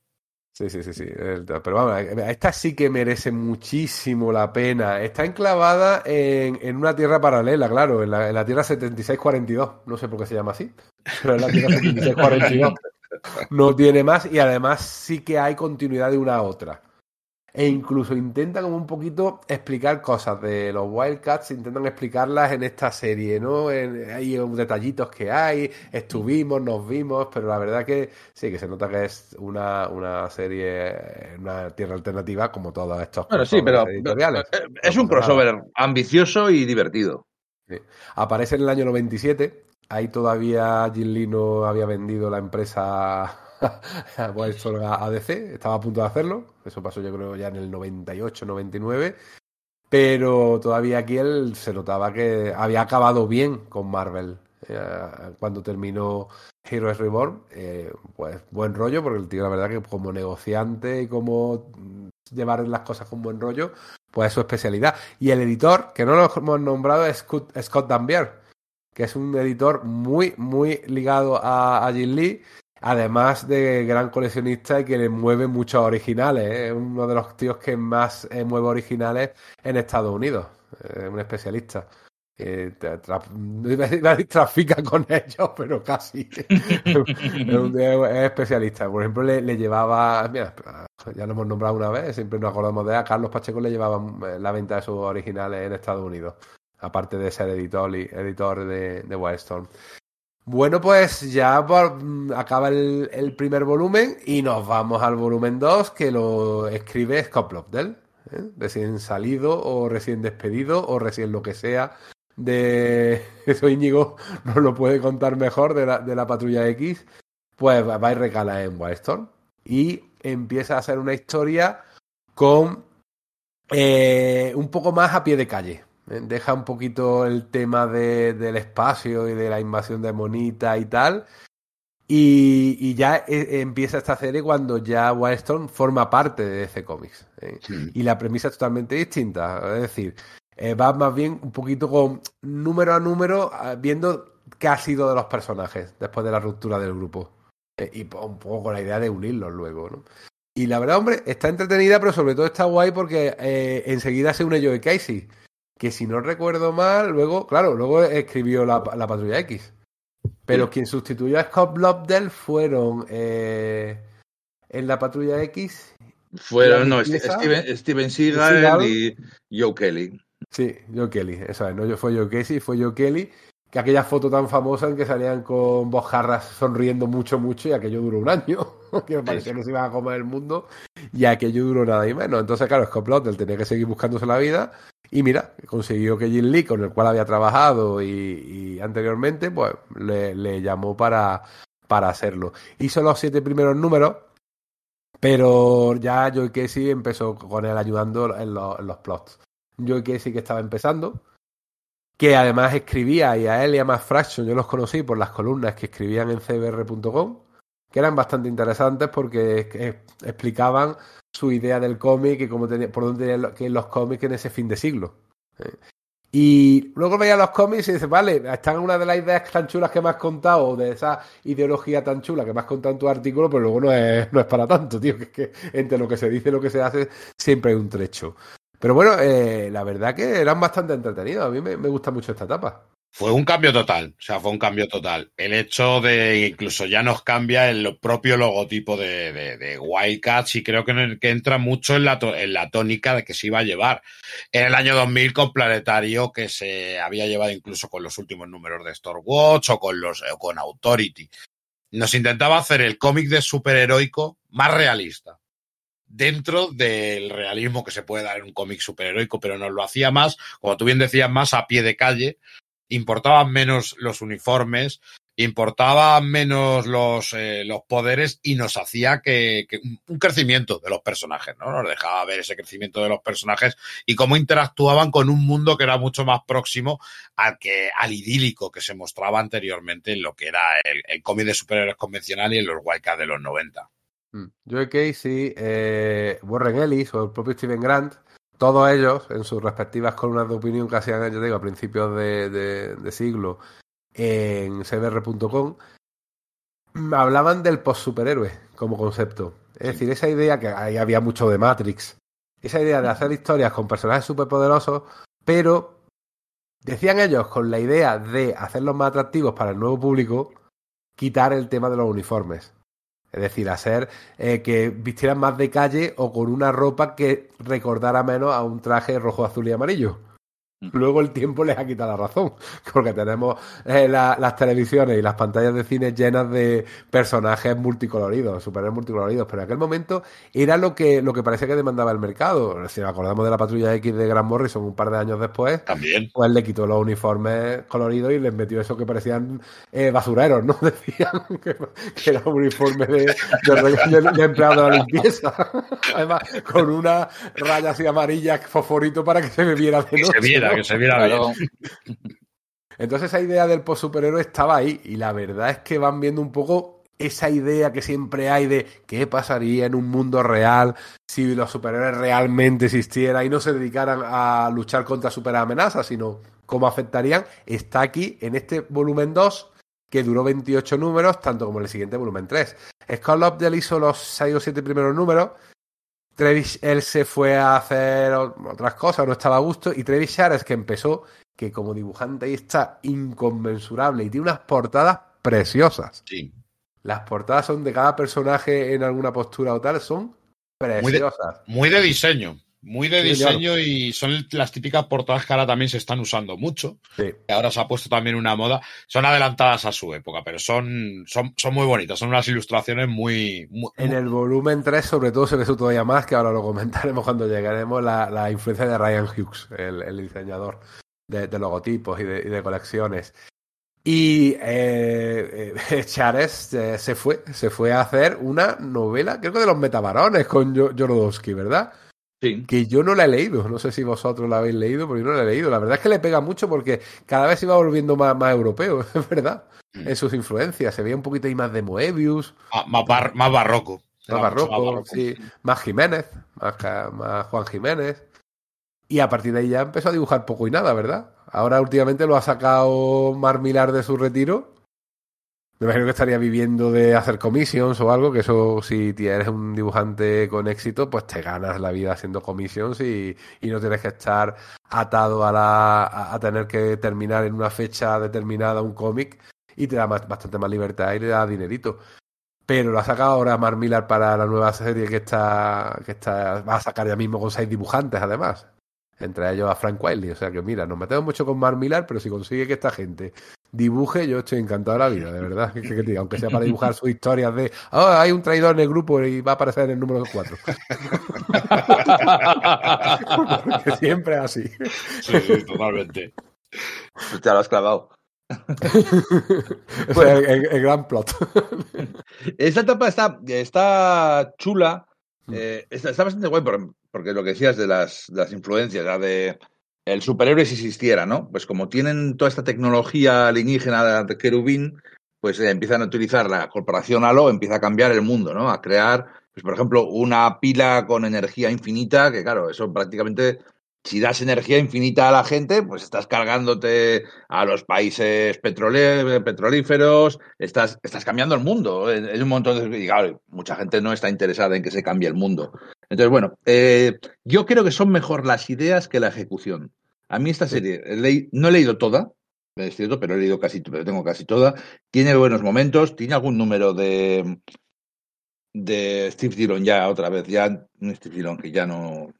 Sí, sí, sí, sí. Pero vamos, esta sí que merece muchísimo la pena. Está enclavada en, en una tierra paralela, claro, en la, en la tierra 7642. No sé por qué se llama así, pero es la tierra 7642. <laughs> No tiene más y además sí que hay continuidad de una a otra. E incluso intenta como un poquito explicar cosas de los Wildcats, intentan explicarlas en esta serie, ¿no? En, hay detallitos que hay, estuvimos, nos vimos, pero la verdad que sí, que se nota que es una, una serie, una tierra alternativa como todos estos bueno, sí, pero, editoriales. Pero, es un crossover ambicioso y divertido. Sí. Aparece en el año 97, ahí todavía Jim Lee no había vendido la empresa <laughs> Wildstorm a ADC, estaba a punto de hacerlo, eso pasó yo creo ya en el 98, 99, pero todavía aquí él se notaba que había acabado bien con Marvel. eh, cuando terminó Heroes Reborn. Eh, pues buen rollo, porque el tío, la verdad, que como negociante y como llevar las cosas con buen rollo, pues es su especialidad. Y el editor, que no lo hemos nombrado, es Scott, Scott Dambier, que es un editor muy, muy ligado a, a Jin Lee. Además de gran coleccionista y que le mueve muchos originales. ¿eh? Es uno de los tíos que más mueve originales en Estados Unidos. Es un especialista eh, <laughs> trafica con ellos, pero casi. es, especialista. Por ejemplo, le, llevaba, mira, ya lo hemos nombrado una vez, siempre nos acordamos de a Carlos Pacheco le llevaba eh, la venta de sus originales en Estados Unidos, aparte de ser editor, editor de Wildstorm. Bueno, pues ya mm, acaba el, primer volumen y nos vamos al volumen 2 que lo escribe Scott Lobdell, ¿eh? recién salido o recién despedido o recién lo que sea de <laughs> eso Íñigo nos lo puede contar mejor de la, de la patrulla X, pues va y recala en Wildstorm y empieza a hacer una historia con eh, un poco más a pie de calle. Eh, deja un poquito el tema de, del espacio y de la invasión de Monita y tal. Y, y ya eh, empieza esta serie cuando ya Wildstorm forma parte de DC Comics. Y la premisa es totalmente distinta. Es decir, eh, va más bien un poquito con número a número, ah, viendo qué ha sido de los personajes después de la ruptura del grupo. Eh, y un poco con la idea de unirlos luego, ¿no? Y la verdad, hombre, está entretenida, pero sobre todo está guay porque eh, enseguida se une Joe Casey. Que si no recuerdo mal, luego, claro, luego escribió la, Patrulla X. Pero quien sustituyó a Scott Blobdell fueron en la Patrulla X. Fueron, no, Steven, Steven Seagal y Joe Kelly. Sí, Joe Kelly, esa vez, no fue Joe Casey, fue Joe Kelly, que aquella foto tan famosa en que salían con bojarras sonriendo mucho, mucho, y aquello duró un año, <laughs> que me parecía que se iba a comer el mundo, y aquello duró nada y menos. Entonces, claro, Scott él tenía que seguir buscándose la vida, y mira, consiguió que Jim Lee, con el cual había trabajado y, anteriormente, pues le, llamó para, para hacerlo. Hizo los siete primeros números, pero ya Joe Casey empezó con él ayudando en los plots. Yo que sí que estaba empezando, que además escribía, y a él y a Matt Fraction yo los conocí por las columnas que escribían en cbr.com, que eran bastante interesantes porque explicaban su idea del cómic y cómo tenía, por dónde tenían que los cómics en ese fin de siglo. ¿eh? Y luego veía los cómics y dice, vale, están una de las ideas tan chulas que me has contado, de esa ideología tan chula que me has contado en tu artículo, pero luego no es, no es para tanto, tío, que es que entre lo que se dice y lo que se hace siempre hay un trecho. Pero bueno, eh, la verdad que eran bastante entretenidos. A mí me, gusta mucho esta etapa. Fue un cambio total, o sea, fue un cambio total. El hecho de incluso ya nos cambia el propio logotipo de, de, Wildcats y creo que, que entra mucho en la, en la tónica de que se iba a llevar. En el año 2000 con Planetario, que se había llevado incluso con los últimos números de Stormwatch o con, los, o con Authority. Nos intentaba hacer el cómic de superheroico más realista dentro del realismo que se puede dar en un cómic superheroico, pero nos lo hacía más, como tú bien decías, más a pie de calle, importaban menos los uniformes, importaban menos los, eh, los poderes y nos hacía que, un crecimiento de los personajes, ¿no? Nos dejaba ver ese crecimiento de los personajes y cómo interactuaban con un mundo que era mucho más próximo al que, al idílico que se mostraba anteriormente en lo que era el, el cómic de superhéroes convencional y en los Wildcats de los 90. Mm. Joe Casey, eh, Warren Ellis o el propio Steven Grant, todos ellos en sus respectivas columnas de opinión que hacían, yo digo, a principios de, siglo en cbr.com, hablaban del post-superhéroe como concepto. Es decir, esa idea que ahí había mucho de Matrix, esa idea de hacer historias con personajes superpoderosos, pero decían ellos con la idea de hacerlos más atractivos para el nuevo público, quitar el tema de los uniformes. Es decir, hacer eh, que vistieran más de calle o con una ropa que recordara menos a un traje rojo, azul y amarillo. Luego el tiempo les ha quitado la razón, <laughs> porque tenemos eh, las televisiones y las pantallas de cine llenas de personajes multicoloridos, superhéroes multicoloridos, pero en aquel momento era lo que, lo que parecía que demandaba el mercado. Si acordamos de la patrulla X de Grant Morrison un par de años después, también pues le quitó los uniformes coloridos y les metió eso que parecían eh, basureros, ¿no? <laughs> Decían que, era un uniforme de, de, empleado de la limpieza. <laughs> Además, con una raya así amarilla fosforito para que se me viera de noche que se viera bien. Entonces esa idea del post superhéroe estaba ahí y la verdad es que van viendo un poco esa idea que siempre hay de qué pasaría en un mundo real si los superhéroes realmente existieran y no se dedicaran a luchar contra superamenazas, sino cómo afectarían, está aquí en este volumen 2 que duró 28 números, tanto como en el siguiente volumen 3. Scott Lobdell hizo los 6 o 7 primeros números. Travis, él se fue a hacer otras cosas, no estaba a gusto. Y Travis Shares, que empezó, que como dibujante ahí está inconmensurable y tiene unas portadas preciosas. Sí. Las portadas son de cada personaje en alguna postura o tal, son preciosas. Muy de, muy de diseño. Muy de Sí, diseño y son las típicas portadas que ahora también se están usando mucho. Sí. ahora se ha puesto también una moda. Son adelantadas a su época, pero son, son, son muy bonitas. Son unas ilustraciones muy. muy- En el volumen 3, sobre todo, se ve eso todavía más, que ahora lo comentaremos cuando llegaremos, la, la influencia de Ryan Hughes, el, el diseñador de, de logotipos y de, y de colecciones. Y eh, eh, <laughs> Chares eh, se fue, se fue a hacer una novela, creo que de los metabarones con Jo- Jodorowsky, ¿verdad? Sí. que yo no la he leído. No sé si vosotros la habéis leído, pero yo no la he leído. La verdad es que le pega mucho porque cada vez se iba volviendo más, más europeo, <laughs> es verdad. Mm. En sus influencias. Se veía un poquito ahí más de Moebius, Ah, más, bar- más barroco. más barroco, sí, más Jiménez, más, más Juan Jiménez. Y a partir de ahí ya empezó a dibujar poco y nada, ¿verdad? Ahora últimamente lo ha sacado Mar Millar de su retiro. Me imagino que estaría viviendo de hacer commissions o algo, que eso si eres un dibujante con éxito, pues te ganas la vida haciendo commissions y, y no tienes que estar atado a, la, a, tener que terminar en una fecha determinada un cómic y te da más- bastante más libertad y le da dinerito. Pero lo ha sacado ahora Mark Millar para la nueva serie que está, que está, va a sacar ya mismo con seis dibujantes además. Entre ellos a Frank Wiley. O sea que mira, nos metemos mucho con Mark Millar, pero si consigue que esta gente dibuje, yo estoy encantado de la vida, de verdad. Que- <laughs> que- que te diga, aunque sea para dibujar sus historias de "Ah, hay un traidor en el grupo y va a aparecer en el número 4. <laughs> que siempre es así. Sí, sí, totalmente. Te lo has clavado. <laughs> El, el- el gran plot. Esta etapa está, está chula. Mm. eh, está, está bastante guay por- porque lo que decías de las, de las influencias, la de el superhéroe si existiera, ¿no? Pues como tienen toda esta tecnología alienígena de querubín, pues eh, empiezan a utilizar la corporación Halo, empieza a cambiar el mundo, ¿no? A crear, pues por ejemplo, una pila con energía infinita, que claro, eso prácticamente, si das energía infinita a la gente, pues estás cargándote a los países petrolíferos, estás, estás cambiando el mundo. Es es un montón de. Y claro, mucha gente no está interesada en que se cambie el mundo. Entonces, bueno, eh, yo creo que son mejor las ideas que la ejecución. A mí esta serie, no he leído toda, es cierto, pero he leído casi, pero tengo casi toda. Tiene buenos momentos, tiene algún número de de Steve Dillon ya otra vez, ya Steve Dillon que ya no,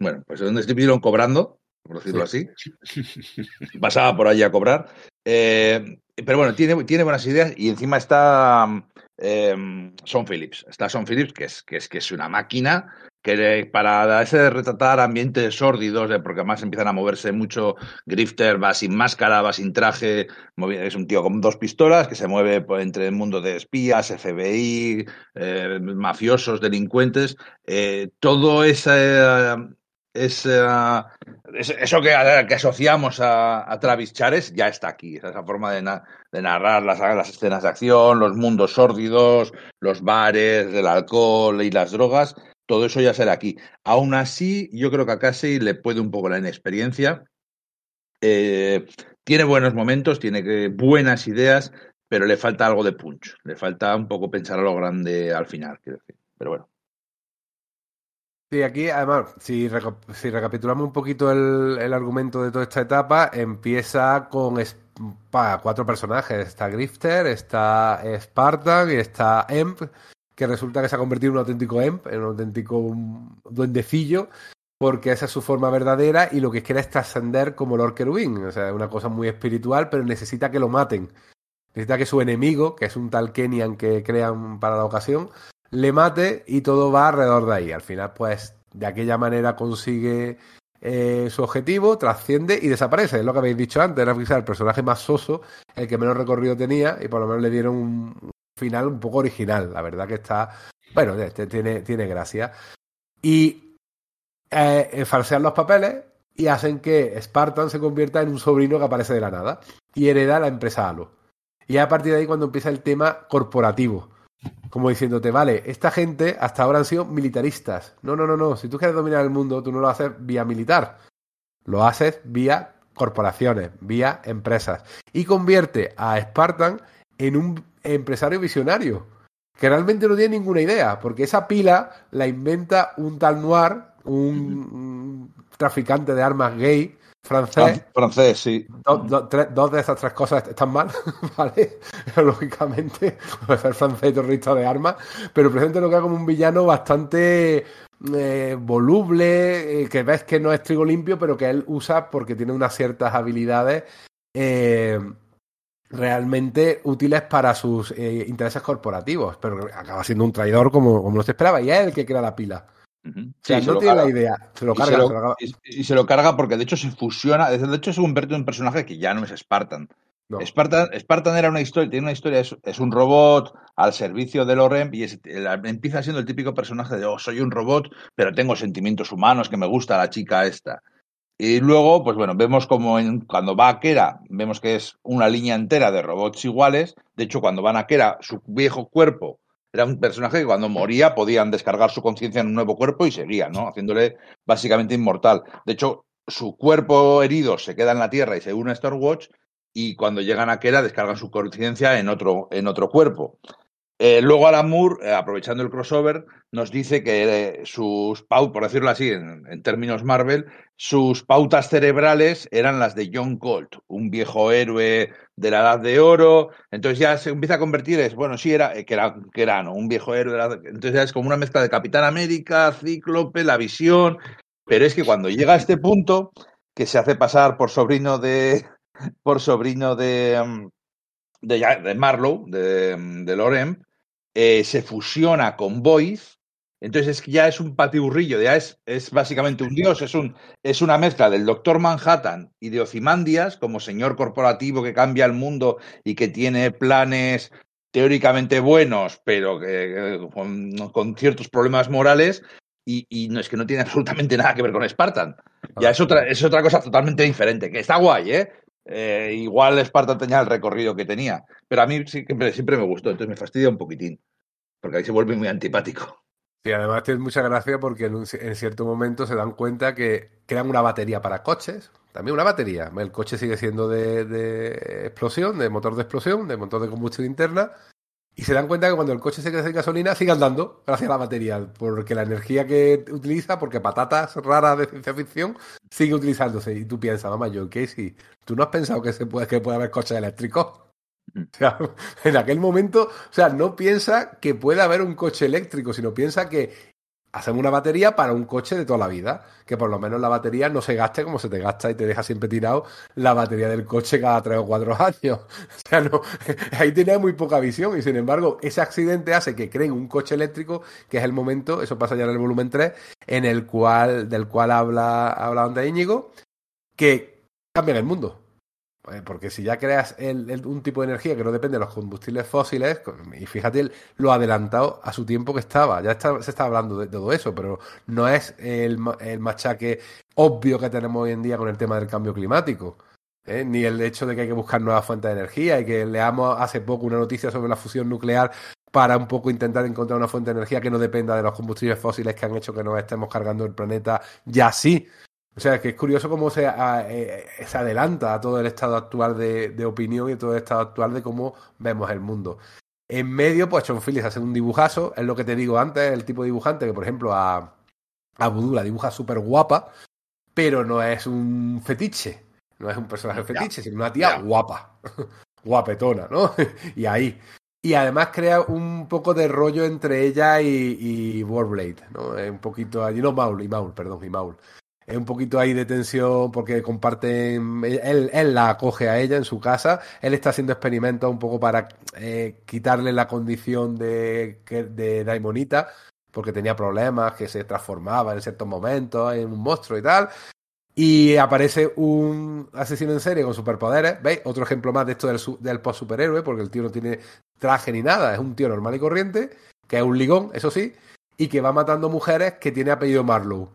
bueno, pues donde Steve Dillon cobrando, por decirlo así, <laughs> pasaba por allí a cobrar. Eh, pero bueno, tiene, tiene buenas ideas y encima está eh, Son Phillips. Está Son Phillips, que es, que es, que es una máquina que para ese retratar ambientes sórdidos, porque además empiezan a moverse mucho, Grifter va sin máscara, va sin traje, es un tío con dos pistolas que se mueve entre el mundo de espías, FBI, eh, mafiosos, delincuentes, eh, todo ese, ese, es- eso que, asociamos a, a Travis Chares ya está aquí. Esa forma de narrar las, las escenas de acción, los mundos sórdidos, los bares, el alcohol y las drogas, todo eso ya será aquí. Aún así, yo creo que a Casey le puede un poco la inexperiencia. Eh, tiene buenos momentos, tiene buenas ideas, pero le falta algo de punch. Le falta un poco pensar a lo grande al final, quiero decir. Pero bueno. Sí, aquí además, si, recapitulamos un poquito el, argumento de toda esta etapa, empieza con pa, cuatro personajes. Está Grifter, está Spartan y está Emp, que resulta que se ha convertido en un auténtico Emp, en un auténtico duendecillo, porque esa es su forma verdadera y lo que quiere es trascender como Lord Kerubin. O sea, es una cosa muy espiritual, pero necesita que lo maten. Necesita que su enemigo, que es un tal Kenyan que crean para la ocasión, le mate y todo va alrededor de ahí. Al final, pues, de aquella manera consigue eh, su objetivo, trasciende y desaparece. Es lo que habéis dicho antes, era quizá el personaje más soso, el que menos recorrido tenía y por lo menos le dieron un final un poco original. La verdad que está, bueno, este tiene, tiene gracia. Y eh, falsean los papeles y hacen que Spartan se convierta en un sobrino que aparece de la nada. y hereda la empresa Halo. Y a partir de ahí cuando empieza el tema corporativo. Como diciéndote, vale, esta gente hasta ahora han sido militaristas. No, no, no, no. Si tú quieres dominar el mundo, tú no lo haces vía militar. Lo haces vía corporaciones, vía empresas. Y convierte a Spartan en un empresario visionario. Que realmente no tiene ninguna idea. Porque esa pila la inventa un tal Noir, un, un traficante de armas gay, francés. Francés, sí. Do- do- tres- dos de esas tres cosas están mal, <laughs> ¿vale? <laughs> Lógicamente, ser francés y terrorista de armas, pero presenta lo que como un villano bastante eh, voluble, eh, que ves que no es trigo limpio, pero que él usa porque tiene unas ciertas habilidades eh, realmente útiles para sus eh, intereses corporativos, pero acaba siendo un traidor como, como no se esperaba, y es el que crea la pila. Ujú. O sea, Sí, no tiene carga. la idea, se lo Y carga, se lo, se lo acaba- y- y se lo carga porque de hecho se fusiona, de hecho se convierte en un personaje que ya no es Spartan. no. Spartan, Spartan era una historia, tiene una historia, es, es un robot al servicio del Orem y es- el- empieza siendo el típico personaje de, oh, soy un robot, pero tengo sentimientos humanos, que me gusta la chica esta. Y luego, pues bueno, vemos como en- cuando va a Kera, vemos que es una línea entera de robots iguales. De hecho, cuando van a Kera, su viejo cuerpo era un personaje que cuando moría podían descargar su conciencia en un nuevo cuerpo y seguía, ¿no? Haciéndole básicamente inmortal. De hecho, su cuerpo herido se queda en la Tierra y se une a Starwatch y cuando llegan a Kera descargan su conciencia en otro, en otro cuerpo. Eh, luego Alan Moore, eh, aprovechando el crossover, nos dice que eh, sus pautas, por decirlo así, en, términos Marvel, sus pautas cerebrales eran las de John Colt, un viejo héroe de la Edad de Oro. Entonces ya se empieza a convertir, es bueno, sí, era, que era, que era ¿no? un viejo héroe de la Entonces ya es como una mezcla de Capitán América, Cíclope, La Visión. Pero es que cuando llega a este punto, que se hace pasar por sobrino de. por sobrino de. mm, de Marlowe, de, mm, de Lorem, eh, se fusiona con Boyce. Entonces es que ya es un patiburrillo, ya es, es básicamente un dios, es, un, es una mezcla del Doctor Manhattan y de Ozymandias como señor corporativo que cambia el mundo y que tiene planes teóricamente buenos, pero que, eh, con, con ciertos problemas morales, y, y no es que no tiene <laughs> absolutamente nada que ver con Spartan. Ya es otra, es otra cosa totalmente diferente, que está guay, ¿eh? Eh, igual Spartan tenía el recorrido que tenía, pero a mí siempre, siempre me gustó, entonces me fastidia un poquitín, porque ahí se vuelve muy antipático. Sí, además tiene mucha gracia porque en, un- en cierto momento se dan cuenta que crean una batería para coches, también una batería. El coche sigue siendo de explosión, de motor de explosión, de motor de combustión interna, y se dan cuenta que cuando el coche se queda sin gasolina sigue andando gracias a la batería, porque la energía que utiliza, porque patatas raras de ciencia ficción, sigue utilizándose. Y tú piensas, mamá, yo, Casey, ¿tú no has pensado que se puede, que puede haber coches eléctricos? O sea, <laughs> en aquel momento, o sea, no piensa que pueda haber un coche eléctrico, sino piensa que hacemos una batería para un coche de toda la vida, que por lo menos la batería no se gaste como se te gasta y te deja siempre tirado la batería del coche cada tres o cuatro <laughs> años. O sea, no, <laughs> ahí tenía muy poca visión y sin embargo ese accidente hace que creen un coche eléctrico, que es el momento, eso pasa ya en el volumen 3, en el cual, del cual habla, habla Onda Íñigo, que cambian el mundo. Eh, Porque si ya creas el- un tipo de energía que no depende de los combustibles fósiles, y fíjate lo adelantado a su tiempo que estaba, ya está- se está hablando de todo eso, pero no es el, el machaque obvio que tenemos hoy en día con el tema del cambio climático, ¿eh? ni el hecho de que hay que buscar nuevas fuentes de energía y que leamos hace poco una noticia sobre la fusión nuclear para un poco intentar encontrar una fuente de energía que no dependa de los combustibles fósiles que han hecho que nos estemos cargando el planeta ya sí. O sea, que es curioso cómo se, a- eh, se adelanta a todo el estado actual de, de opinión y todo el estado actual de cómo vemos el mundo. En medio, pues John Phillips hace un dibujazo, es lo que te digo antes, el tipo de dibujante que, por ejemplo, a, a Voodoo la dibuja súper guapa, pero no es un fetiche, no es un personaje fetiche, sino una tía guapa, <laughs> guapetona, ¿no? <laughs> y ahí. Y además crea un poco de rollo entre ella y, y Warblade, ¿no? Un poquito allí, no Maul, y Maul, perdón, y Maul. Es un poquito ahí de tensión porque comparten, él, él la acoge a ella en su casa, él está haciendo experimentos un poco para eh, quitarle la condición de, de Daimonita, porque tenía problemas, que se transformaba en ciertos momentos en un monstruo y tal. Y aparece un asesino en serie con superpoderes. ¿Veis? Otro ejemplo más de esto del, del post-superhéroe, porque el tío no tiene traje ni nada, es un tío normal y corriente, que es un ligón, eso sí, y que va matando mujeres que tiene apellido Marlowe.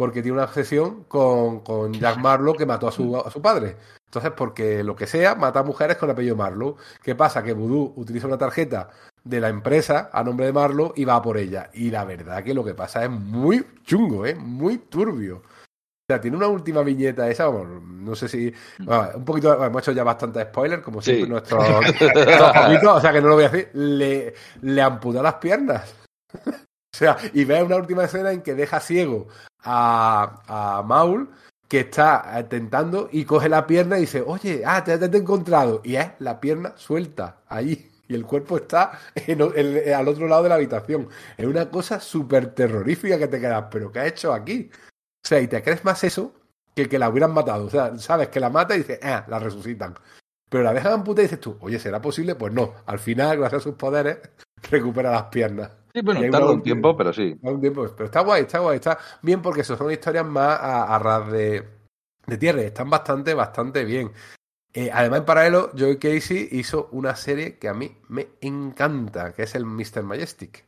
Porque tiene una obsesión con, con Jack <laughs> Marlowe que mató a su, a su padre. Entonces, porque lo que sea, mata a mujeres con el apellido Marlowe. ¿Qué pasa? Que Voodoo utiliza una tarjeta de la empresa a nombre de Marlowe y va por ella. Y la verdad que lo que pasa es muy chungo, ¿eh? Muy turbio. O sea, tiene una última viñeta esa, vamos, no sé si... bueno, un poquito, hemos hecho ya bastante spoiler, como siempre, Sí. <laughs> nuestros nuestros o sea que no lo voy a decir, le, le amputa las piernas. <laughs> o sea, y ve una última escena en que deja ciego a, a Maul, que está eh, tentando y coge la pierna y dice, oye, ah, te, te he encontrado. Y es la pierna suelta ahí. Y el cuerpo está en en- al otro lado de la habitación. Es una cosa súper terrorífica que te quedas, pero ¿qué ha hecho aquí? O sea, y te crees más eso que que la hubieran matado. O sea, sabes que la mata y dices, ah, la resucitan. Pero la dejan amputada y dices tú, oye, ¿será posible? Pues no. Al final, gracias a sus poderes, <laughs> recupera las piernas. Sí, bueno, tarda un tiempo, pero sí. Un tiempo, pero está guay, está guay, está bien porque eso son historias más a, a ras de, de tierra, están bastante, bastante bien. Eh, además, en paralelo, Joey Casey hizo una serie que a mí me encanta, que es el Mr. Majestic.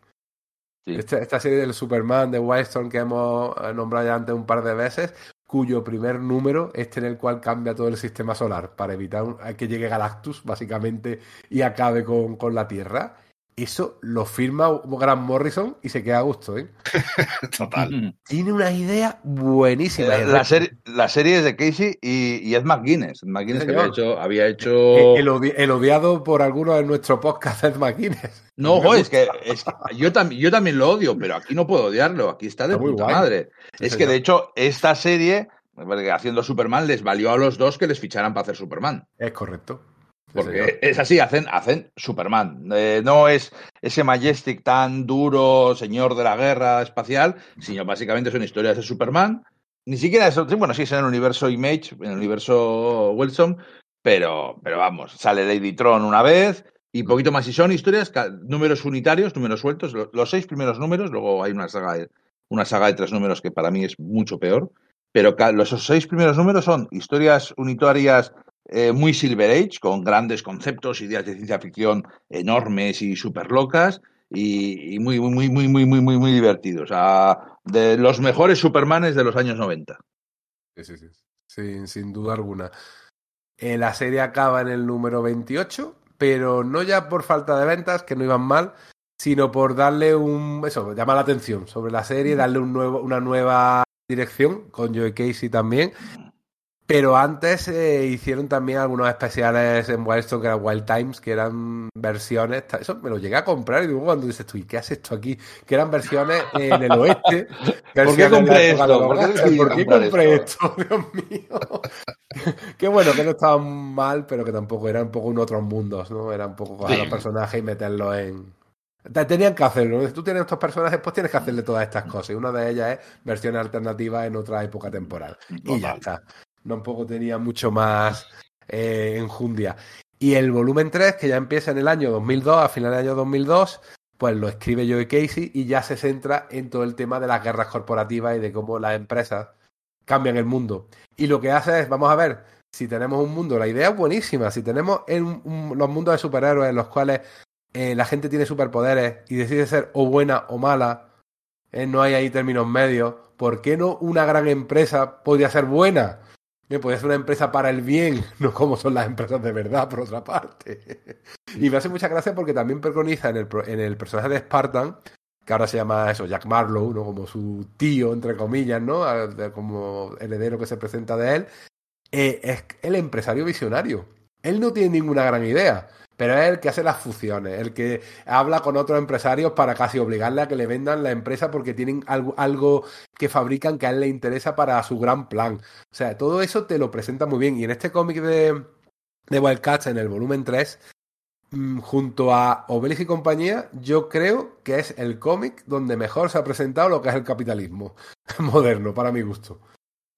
Sí. Esta, esta serie del Superman de Wildstorm que hemos eh, nombrado ya antes un par de veces, cuyo primer número es en el cual cambia todo el sistema solar para evitar un- que llegue Galactus, básicamente, y acabe con, con la Tierra. Eso lo firma Grant Morrison y se queda a gusto, ¿eh? <laughs> Total. Tiene una idea buenísima. La, serie, la serie es de Casey y, y Ed McGuinness. McGuinness había hecho, había hecho... El, odi- el odiado por algunos de nuestro podcast, Ed McGuinness. No, jo, es que, es que yo, también yo también lo odio, pero aquí no puedo odiarlo. Aquí está de Está puta guay. madre. Sí, es que, señor. de hecho, esta serie, haciendo Superman, les valió a los dos que les ficharan para hacer Superman. Es correcto. Porque es así, hacen, hacen Superman. Eh, no es ese Majestic tan duro, señor de la guerra espacial, sino básicamente son historias de Superman. Ni siquiera es, bueno, sí es en el universo Image, en el universo Wilson, pero, pero vamos, sale Lady Tron una vez y poquito más. Y son historias, números unitarios, números sueltos, lo- los seis primeros números, luego hay una saga de, una saga de tres números que para mí es mucho peor, pero los esos seis primeros números son historias unitarias eh, muy Silver Age, con grandes conceptos, ideas de ciencia ficción enormes y súper locas, y, y muy, muy, muy, muy, muy, muy, muy, divertidos. O sea, de los mejores Supermanes de los años 90. Sí, sí, sí. Sin, sin duda alguna. Eh, la serie acaba en el número 28, pero no ya por falta de ventas, que no iban mal, sino por darle un. Eso, llamar la atención sobre la serie, darle un nuevo, una nueva dirección, con Joey Casey también. Pero antes eh, hicieron también algunos especiales en Wildstorm que eran Wild Times, que eran versiones. Eso me lo llegué a comprar y luego cuando dices tú, ¿y qué haces esto aquí? Que eran versiones en el oeste. <laughs> ¿Por qué compré esto? ¿Por qué ¿Por qué compré esto? esto? <laughs> Dios mío. <laughs> Qué bueno que no estaban mal, pero que tampoco eran un poco en otros mundos, ¿no? Era un poco coger Sí. los personajes y meterlos en. Te- Tenían que hacerlo. Tú tienes estos personajes, pues tienes que hacerle todas estas cosas. Y una de ellas es versiones alternativas en otra época temporal. Y ya está. Tampoco tenía mucho más eh, enjundia. Y el volumen 3, que ya empieza en el año 2002, a final del año 2002, pues lo escribe Joey Casey y ya se centra en todo el tema de las guerras corporativas y de cómo las empresas cambian el mundo. Y lo que hace es, vamos a ver, si tenemos un mundo, la idea es buenísima, si tenemos en un- los mundos de superhéroes en los cuales eh, la gente tiene superpoderes y decide ser o buena o mala, eh, no hay ahí términos medios, ¿por qué no una gran empresa podría ser buena? Podría ser una empresa para el bien, <laughs> no como son las empresas de verdad, por otra parte. y me hace mucha gracia porque también preconiza en el, en el personaje de Spartan, que ahora se llama eso, Jack Marlowe, ¿no? Como su tío, entre comillas, ¿no? Como heredero que se presenta de él. eh, es el empresario visionario. Él no tiene ninguna gran idea, pero es el que hace las fusiones, el que habla con otros empresarios para casi obligarle a que le vendan la empresa porque tienen algo, algo que fabrican que a él le interesa para su gran plan. O sea, todo eso te lo presenta muy bien. Y en este cómic de, de Wildcats, en el volumen 3, mm, junto a Obelix y compañía, yo creo que es el cómic donde mejor se ha presentado lo que es el capitalismo <laughs> moderno, para mi gusto.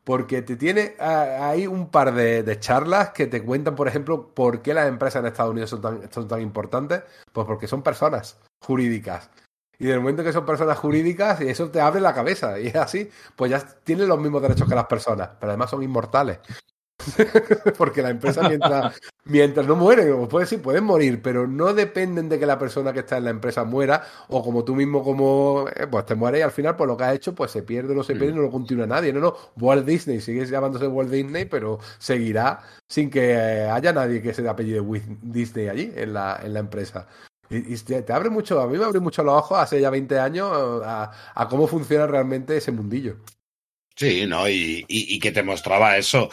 Porque te tiene ah, ahí un par de, de charlas que te cuentan, por ejemplo, por qué las empresas en Estados Unidos son tan, son tan importantes. Pues porque son personas jurídicas. Y del momento que son personas jurídicas, y eso te abre la cabeza. Y es así, pues ya tienen los mismos derechos que las personas, pero además son inmortales. <laughs> Porque la empresa mientras, mientras no mueren, o puede sí, pueden morir, pero no dependen de que la persona que está en la empresa muera, o como tú mismo, como eh, pues te mueres y al final, por lo que has hecho, pues se pierde o no se pierde y no lo continúa nadie. No, no, Walt Disney sigue llamándose Walt Disney, pero seguirá sin que eh, haya nadie que se apellido Disney allí en la, en la empresa. Y, te, abre mucho, a mí me abre mucho los ojos hace ya 20 años a, a cómo funciona realmente ese mundillo. Sí, ¿no? Y, y, que te mostraba eso.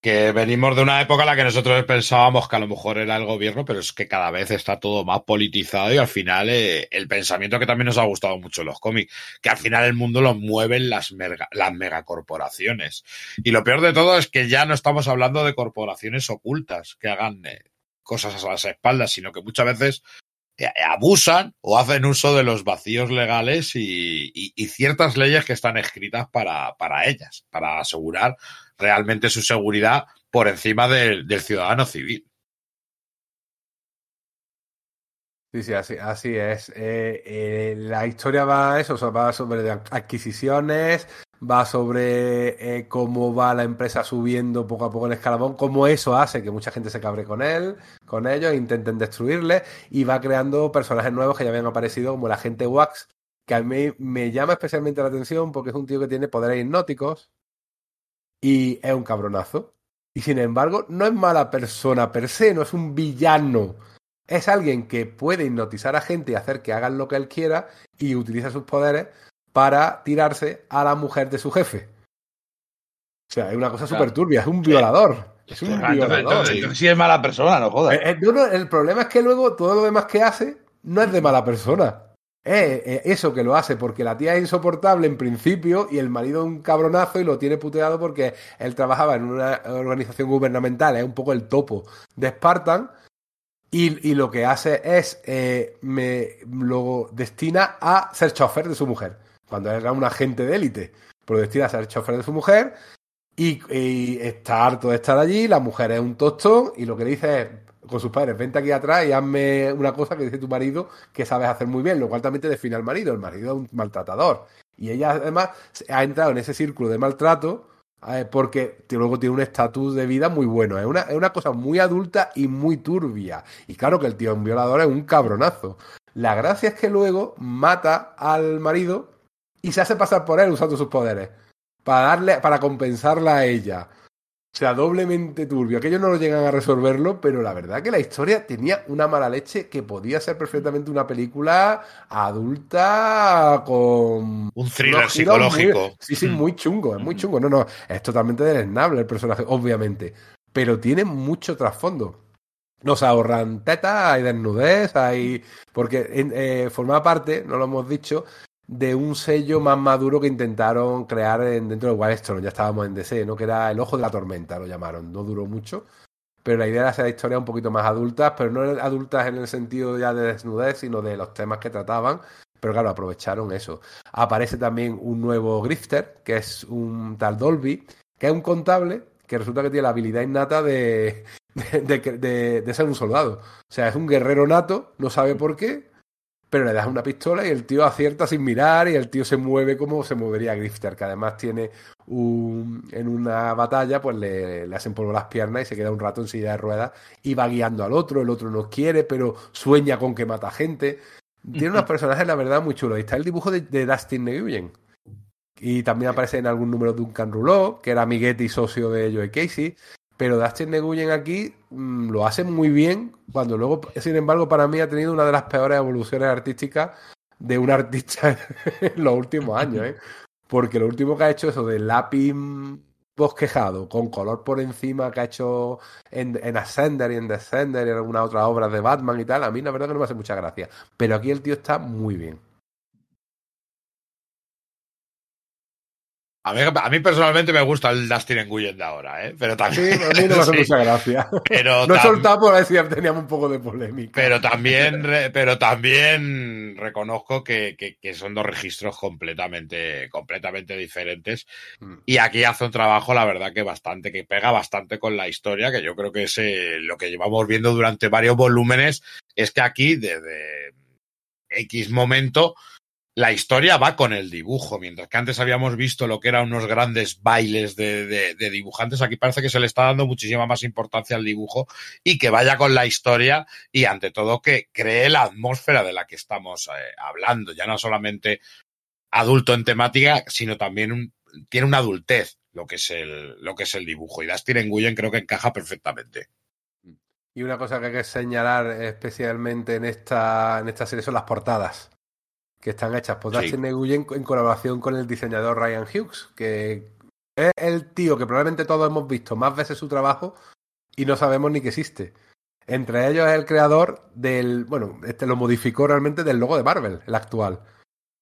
Que venimos de una época en la que nosotros pensábamos que a lo mejor era el gobierno, pero es que cada vez está todo más politizado y al final eh, el pensamiento que también nos ha gustado mucho en los cómics, que al final el mundo lo mueven las, las megacorporaciones. Y lo peor de todo es que ya no estamos hablando de corporaciones ocultas que hagan eh, cosas a las espaldas, sino que muchas veces eh, abusan o hacen uso de los vacíos legales y, ciertas leyes que están escritas para, para, ellas, para asegurar realmente su seguridad por encima del, ciudadano civil. Sí, sí, así, así es. Eh, eh, la historia va eso, va sobre adquisiciones, va sobre eh, cómo va la empresa subiendo poco a poco en escalabón, cómo eso hace que mucha gente se cabre con él, con ellos, intenten destruirle, y va creando personajes nuevos que ya habían aparecido, como la gente Wax, que a mí me llama especialmente la atención porque es un tío que tiene poderes hipnóticos y es un cabronazo. Y sin embargo, no es mala persona per se, no es un villano. Es alguien que puede hipnotizar a gente y hacer que hagan lo que él quiera y utiliza sus poderes para tirarse a la mujer de su jefe. O sea, es una cosa súper turbia, es un violador. Es un violador. sí es mala persona, no jodas. El, eh, el, problema es que luego todo lo demás que hace no es de mala persona. Es eso que lo hace porque la tía es insoportable en principio y el marido es un cabronazo y lo tiene puteado porque él trabajaba en una organización gubernamental, es un poco el topo de Spartan. Y, lo que hace es, eh, me lo destina a ser chofer de su mujer cuando era un agente de élite, pero destina a ser chofer de su mujer y, está harto de estar allí, la mujer es un tostón y lo que dice es con sus padres, vente aquí atrás y hazme una cosa que dice tu marido que sabes hacer muy bien, lo cual también te define al marido, el marido es un maltratador. Y ella además ha entrado en ese círculo de maltrato porque luego tiene un estatus de vida muy bueno. Es una, es una cosa muy adulta y muy turbia. Y claro que el tío es un violador, es un cabronazo. La gracia es que luego mata al marido y se hace pasar por él usando sus poderes para darle, para compensarla a ella. O sea, doblemente turbio. Aquellos no lo llegan a resolverlo, pero la verdad que la historia tenía una mala leche que podía ser perfectamente una película adulta con. Un thriller psicológico. sí, sí, muy chungo, es muy mm. chungo. No, no, es totalmente desnable el personaje, obviamente. Pero tiene mucho trasfondo. Nos ahorran tetas, hay desnudez, hay. Porque eh, forma parte, no lo hemos dicho, de un sello más maduro que intentaron crear dentro de Wildstorm. Ya estábamos en DC, ¿no? Que era El Ojo de la Tormenta, lo llamaron. No duró mucho. Pero la idea era hacer historias un poquito más adultas, pero no adultas en el sentido ya de desnudez, sino de los temas que trataban. Pero claro, aprovecharon eso. Aparece también un nuevo grifter, que es un tal Dolby, que es un contable que resulta que tiene la habilidad innata de, <laughs> de, de ser un soldado. O sea, es un guerrero nato, no sabe por qué, pero le das una pistola y el tío acierta sin mirar y el tío se mueve como se movería Grifter, que además tiene un, en una batalla, pues le, le hacen polvo las piernas y se queda un rato en silla de ruedas y va guiando al otro, el otro no quiere, pero sueña con que mata gente. Tiene unos personajes, la verdad, muy chulos. Y está el dibujo de, Dustin Nguyen. Y también aparece en algún número de Duncan Rouleau, que era amiguete y socio de Joe Casey. Pero Dustin Nguyen aquí mm, lo hace muy bien, cuando luego, sin embargo, para mí ha tenido una de las peores evoluciones artísticas de un artista <laughs> en los últimos años, ¿eh? Porque lo último que ha hecho eso de lápiz bosquejado, con color por encima que ha hecho en, en Ascender y en Descender y en algunas otras obras de Batman y tal, a mí la verdad que no me hace mucha gracia. Pero aquí el tío está muy bien. A mí, personalmente me gusta el Dustin Nguyen de ahora, ¿eh? Pero también. Sí, a mí no me hace <laughs> mucha gracia. Pero no por decir que teníamos un poco de polémica. Pero también, pero también reconozco que, son dos registros completamente, completamente diferentes. Mm. Y aquí hace un trabajo, la verdad, que bastante, que pega bastante con la historia, que yo creo que es eh, lo que llevamos viendo durante varios volúmenes. Es que aquí, desde X momento, la historia va con el dibujo, mientras que antes habíamos visto lo que eran unos grandes bailes de, dibujantes, aquí parece que se le está dando muchísima más importancia al dibujo y que vaya con la historia y ante todo que cree la atmósfera de la que estamos eh, hablando, ya no solamente adulto en temática, sino también un, tiene una adultez lo que es el, lo que es el dibujo. Y Dustin Nguyen creo que encaja perfectamente. Y una cosa que hay que señalar especialmente en esta, en esta serie son las portadas que están hechas por Dustin sí. Nguyen en colaboración con el diseñador Ryan Hughes, que es el tío que probablemente todos hemos visto más veces su trabajo y no sabemos ni que existe. Entre ellos es el creador del, bueno, este lo modificó realmente del logo de Marvel, el actual.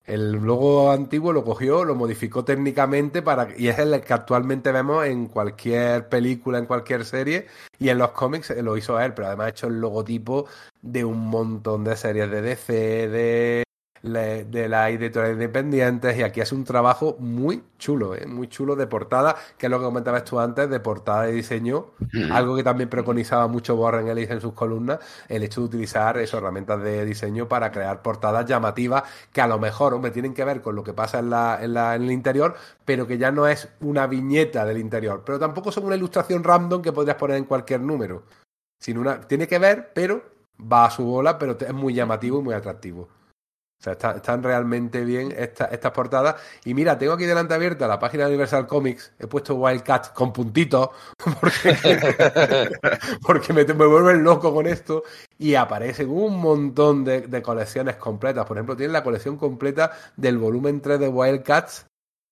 El logo antiguo lo cogió, lo modificó técnicamente para y es el que actualmente vemos en cualquier película, en cualquier serie y en los cómics lo hizo él, pero además ha hecho el logotipo de un montón de series de DC, de de las editoriales independientes y aquí hace un trabajo muy chulo, ¿eh? muy chulo de portada, que es lo que comentabas tú antes, de portada de diseño, mm. algo que también preconizaba mucho Warren Ellis en sus columnas, el hecho de utilizar esas herramientas de diseño para crear portadas llamativas que a lo mejor, hombre, tienen que ver con lo que pasa en, la, en, la, en el interior, pero que ya no es una viñeta del interior, pero tampoco son una ilustración random que podrías poner en cualquier número, sino una, tiene que ver, pero va a su bola, pero es muy llamativo y muy atractivo. O sea, está, están realmente bien esta, estas portadas. Y mira, tengo aquí delante abierta la página de Universal Comics. He puesto Wildcat con puntitos <laughs> porque, <laughs> porque me, me vuelven loco con esto. Y aparecen un montón de, de, colecciones completas. Por ejemplo, tienen la colección completa del volumen 3 de Wildcats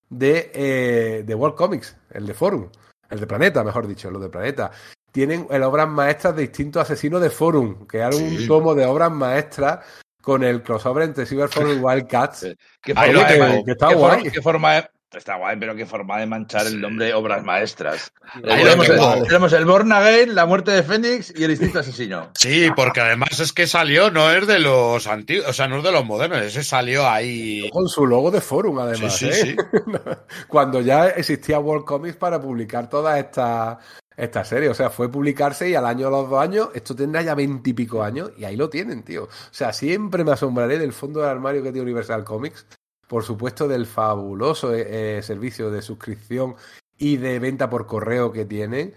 de, eh, de World Comics, el de Forum. El de Planeta, mejor dicho, lo de Planeta tienen el obras maestras de distintos asesinos de Forum, que era un tomo de obras maestras con el crossover entre Cyberforce y Wildcats. ¿Qué forma, que, que, que está ¿qué guay. ¿Qué forma de, está guay, pero qué forma de manchar el nombre de obras maestras. tenemos, el, tenemos, el, Born Again, la muerte de Fénix y el instinto asesino. Sí, porque además es que salió, no es de los antiguos, o sea, no es de los modernos, ese salió ahí. Con su logo de Forum, además. Sí, sí, ¿eh? sí. <laughs> Cuando ya existía World Comics para publicar todas estas esta serie. O sea, fue publicarse y al año o los dos años, esto tendrá ya veintipico años y ahí lo tienen, tío. O sea, siempre me asombraré del fondo del armario que tiene Universal Comics. Por supuesto, del fabuloso eh, servicio de suscripción y de venta por correo que tienen.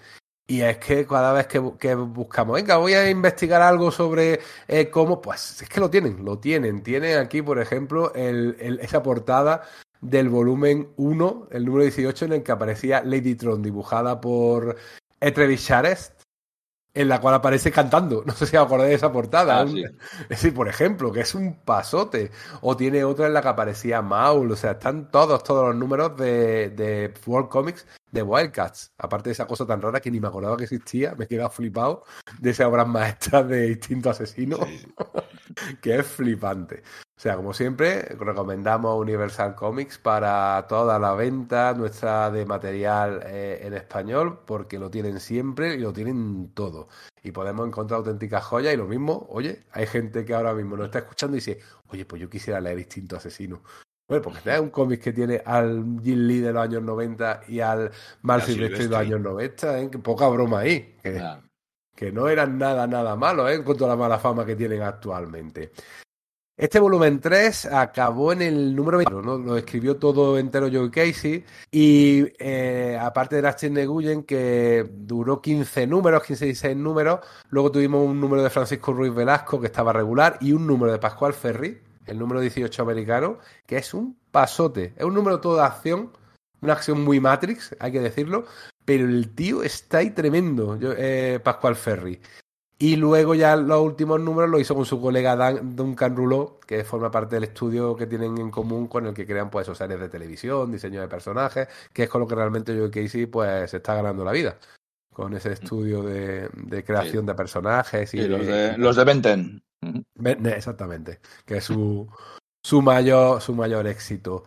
Y es que cada vez que, buscamos, venga, voy a investigar algo sobre eh, cómo, pues es que lo tienen, lo tienen. Tienen aquí, por ejemplo, esa portada del volumen 1, el número 18, en el que aparecía Lady Tron, dibujada por Etrevisharest, en la cual aparece cantando. <laughs> No sé si os acordáis de esa portada. Ah, sí. <laughs> Es decir, por ejemplo, que es un pasote. O tiene otra en la que aparecía Maul. O sea, están todos, todos los números de, de World Comics de Wildcats. Aparte de esa cosa tan rara que ni me acordaba que existía, me he quedado flipado de esas obras maestras de Instinto Asesino, sí. <laughs> <laughs> que es flipante. O sea, como siempre, recomendamos Universal Comics para toda la venta nuestra de material eh, en español, porque lo tienen siempre y lo tienen todo. Y podemos encontrar auténticas joyas y lo mismo, oye, hay gente que ahora mismo nos está escuchando y dice, oye, pues yo quisiera leer Instinto Asesino. Bueno, porque es un cómic que tiene al Jim Lee de los años 90 y al Mal Silvestre de los años 90, ¿eh? que poca broma ahí. Que, ah. Que no eran nada, nada malos, ¿eh? en cuanto a la mala fama que tienen actualmente. Este volumen 3 acabó en el número 20, ¿no? lo escribió todo entero Joe Casey y eh, aparte de Dustin Neguyen que duró 15 números, 15 y 16 números, luego tuvimos un número de Francisco Ruiz Velasco que estaba regular y un número de Pascual Ferri, el número 18 americano, que es un pasote. Es un número todo de acción, una acción muy Matrix, hay que decirlo, pero el tío está ahí tremendo, yo, eh, Pascual Ferri. Y luego ya los últimos números lo hizo con su colega Dan, Duncan Rouleau, que forma parte del estudio que tienen en común con el que crean pues esos series de televisión, diseño de personajes, que es con lo que realmente Joe Casey pues se está ganando la vida. Con ese estudio de, de creación sí. de personajes y, los de, los de Benten. Exactamente, que es su, su, mayor, su mayor éxito.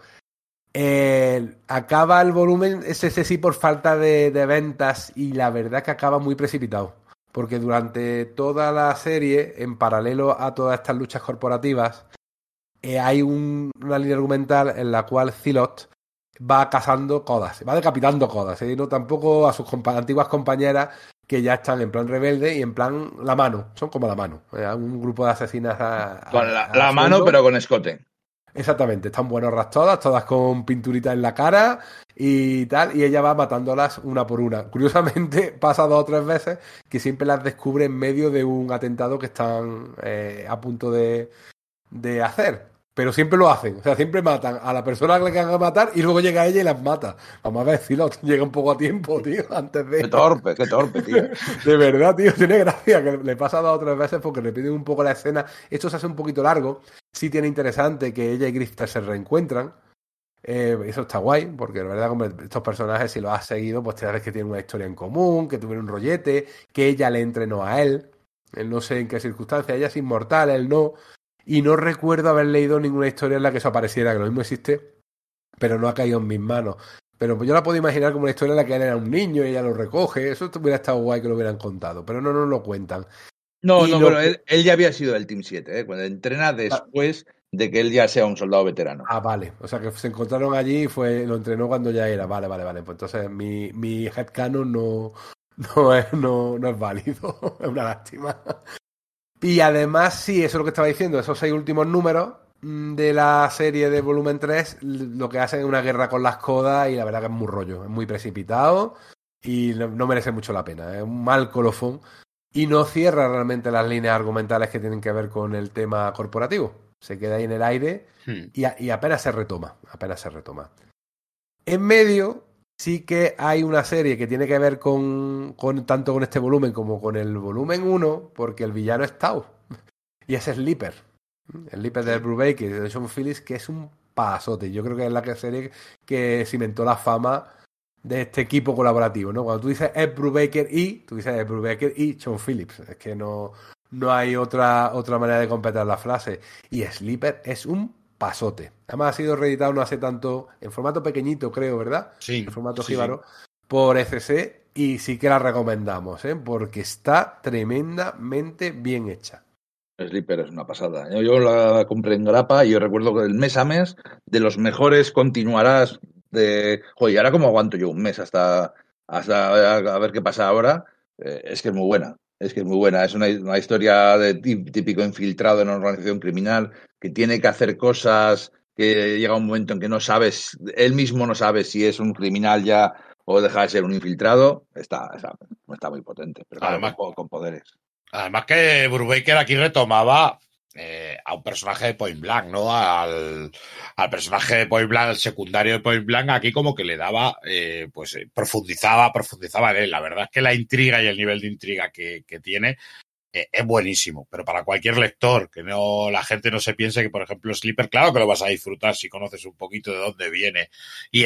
Eh, acaba el volumen, ese sí por falta de, de, ventas y la verdad que acaba muy precipitado. Porque durante toda la serie, en paralelo a todas estas luchas corporativas, eh, hay un, una línea argumental en la cual Zilot va cazando codas, va decapitando codas, ¿eh? no tampoco a sus compa antiguas compañeras que ya están en plan rebelde y en plan la mano, son como la mano, ¿eh? un grupo de asesinas a, con la, a la mano pero con escote. Exactamente, están buenas todas, todas con pinturita en la cara y tal, y ella va matándolas una por una. Curiosamente, <laughs> pasa dos o tres veces que siempre las descubre en medio de un atentado que están eh, a punto de, de hacer. Pero siempre lo hacen, o sea, siempre matan a la persona que le van a matar y luego llega ella y las mata. Vamos a ver si lo <laughs> llega un poco a tiempo, tío, antes de. Qué torpe, qué torpe, tío. <laughs> De verdad, tío, tiene gracia que le pasa dos o tres veces porque le piden un poco la escena. Esto se hace un poquito largo. Sí tiene interesante que ella y Grifter se reencuentran. Eh, eso está guay, porque la verdad, como estos personajes, si los has seguido, pues te sabes que tienen una historia en común, que tuvieron un rollete, que ella le entrenó a él. Él no sé en qué circunstancia, ella es inmortal, él no. Y no recuerdo haber leído ninguna historia en la que eso apareciera, que lo mismo existe, pero no ha caído en mis manos. Pero yo la puedo imaginar como una historia en la que él era un niño y ella lo recoge. Eso hubiera estado guay que lo hubieran contado, pero no nos lo cuentan. No, no, pero él, ya había sido del Team 7, ¿eh? cuando entrena después de que él ya sea un soldado veterano. Ah, vale. O sea que se encontraron allí y fue, lo entrenó cuando ya era. Vale, vale, vale. Pues entonces mi, mi headcanon no, <laughs> no, es, no, no es válido. <laughs> es una lástima. Y además, sí, eso es lo que estaba diciendo, esos seis últimos números mm, de la serie de volumen 3 lo que hacen es una guerra con las codas y la verdad que es muy rollo, es muy precipitado y no, merece mucho la pena, es un mal colofón y no cierra realmente las líneas argumentales que tienen que ver con el tema corporativo. Se queda ahí en el aire hmm. y, y apenas se retoma, apenas se retoma. En medio sí que hay una serie que tiene que ver con, con tanto con este volumen como con el volumen 1, porque el villano es Tau. <laughs> Y es Sleeper. Sleeper de Brubaker y de Sean Phillips, que es un pasote. Yo creo que es la serie que cimentó la fama de este equipo colaborativo, ¿no? Cuando tú dices Ed Brubaker y, tú dices Ed Brubaker y Sean Phillips. Es que no, no hay otra, otra manera de completar la frase. Y Sleeper es un pasote. Además ha sido reeditado no hace tanto, en formato pequeñito creo, ¿verdad? Sí. En formato jíbaro, por FC y sí que la recomendamos, ¿eh? Porque está tremendamente bien hecha. Sleeper es una pasada. Yo, la compré en grapa y yo recuerdo que el mes a mes de los mejores continuarás de... Joder, ¿y ahora cómo aguanto yo un mes hasta, hasta a ver qué pasa ahora? Eh, es que es muy buena. Es que es muy buena. Es una, una, historia de típico infiltrado en una organización criminal que tiene que hacer cosas que llega un momento en que no sabes, él mismo no sabe si es un criminal ya o deja de ser un infiltrado. Está, está, está muy potente, pero además, con, con, poderes. Además que Brubaker aquí retomaba eh, a un personaje de Point Blank, ¿no? Al, personaje de Point Blank, al secundario de Point Blank, aquí como que le daba, eh, pues eh, profundizaba, profundizaba en él. La verdad es que la intriga y el nivel de intriga que, tiene es buenísimo, pero para cualquier lector, que no la gente no se piense que, por ejemplo, Sleeper, claro que lo vas a disfrutar si conoces un poquito de dónde viene y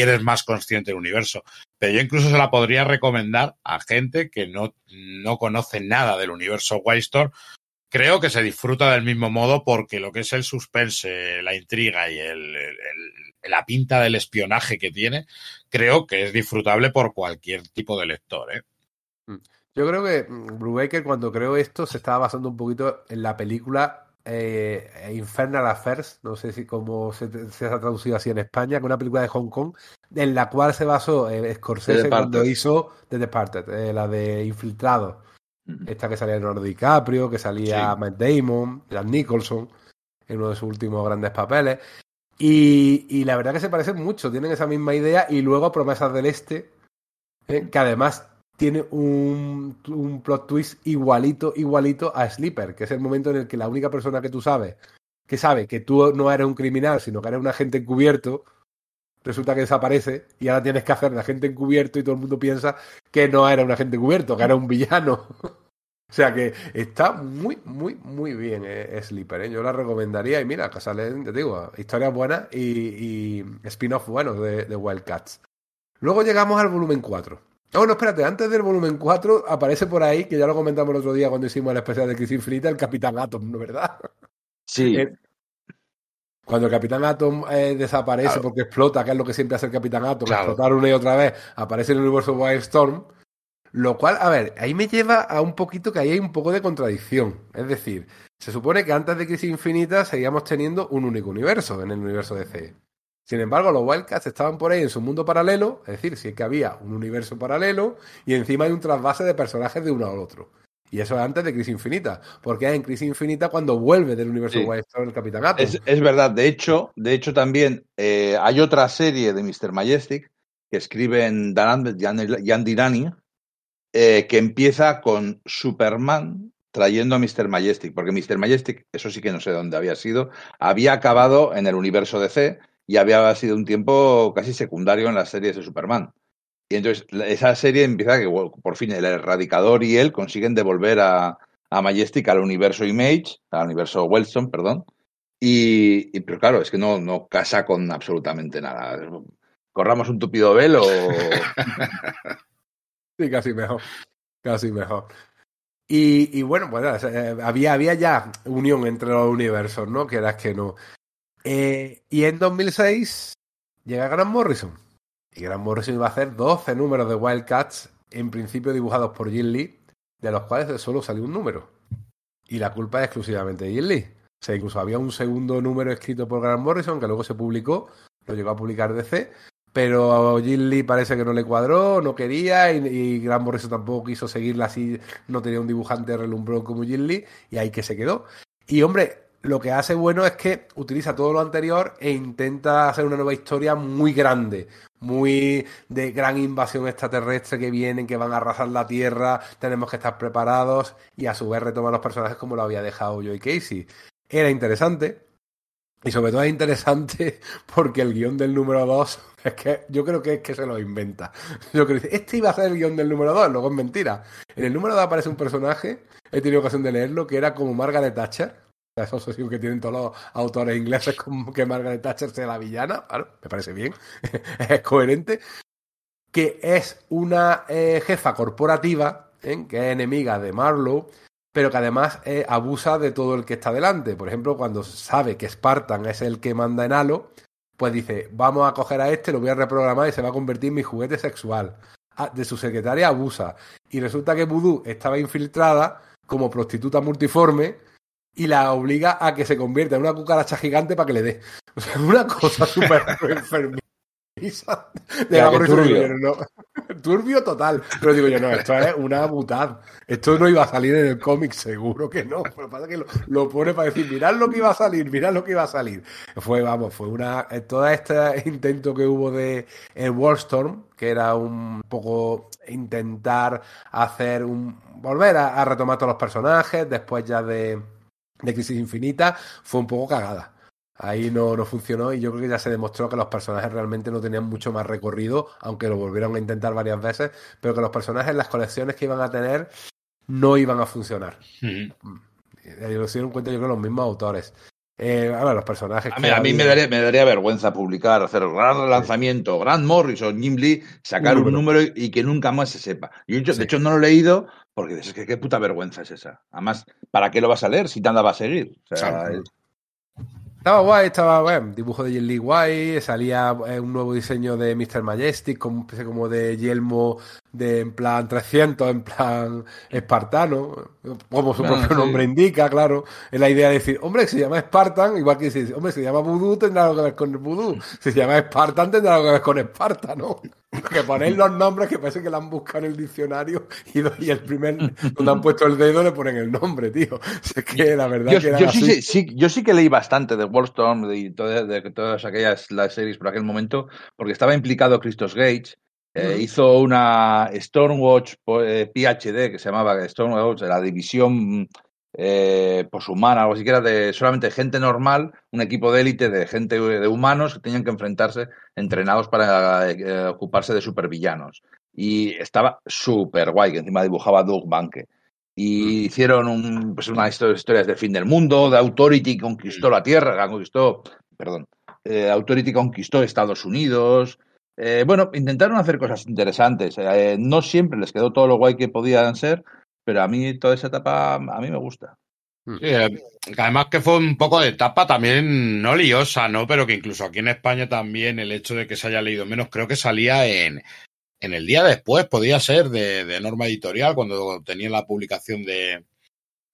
eres más consciente del universo. Pero yo incluso se la podría recomendar a gente que no, no conoce nada del universo Wildstorm creo que se disfruta del mismo modo porque lo que es el suspense, la intriga y el, el, el, la pinta del espionaje que tiene, creo que es disfrutable por cualquier tipo de lector. ¿eh? Mm. Yo creo que Brubaker cuando creó esto se estaba basando un poquito en la película eh, Infernal Affairs, no sé si cómo se, se, ha traducido así en España, que una película de Hong Kong, en la cual se basó eh, Scorsese cuando hizo The Departed, eh, la de Infiltrado. Esta que salía Leonardo DiCaprio, que salía sí. Matt Damon, Jack Nicholson, en uno de sus últimos grandes papeles. Y, y, la verdad que se parecen mucho, tienen esa misma idea. Y luego Promesas del Este, eh, que además tiene un, un, plot twist igualito, igualito a Sleeper, que es el momento en el que la única persona que tú sabes, que sabe que tú no eres un criminal, sino que eres un agente encubierto, resulta que desaparece y ahora tienes que hacer de agente encubierto y todo el mundo piensa que no era un agente encubierto, que era un villano. <laughs> o sea que está muy, muy, muy bien eh, Sleeper. ¿eh? Yo la recomendaría y mira, que salen, te digo, historias buenas y, y spin-off buenos de, de Wildcats. Luego llegamos al volumen 4. Oh, no, espérate, antes del volumen 4 aparece por ahí, que ya lo comentamos el otro día cuando hicimos el especial de Crisis Infinita, el Capitán Atom, ¿no verdad? Sí. <laughs> Eh, cuando el Capitán Atom eh, desaparece claro. porque explota, que es lo que siempre hace el Capitán Atom, claro. explotar una y otra vez, aparece en el universo Wildstorm. Lo cual, a ver, ahí me lleva a un poquito que ahí hay un poco de contradicción. Es decir, se supone que antes de Crisis Infinita seguíamos teniendo un único universo en el universo DC. Sin embargo, los Wildcats estaban por ahí en su mundo paralelo, es decir, si es que había un universo paralelo y encima hay un trasvase de personajes de uno al otro. Y eso es antes de Crisis Infinita, porque es en Crisis Infinita cuando vuelve del universo Sí. Wildstorm el Capitán Atom. Es, es verdad, de hecho, de hecho también eh, hay otra serie de Mr. Majestic que escriben Dan Andy Nani, eh, que empieza con Superman trayendo a Mr. Majestic, porque Mr. Majestic, eso sí que no sé dónde había sido, había acabado en el universo DC y había sido un tiempo casi secundario en las series de Superman. Y entonces esa serie empieza que por fin el Erradicador y él consiguen devolver a, a Majestic al universo Image, al universo Wellstone, perdón. Y, y- pero claro, es que no, no casa con absolutamente nada. Corramos un tupido velo. <laughs> Sí, casi mejor. Casi mejor. Y, y bueno, pues eh, había, había ya unión entre los universos, ¿no? Que era que no. Eh, y en 2006 llega Grant Morrison. Y Grant Morrison iba a hacer 12 números de Wildcats, en principio dibujados por Jim Lee, de los cuales solo salió un número. Y la culpa es exclusivamente de Jim Lee. O sea, incluso había un segundo número escrito por Grant Morrison que luego se publicó, lo llegó a publicar DC, pero a Jim Lee parece que no le cuadró, no quería, y, Grant Morrison tampoco quiso seguirla así, no tenía un dibujante relumbrón como Jim Lee, y ahí que se quedó. Y hombre, lo que hace bueno es que utiliza todo lo anterior e intenta hacer una nueva historia muy grande, muy de gran invasión extraterrestre que vienen, que van a arrasar la Tierra, tenemos que estar preparados, y a su vez retoma los personajes como lo había dejado Joey Casey. Era interesante, y sobre todo es interesante <laughs> porque el guion del número 2 es que yo creo que es que se lo inventa. Yo creo que este iba a ser el guion del número 2, luego es mentira. En el número 2 aparece un personaje, he tenido ocasión de leerlo, que era como Margaret Thatcher. Obsesión que tienen todos los autores ingleses con que Margaret Thatcher sea la villana. Me parece bien, <laughs> es coherente. Que es una eh, jefa corporativa, ¿eh? que es enemiga de Marlowe, pero que además eh, abusa de todo el que está delante. Por ejemplo, cuando sabe que Spartan es el que manda en Halo, pues dice, vamos a coger a este, lo voy a reprogramar y se va a convertir en mi juguete sexual. Ah, De su secretaria abusa. Y resulta que Voodoo estaba infiltrada como prostituta multiforme y la obliga a que se convierta en una cucaracha gigante para que le dé. O sea, una cosa <laughs> súper enfermiza. De la turbio. No. <laughs> Turbio total. Pero digo yo, no, esto es una butad. Esto no iba a salir en el cómic, seguro que no. Pero pasa que lo, lo pone para decir, mirad lo que iba a salir, mirad lo que iba a salir. Fue, vamos, fue una. eh, Todo este intento que hubo de el Wallstorm, que era un poco intentar hacer un. volver a, a retomar todos los personajes, después ya de, de Crisis Infinita, fue un poco cagada. Ahí no, no funcionó y yo creo que ya se demostró que los personajes realmente no tenían mucho más recorrido, aunque lo volvieron a intentar varias veces, pero que los personajes, las colecciones que iban a tener, no iban a funcionar. Ujú. Eh, Lo hicieron cuenta yo creo los mismos autores. Eh, ahora, los personajes A que mí, a mí me, daría, me daría vergüenza publicar, hacer gran lanzamiento, Grant Morrison, Jim Lee, sacar Un un número. y que nunca más se sepa. Yo, Sí. de hecho, no lo he leído porque dices, es que qué puta vergüenza es esa. Además, ¿para qué lo vas a leer si te anda va a seguir? O sea, es- Estaba guay, estaba bueno, dibujo de Lee guay, salía eh, un nuevo diseño de Mr. Majestic, como, especie como de yelmo de en plan 300, en plan espartano, como su Ah, propio sí. nombre indica, claro. Es la idea de decir, hombre, si se llama Spartan, igual que si, hombre, si se llama Voodoo, tendrá algo que ver con el Voodoo. Si se llama Spartan, tendrá algo que ver con Esparta, ¿no? <laughs> Que ponéis los nombres que parece que lo han buscado en el diccionario y, el primer, donde han puesto el dedo, le ponen el nombre, tío. <laughs> Es que la verdad Yo, que era yo sí, así. sí, sí- yo sí que leí bastante de Wallstorm y todas, de todas aquellas las series por aquel momento, porque estaba implicado Christos Gage. eh. Hizo una Stormwatch po- eh, PhD que se llamaba Stormwatch, la división eh, poshumana, algo así que era de solamente gente normal, un equipo de élite de gente de humanos que tenían que enfrentarse entrenados para eh, ocuparse de supervillanos. Y estaba súper guay, que encima dibujaba Doug Banke y hicieron un, pues unas histo- historias de fin del mundo, de Authority conquistó la Tierra, la conquistó, perdón, eh, Authority conquistó Estados Unidos. Eh, bueno, intentaron hacer cosas interesantes. Eh, no siempre les quedó todo lo guay que podían ser, pero a mí toda esa etapa a mí me gusta. Sí, eh, además que fue un poco de etapa también no liosa, ¿no? Pero que incluso aquí en España también el hecho de que se haya leído menos, creo que salía en, en el día después, podía ser de, de norma editorial, cuando tenía la publicación de,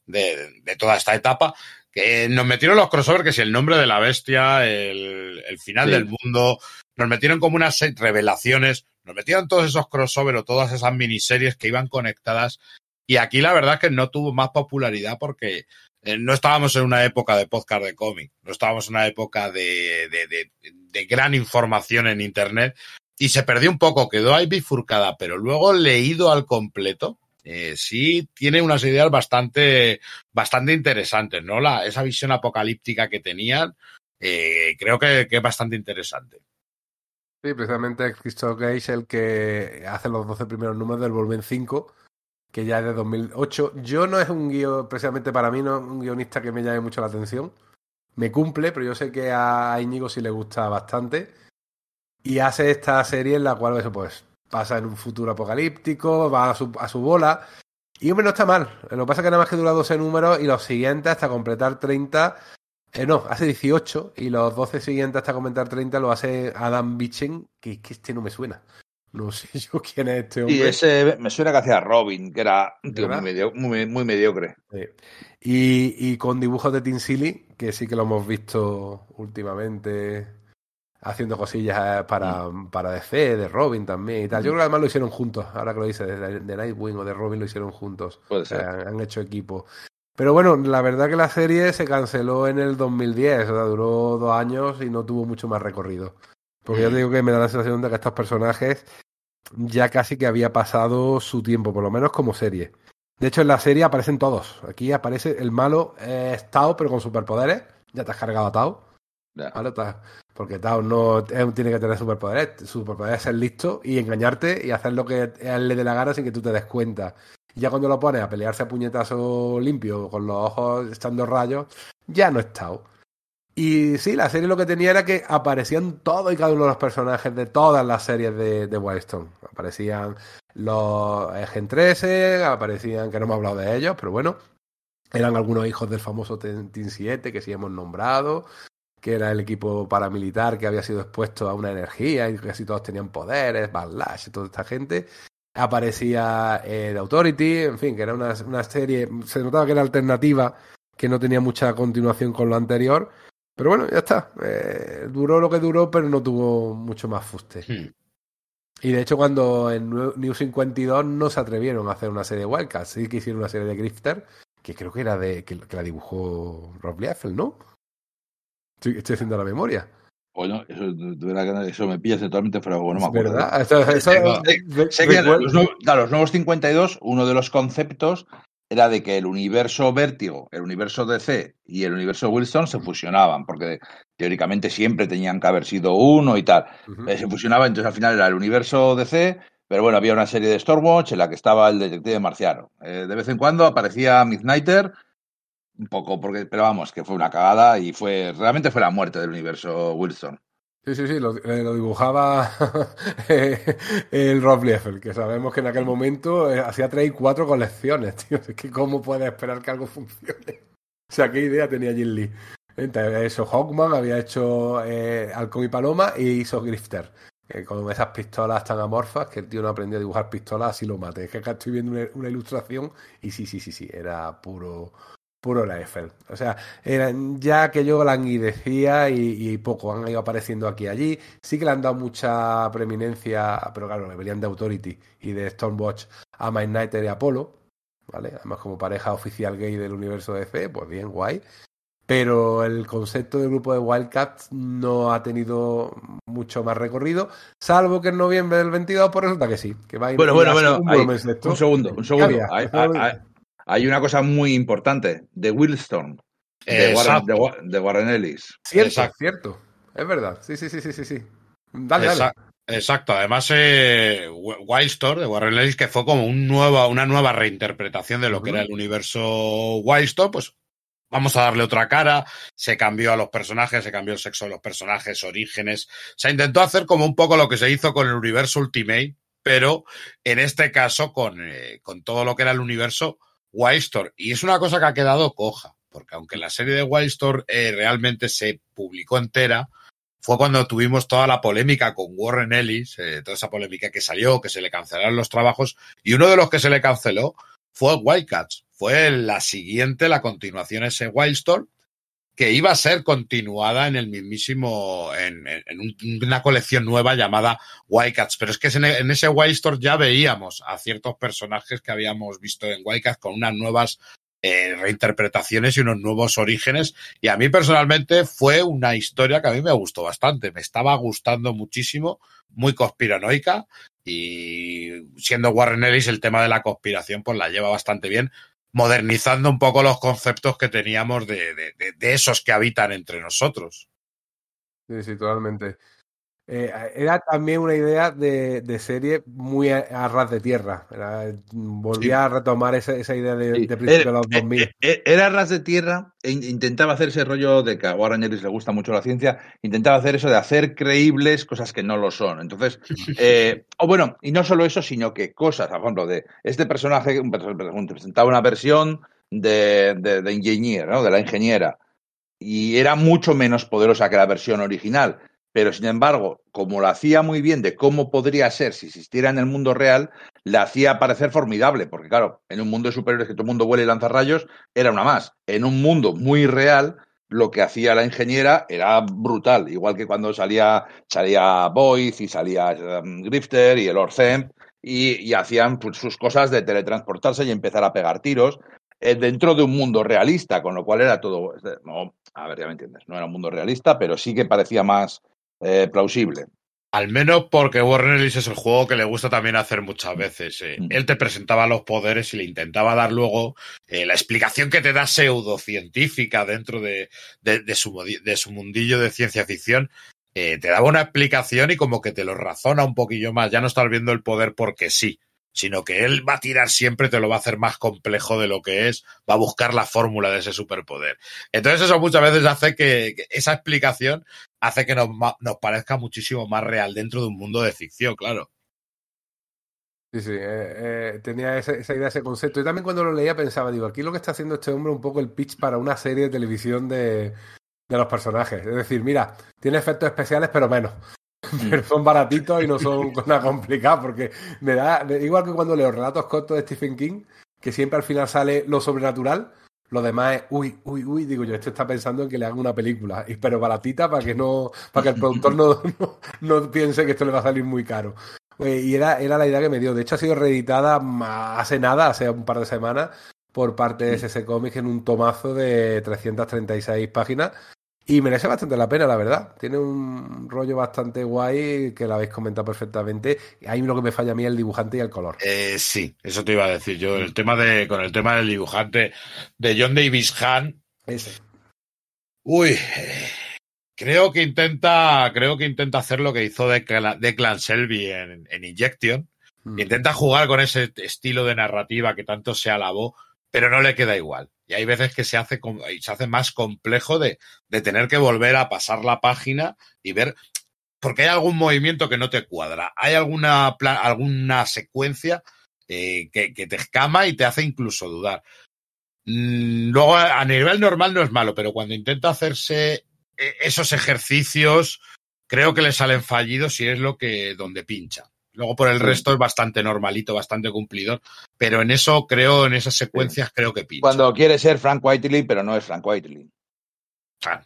de, de toda esta etapa, que nos metieron los crossovers, que si el nombre de la bestia, el, el final Sí. del mundo, nos metieron como unas revelaciones, nos metieron todos esos crossovers o todas esas miniseries que iban conectadas Y aquí la verdad es que no tuvo más popularidad porque eh, no estábamos en una época de podcast de cómic, no estábamos en una época de, de, gran información en Internet y se perdió un poco, quedó ahí bifurcada, pero luego leído al completo, eh, sí tiene unas ideas bastante, bastante interesantes, ¿no? La, esa visión apocalíptica que tenían, eh, creo que, es bastante interesante. Sí, precisamente Christoph Gage el que hace los 12 primeros números del Volumen 5, que ya es de 2008. Yo no es un guion, precisamente para mí, no es un guionista que me llame mucho la atención. Me cumple, pero yo sé que a Íñigo sí le gusta bastante. Y hace esta serie en la cual eso pues pasa en un futuro apocalíptico, va a su, a su bola. Y hombre, no está mal. Lo que pasa es que nada más que dura 12 números y los siguientes hasta completar 30. Eh, no, hace 18 y los 12 siguientes hasta completar 30 lo hace Adam Bichen, que, que este no me suena. No sé <laughs> yo quién es este hombre. Y ese me suena que hacía Robin, que era un tío muy, medio, muy, muy, mediocre. Sí. Y, y, con dibujos de Tim Silly, que sí que lo hemos visto últimamente haciendo cosillas para, mm. para DC, de Robin también y tal. Yo creo que además lo hicieron juntos, ahora que lo dice, de, de Nightwing o de Robin lo hicieron juntos. Puede ser. O sea, han hecho equipo. Pero bueno, la verdad que la serie se canceló en el 2010, o sea, duró dos años y no tuvo mucho más recorrido. Porque mm. yo te digo que me da la sensación de que estos personajes ya casi que había pasado su tiempo, por lo menos como serie. De hecho, en la serie aparecen todos. Aquí aparece el malo es Tao, pero con superpoderes. Ya te has cargado a Tao. ¿Vale? Porque Tao no tiene que tener superpoderes. Su superpoder es ser listo y engañarte y hacer lo que él le dé la gana sin que tú te des cuenta. Y ya cuando lo pones a pelearse a puñetazo limpio, con los ojos echando rayos, ya no es Tao. Y sí, la serie lo que tenía era que aparecían todos y cada uno de los personajes de todas las series de, de Wildstorm. Aparecían los Gen 13, aparecían, que no hemos hablado de ellos, pero bueno, eran algunos hijos del famoso Team 7 que sí hemos nombrado, que era el equipo paramilitar que había sido expuesto a una energía y casi todos tenían poderes, Backlash y toda esta gente. Aparecía eh, The Authority, en fin, que era una, una serie, se notaba que era alternativa, que no tenía mucha continuación con lo anterior pero bueno, ya está. Eh, duró lo que duró, pero no tuvo mucho más fuste. Hmm. Y de hecho, cuando en New 52 no se atrevieron a hacer una serie de Wildcats, sí que hicieron una serie de Grifter, que creo que era de que, que la dibujó Rob Liefeld, ¿no? Estoy, estoy, haciendo la memoria. Bueno, eso, eso me pillas totalmente fuera de no me acuerdo. ¿Verdad? Eso, eso, sé, sé que los, los nuevos 52, uno de los conceptos era de que el universo Vértigo, el universo DC y el universo Wilson se fusionaban, porque teóricamente siempre tenían que haber sido uno y tal. Uh -huh. Se fusionaban, entonces al final era el universo DC, pero bueno, había una serie de Stormwatch en la que estaba el detective marciano. Eh, de vez en cuando aparecía Midnighter, un poco, porque, pero vamos, que fue una cagada y fue realmente fue la muerte del universo Wilson. Sí, sí, sí, lo, eh, dibujaba <laughs> el Rob Liefeld, que sabemos que en aquel momento eh, hacía tres y cuatro colecciones, <laughs> tío. Es que cómo puedes esperar que algo funcione. <laughs> O sea, qué idea tenía Jim Lee. Entonces, eso, Hawkman había hecho eh, y Paloma y hizo Grifter. Eh, con esas pistolas tan amorfas que el tío no aprendió a dibujar pistolas, así lo mate. Es que acá estoy viendo una ilustración y sí, sí, sí, sí, era puro, puro la Eiffel. O sea, eran ya que yo languidecía y, y, poco, han ido apareciendo aquí y allí. Sí que le han dado mucha preeminencia, pero claro, le venían de Authority y de Stormwatch a Midnighter y Apolo, ¿vale? Además, como pareja oficial gay del universo de fe, pues bien, guay. Pero el concepto del grupo de Wildcats no ha tenido mucho más recorrido, salvo que en noviembre del 22, pues resulta que sí. Que va a ir bueno, bueno, bueno, hay, un segundo, un segundo. Hay una cosa muy importante, de Willstorm, de Warren, de, de Warren, Ellis. Cierto, Exacto. cierto. Es verdad. Sí, sí, sí, sí, sí. sí. Dale, Exacto. dale. Exacto, además eh, Wildstorm de Warren Ellis, que fue como un nueva, una nueva reinterpretación de lo uh -huh. que era el universo Wildstorm, pues vamos a darle otra cara, se cambió a los personajes, se cambió el sexo de los personajes, orígenes, se intentó hacer como un poco lo que se hizo con el universo Ultimate, pero en este caso con, eh, con todo lo que era el universo Wildstorm. Y es una cosa que ha quedado coja, porque aunque la serie de Wildstorm eh, realmente se publicó entera, fue cuando tuvimos toda la polémica con Warren Ellis, eh, toda esa polémica que salió, que se le cancelaron los trabajos, y uno de los que se le canceló fue Wildcats. Fue la siguiente, la continuación ese Wildstorm, que iba a ser continuada en el mismísimo, en, una colección nueva llamada Wildcats. Pero es que en, en ese Wild Store ya veíamos a ciertos personajes que habíamos visto en Wildcats con unas nuevas eh, reinterpretaciones y unos nuevos orígenes. Y a mí personalmente fue una historia que a mí me gustó bastante. Me estaba gustando muchísimo, muy conspiranoica. Y siendo Warren Ellis el tema de la conspiración, pues la lleva bastante bien modernizando un poco los conceptos que teníamos de, de, de, esos que habitan entre nosotros. Sí, sí, totalmente. Eh, era también una idea de, de serie muy a, a, ras de tierra. Era, volvía sí. a retomar esa, esa idea de, sí. de principio de los 2000. Eh, eh, era ras de tierra e intentaba hacer ese rollo de que a Warren Ellis le gusta mucho la ciencia, intentaba hacer eso de hacer creíbles cosas que no lo son. Entonces, eh, o bueno, y no solo eso, sino que cosas, por ejemplo, de este personaje presentaba una versión de, de, de ingeniero, ¿no? de la ingeniera, y era mucho menos poderosa que la versión original pero sin embargo, como lo hacía muy bien de cómo podría ser si existiera en el mundo real, la hacía parecer formidable, porque claro, en un mundo de superhéroes que todo el mundo vuela y lanza rayos, era una más. En un mundo muy real, lo que hacía la ingeniera era brutal, igual que cuando salía, salía Boyce y salía um, Grifter y el Orzemp, y, y hacían pues, sus cosas de teletransportarse y empezar a pegar tiros eh, dentro de un mundo realista, con lo cual era todo, no, a ver, ya me entiendes, no era un mundo realista, pero sí que parecía más, eh, plausible. Al menos porque Warren Ellis es el juego que le gusta también hacer muchas veces. Eh. Mm. Él te presentaba los poderes y le intentaba dar luego eh, la explicación que te da pseudocientífica dentro de, de, de, su, de su mundillo de ciencia ficción. Eh, te daba una explicación y como que te lo razona un poquillo más. Ya no estás viendo el poder porque sí, sino que él va a tirar siempre, te lo va a hacer más complejo de lo que es, va a buscar la fórmula de ese superpoder. Entonces eso muchas veces hace que, que esa explicación hace que nos, nos, parezca muchísimo más real dentro de un mundo de ficción, claro. Sí, sí, eh, eh, tenía esa, esa, idea, ese concepto. Y también cuando lo leía pensaba, digo, aquí lo que está haciendo este hombre es un poco el pitch para una serie de televisión de, de los personajes. Es decir, mira, tiene efectos especiales, pero menos pero son baratitos y no son nada complicadas, porque me da, igual que cuando leo relatos cortos de Stephen King, que siempre al final sale lo sobrenatural, lo demás es, uy, uy, uy, digo yo, este está pensando en que le haga una película, pero baratita para que no, para que el productor no, <laughs> no, no piense que esto le va a salir muy caro. Y era, era la idea que me dio. De hecho, ha sido reeditada hace nada, hace un par de semanas, por parte de SS Comics en un tomazo de 336 páginas y merece bastante la pena, la verdad. Tiene un rollo bastante guay que lo habéis comentado perfectamente. Ahí lo que me falla a mí es el dibujante y el color. Eh, sí, eso te iba a decir yo. El tema de, con el tema del dibujante de John Davis Han. Ese. Uy, creo que intenta, creo que intenta hacer lo que hizo Declan, Declan Selby en, en Injection. Mm. Intenta jugar con ese estilo de narrativa que tanto se alabó, pero no le queda igual. Y hay veces que se hace, se hace más complejo de, de tener que volver a pasar la página y ver, porque hay algún movimiento que no te cuadra, hay alguna, alguna secuencia eh, que, que, te escama y te hace incluso dudar. Mm, luego, a nivel normal no es malo, pero cuando intenta hacerse eh, esos ejercicios, creo que le salen fallidos y es lo que donde pincha. Luego por el resto es bastante normalito, bastante cumplidor. Pero en eso creo, en esas secuencias sí. creo que pincha. Cuando quiere ser Frank Whiteley, pero no es Frank Whiteley. Claro.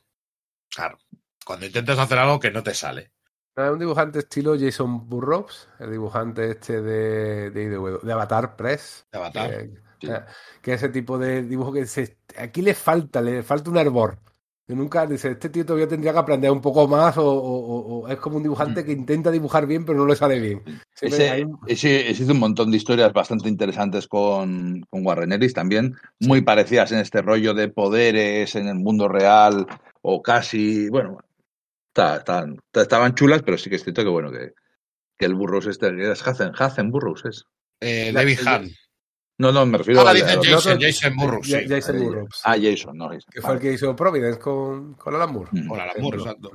Claro. Cuando intentas hacer algo que no te sale. Un dibujante estilo Jason Burroughs, el dibujante este de, de, de, de Avatar Press. De Avatar. Que, sí. que, ese tipo de dibujo que se, aquí le falta, le falta un hervor. Yo nunca dice, este tío todavía tendría que aprender un poco más o, o, o, es como un dibujante que intenta dibujar bien pero no le sale bien. Ese, hay... ese, ese, un montón de historias bastante interesantes con, con Warren Ellis también, muy parecidas en este rollo de poderes en el mundo real o casi, bueno, está, está, estaban chulas, pero sí que es cierto que bueno, que, que el Burroughs este, es Hazen, Hazen Burroughs es. Eh, David Han. No, no, me refiero ah, a. Jason, Burroughs. Sí. Jason. Ah, Jason, no. Jason. Que fue el que hizo Providence con, con Alan Moore. Mm. Con Alan Moore, exacto.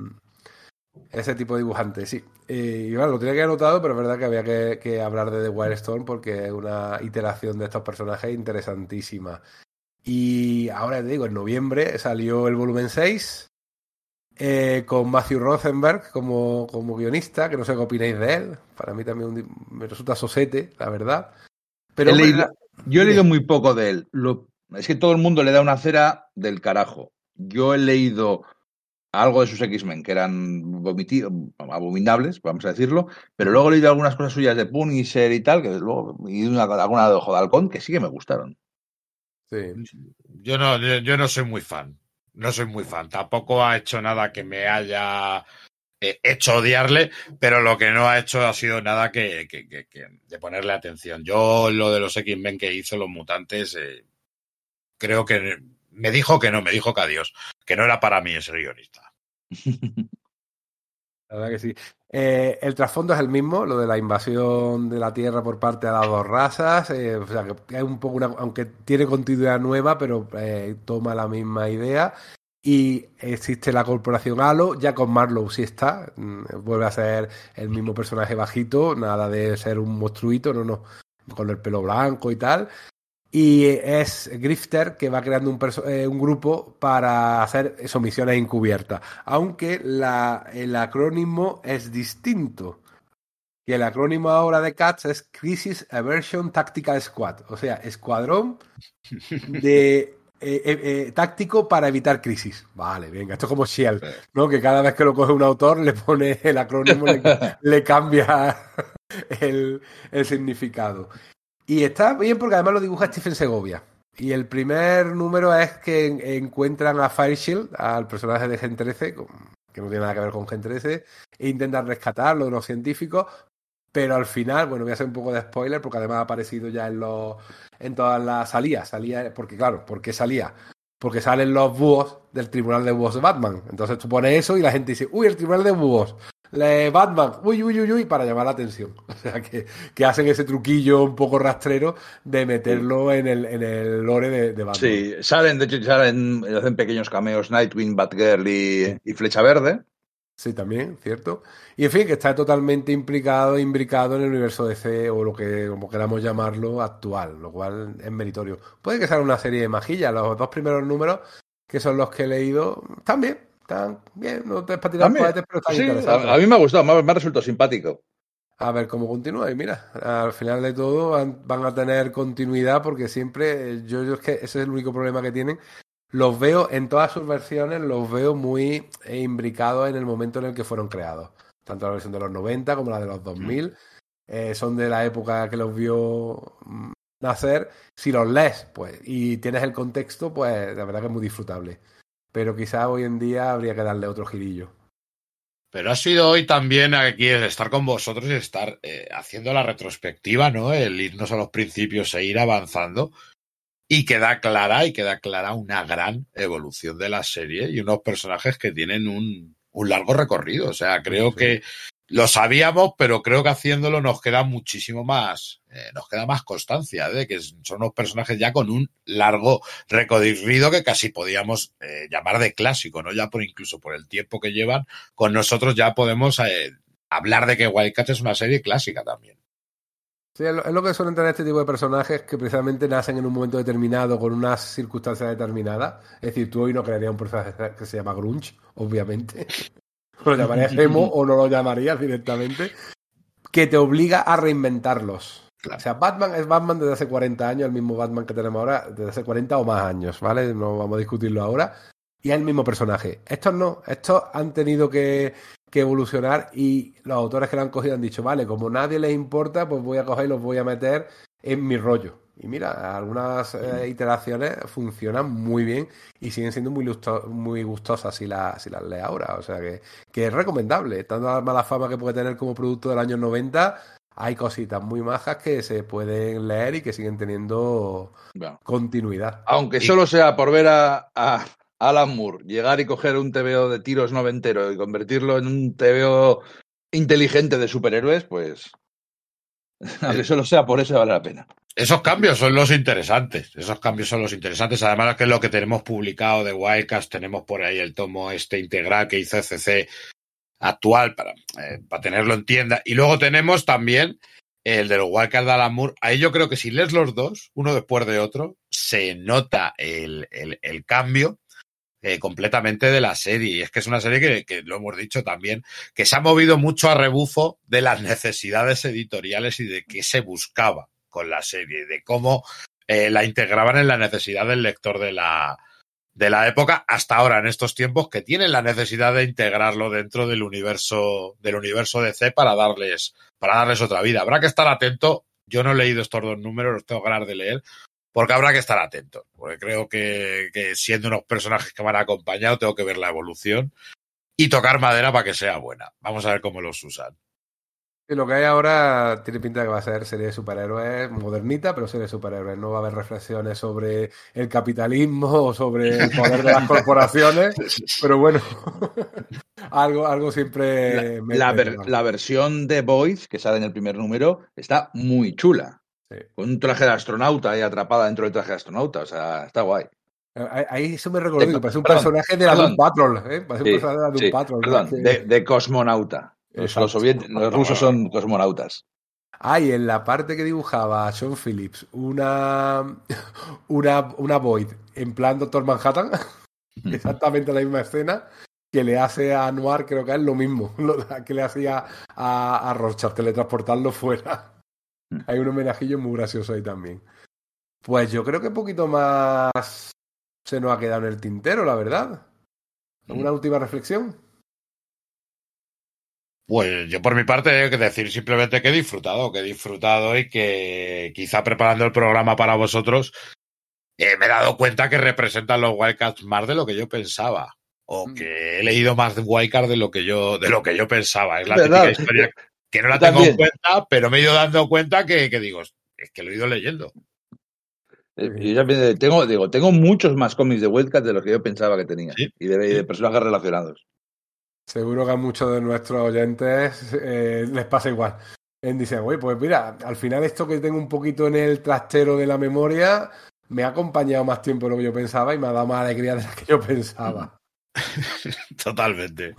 Ese tipo de dibujante, sí. Eh, y bueno, lo tenía que haber notado, pero es verdad que había que, que hablar de The Wildstorm porque es una iteración de estos personajes interesantísima. Y ahora te digo, en noviembre salió el volumen 6 eh, con Matthew Rosenberg como, como guionista, que no sé qué opináis de él. Para mí también un, me resulta sosete, la verdad. Pero he leído, yo he leído muy poco de él. Lo, es que todo el mundo le da una cera del carajo. yo he leído algo de sus X-Men que eran abominables, vamos a decirlo, pero luego he leído algunas cosas suyas de Punisher y tal, que luego, y una, alguna de Ojo de Halcón, que sí que me gustaron. Sí. Yo no, yo no soy muy fan. No soy muy fan. Tampoco ha hecho nada que me haya hecho odiarle, pero lo que no ha hecho ha sido nada que, de ponerle atención. Yo lo de los X-Men que hizo los mutantes, eh, creo que me dijo que no, me dijo que adiós, que no era para mí ese guionista. <laughs> La verdad que sí. Eh, el trasfondo es el mismo, lo de la invasión de la Tierra por parte de las dos razas. Eh, o sea, que es un poco una, aunque tiene continuidad nueva, pero toma la misma idea. Y existe la corporación Halo, ya con Marlowe sí está, mm, vuelve a ser el mismo personaje bajito, nada de ser un monstruito, no, no, con el pelo blanco y tal y es Grifter que va creando un, eh, un, grupo para hacer eso, misiones encubiertas. Aunque la, el acrónimo es distinto. Y el acrónimo ahora de CATS es Crisis Aversion Tactical Squad. O sea, escuadrón <laughs> de eh, eh, eh, táctico para evitar crisis. Vale, venga, esto es como Shell, ¿no? Que cada vez que lo coge un autor le pone el acrónimo, le, <laughs> le cambia el, el significado. Y está bien porque además lo dibuja Stephen Segovia. Y el primer número es que encuentran a Fireshield, al personaje de Gen 13, que no tiene nada que ver con Gen 13, e intentan rescatarlo de los científicos, pero al final, bueno, voy a hacer un poco de spoiler porque además ha aparecido ya en los en todas las salidas, salía porque claro, ¿por qué salía? Porque salen los búhos del Tribunal de Búhos de Batman. Entonces tú pones eso y la gente dice, "Uy, el Tribunal de Búhos." le Batman, uy, uy, uy, uy, para llamar la atención. <laughs> O sea, que, que hacen ese truquillo un poco rastrero de meterlo en el, en el lore de, Batman. Sí, salen, de hecho, salen, hacen pequeños cameos Nightwing, Batgirl y Flecha Verde. Sí, también, cierto. Y en fin, que está totalmente implicado, imbricado en el universo DC o lo que como queramos llamarlo actual, lo cual es meritorio. Puede que sea una serie de majillas, los dos primeros números, que son los que he leído, también están bien, no te es para tirar cohetes, pero están sí, interesantes. A, a, mí me ha gustado, me ha, me ha resultado simpático. A ver cómo continúa. Y mira, al final de todo van, van a tener continuidad porque siempre, yo, yo, es que ese es el único problema que tienen. Los veo en todas sus versiones, los veo muy imbricados en el momento en el que fueron creados. Tanto la versión de los 90 como la de los 2000. Mm. Eh, son de la época que los vio nacer. Si los lees pues y tienes el contexto, pues la verdad que es muy disfrutable pero quizá hoy en día habría que darle otro girillo. Pero ha sido hoy también aquí el estar con vosotros y estar eh, haciendo la retrospectiva, ¿no? El irnos a los principios e ir avanzando. Y queda clara, y queda clara una gran evolución de la serie y unos personajes que tienen un, un largo recorrido. O sea, creo sí. que lo sabíamos, pero creo que haciéndolo nos queda muchísimo más, eh, nos queda más constancia de que son unos personajes ya con un largo recorrido que casi podíamos eh, llamar de clásico, ¿no? Ya por incluso por el tiempo que llevan, con nosotros ya podemos eh, hablar de que Wildcat es una serie clásica también. Sí, es lo que suelen tener este tipo de personajes que precisamente nacen en un momento determinado, con unas circunstancias determinadas. Es decir, tú hoy no crearías un personaje que se llama Grunge, obviamente. <laughs> lo llamarías emo o no lo llamarías directamente, que te obliga a reinventarlos. Claro. O sea, Batman es Batman desde hace 40 años, el mismo Batman que tenemos ahora, desde hace 40 o más años, ¿vale? No vamos a discutirlo ahora. Y es el mismo personaje. Estos no, estos han tenido que, que evolucionar y los autores que lo han cogido han dicho, vale, como nadie les importa, pues voy a coger y los voy a meter en mi rollo. Y mira, algunas eh, iteraciones funcionan muy bien y siguen siendo muy, gusto muy gustosas si, la, si las lees ahora. O sea que, que es recomendable. Tanto la mala fama que puede tener como producto del año 90, hay cositas muy majas que se pueden leer y que siguen teniendo bueno. continuidad. Aunque solo sea por ver a, a, Alan Moore llegar y coger un TVO de tiros noventero y convertirlo en un TVO inteligente de superhéroes, pues. <laughs> Aunque solo sea por eso, vale la pena. Esos cambios son los interesantes. Esos cambios son los interesantes. Además, que es lo que tenemos publicado de Wildcast, tenemos por ahí el tomo este integral que hizo CC actual para, eh, para tenerlo en tienda. Y luego tenemos también el de los Wildcard de Alan Moore. Ahí yo creo que si lees los dos, uno después de otro, se nota el, el, el cambio eh, completamente de la serie. Y es que es una serie que, que, lo hemos dicho también, que se ha movido mucho a rebufo de las necesidades editoriales y de qué se buscaba con la serie, de cómo eh, la integraban en la necesidad del lector de la, de la época hasta ahora en estos tiempos que tienen la necesidad de integrarlo dentro del universo del universo DC para darles para darles otra vida. Habrá que estar atento. Yo no he leído estos dos números, los tengo ganas de leer, porque habrá que estar atento. Porque creo que, que siendo unos personajes que van acompañado, tengo que ver la evolución y tocar madera para que sea buena. Vamos a ver cómo los usan. Y lo que hay ahora tiene pinta de que va a ser serie de superhéroes modernita, pero serie de superhéroes. No va a haber reflexiones sobre el capitalismo o sobre el poder de las <laughs> corporaciones, pero bueno, <laughs> algo, algo siempre... La, la, ver, la, versión de Boys, que sale en el primer número, está muy chula. Con un traje de astronauta ahí atrapada dentro del traje de astronauta, o sea, está guay. Ahí eso me recordó, parece un perdón, personaje de la Doom Patrol, ¿eh? Parece sí, un personaje de la Doom sí, Patrol. Perdón, que... de, de, cosmonauta. Los, los, los, rusos son cosmonautas. Ah, y en la parte que dibujaba Sean Phillips, una, <laughs> una, una Void en plan Doctor Manhattan, <laughs> exactamente la misma escena, que le hace a Noir, creo que es lo mismo, <laughs> lo que le hacía a, a Rorschach, teletransportarlo fuera. <laughs> Hay un homenajillo muy gracioso ahí también. Pues yo creo que un poquito más se nos ha quedado en el tintero, la verdad. ¿Una última reflexión? Pues yo por mi parte he que decir simplemente que he disfrutado, que he disfrutado y que quizá preparando el programa para vosotros eh, me he dado cuenta que representan los Wildcats más de lo que yo pensaba. O que he leído más de Wildcats de lo que yo, de lo que yo pensaba. Es la típica historia <laughs> que no la tengo en cuenta, pero me he ido dando cuenta que, que digo, es que lo he ido leyendo. Yo ya tengo, digo, tengo muchos más cómics de Wildcat de los que yo pensaba que tenía. ¿Sí? Y, de, y, de, personajes relacionados. Seguro que a muchos de nuestros oyentes eh, les pasa igual. En dicen, oye, pues mira, al final esto que tengo un poquito en el trastero de la memoria me ha acompañado más tiempo de lo que yo pensaba y me ha dado más alegría de la que yo pensaba. <laughs> Totalmente.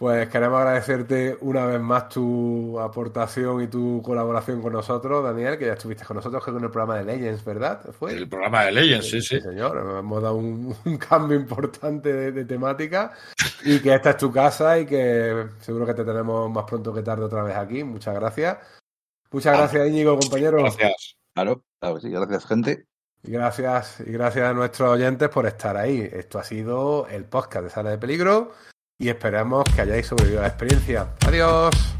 Pues queremos agradecerte una vez más tu aportación y tu colaboración con nosotros, Daniel, que ya estuviste con nosotros con el programa de Legends, ¿verdad? ¿Fue? El programa de Legends, sí, sí. sí señor, hemos dado un, <laughs> un cambio importante de, de, temática y que esta es tu casa y que seguro que te tenemos más pronto que tarde otra vez aquí. Muchas gracias. Muchas gracias, Íñigo, compañero. Gracias. Claro, claro, sí, gracias, gente. Y gracias, y gracias a nuestros oyentes por estar ahí. Esto ha sido el podcast de Sala de Peligro y esperamos que hayáis sobrevivido a la experiencia. Adiós.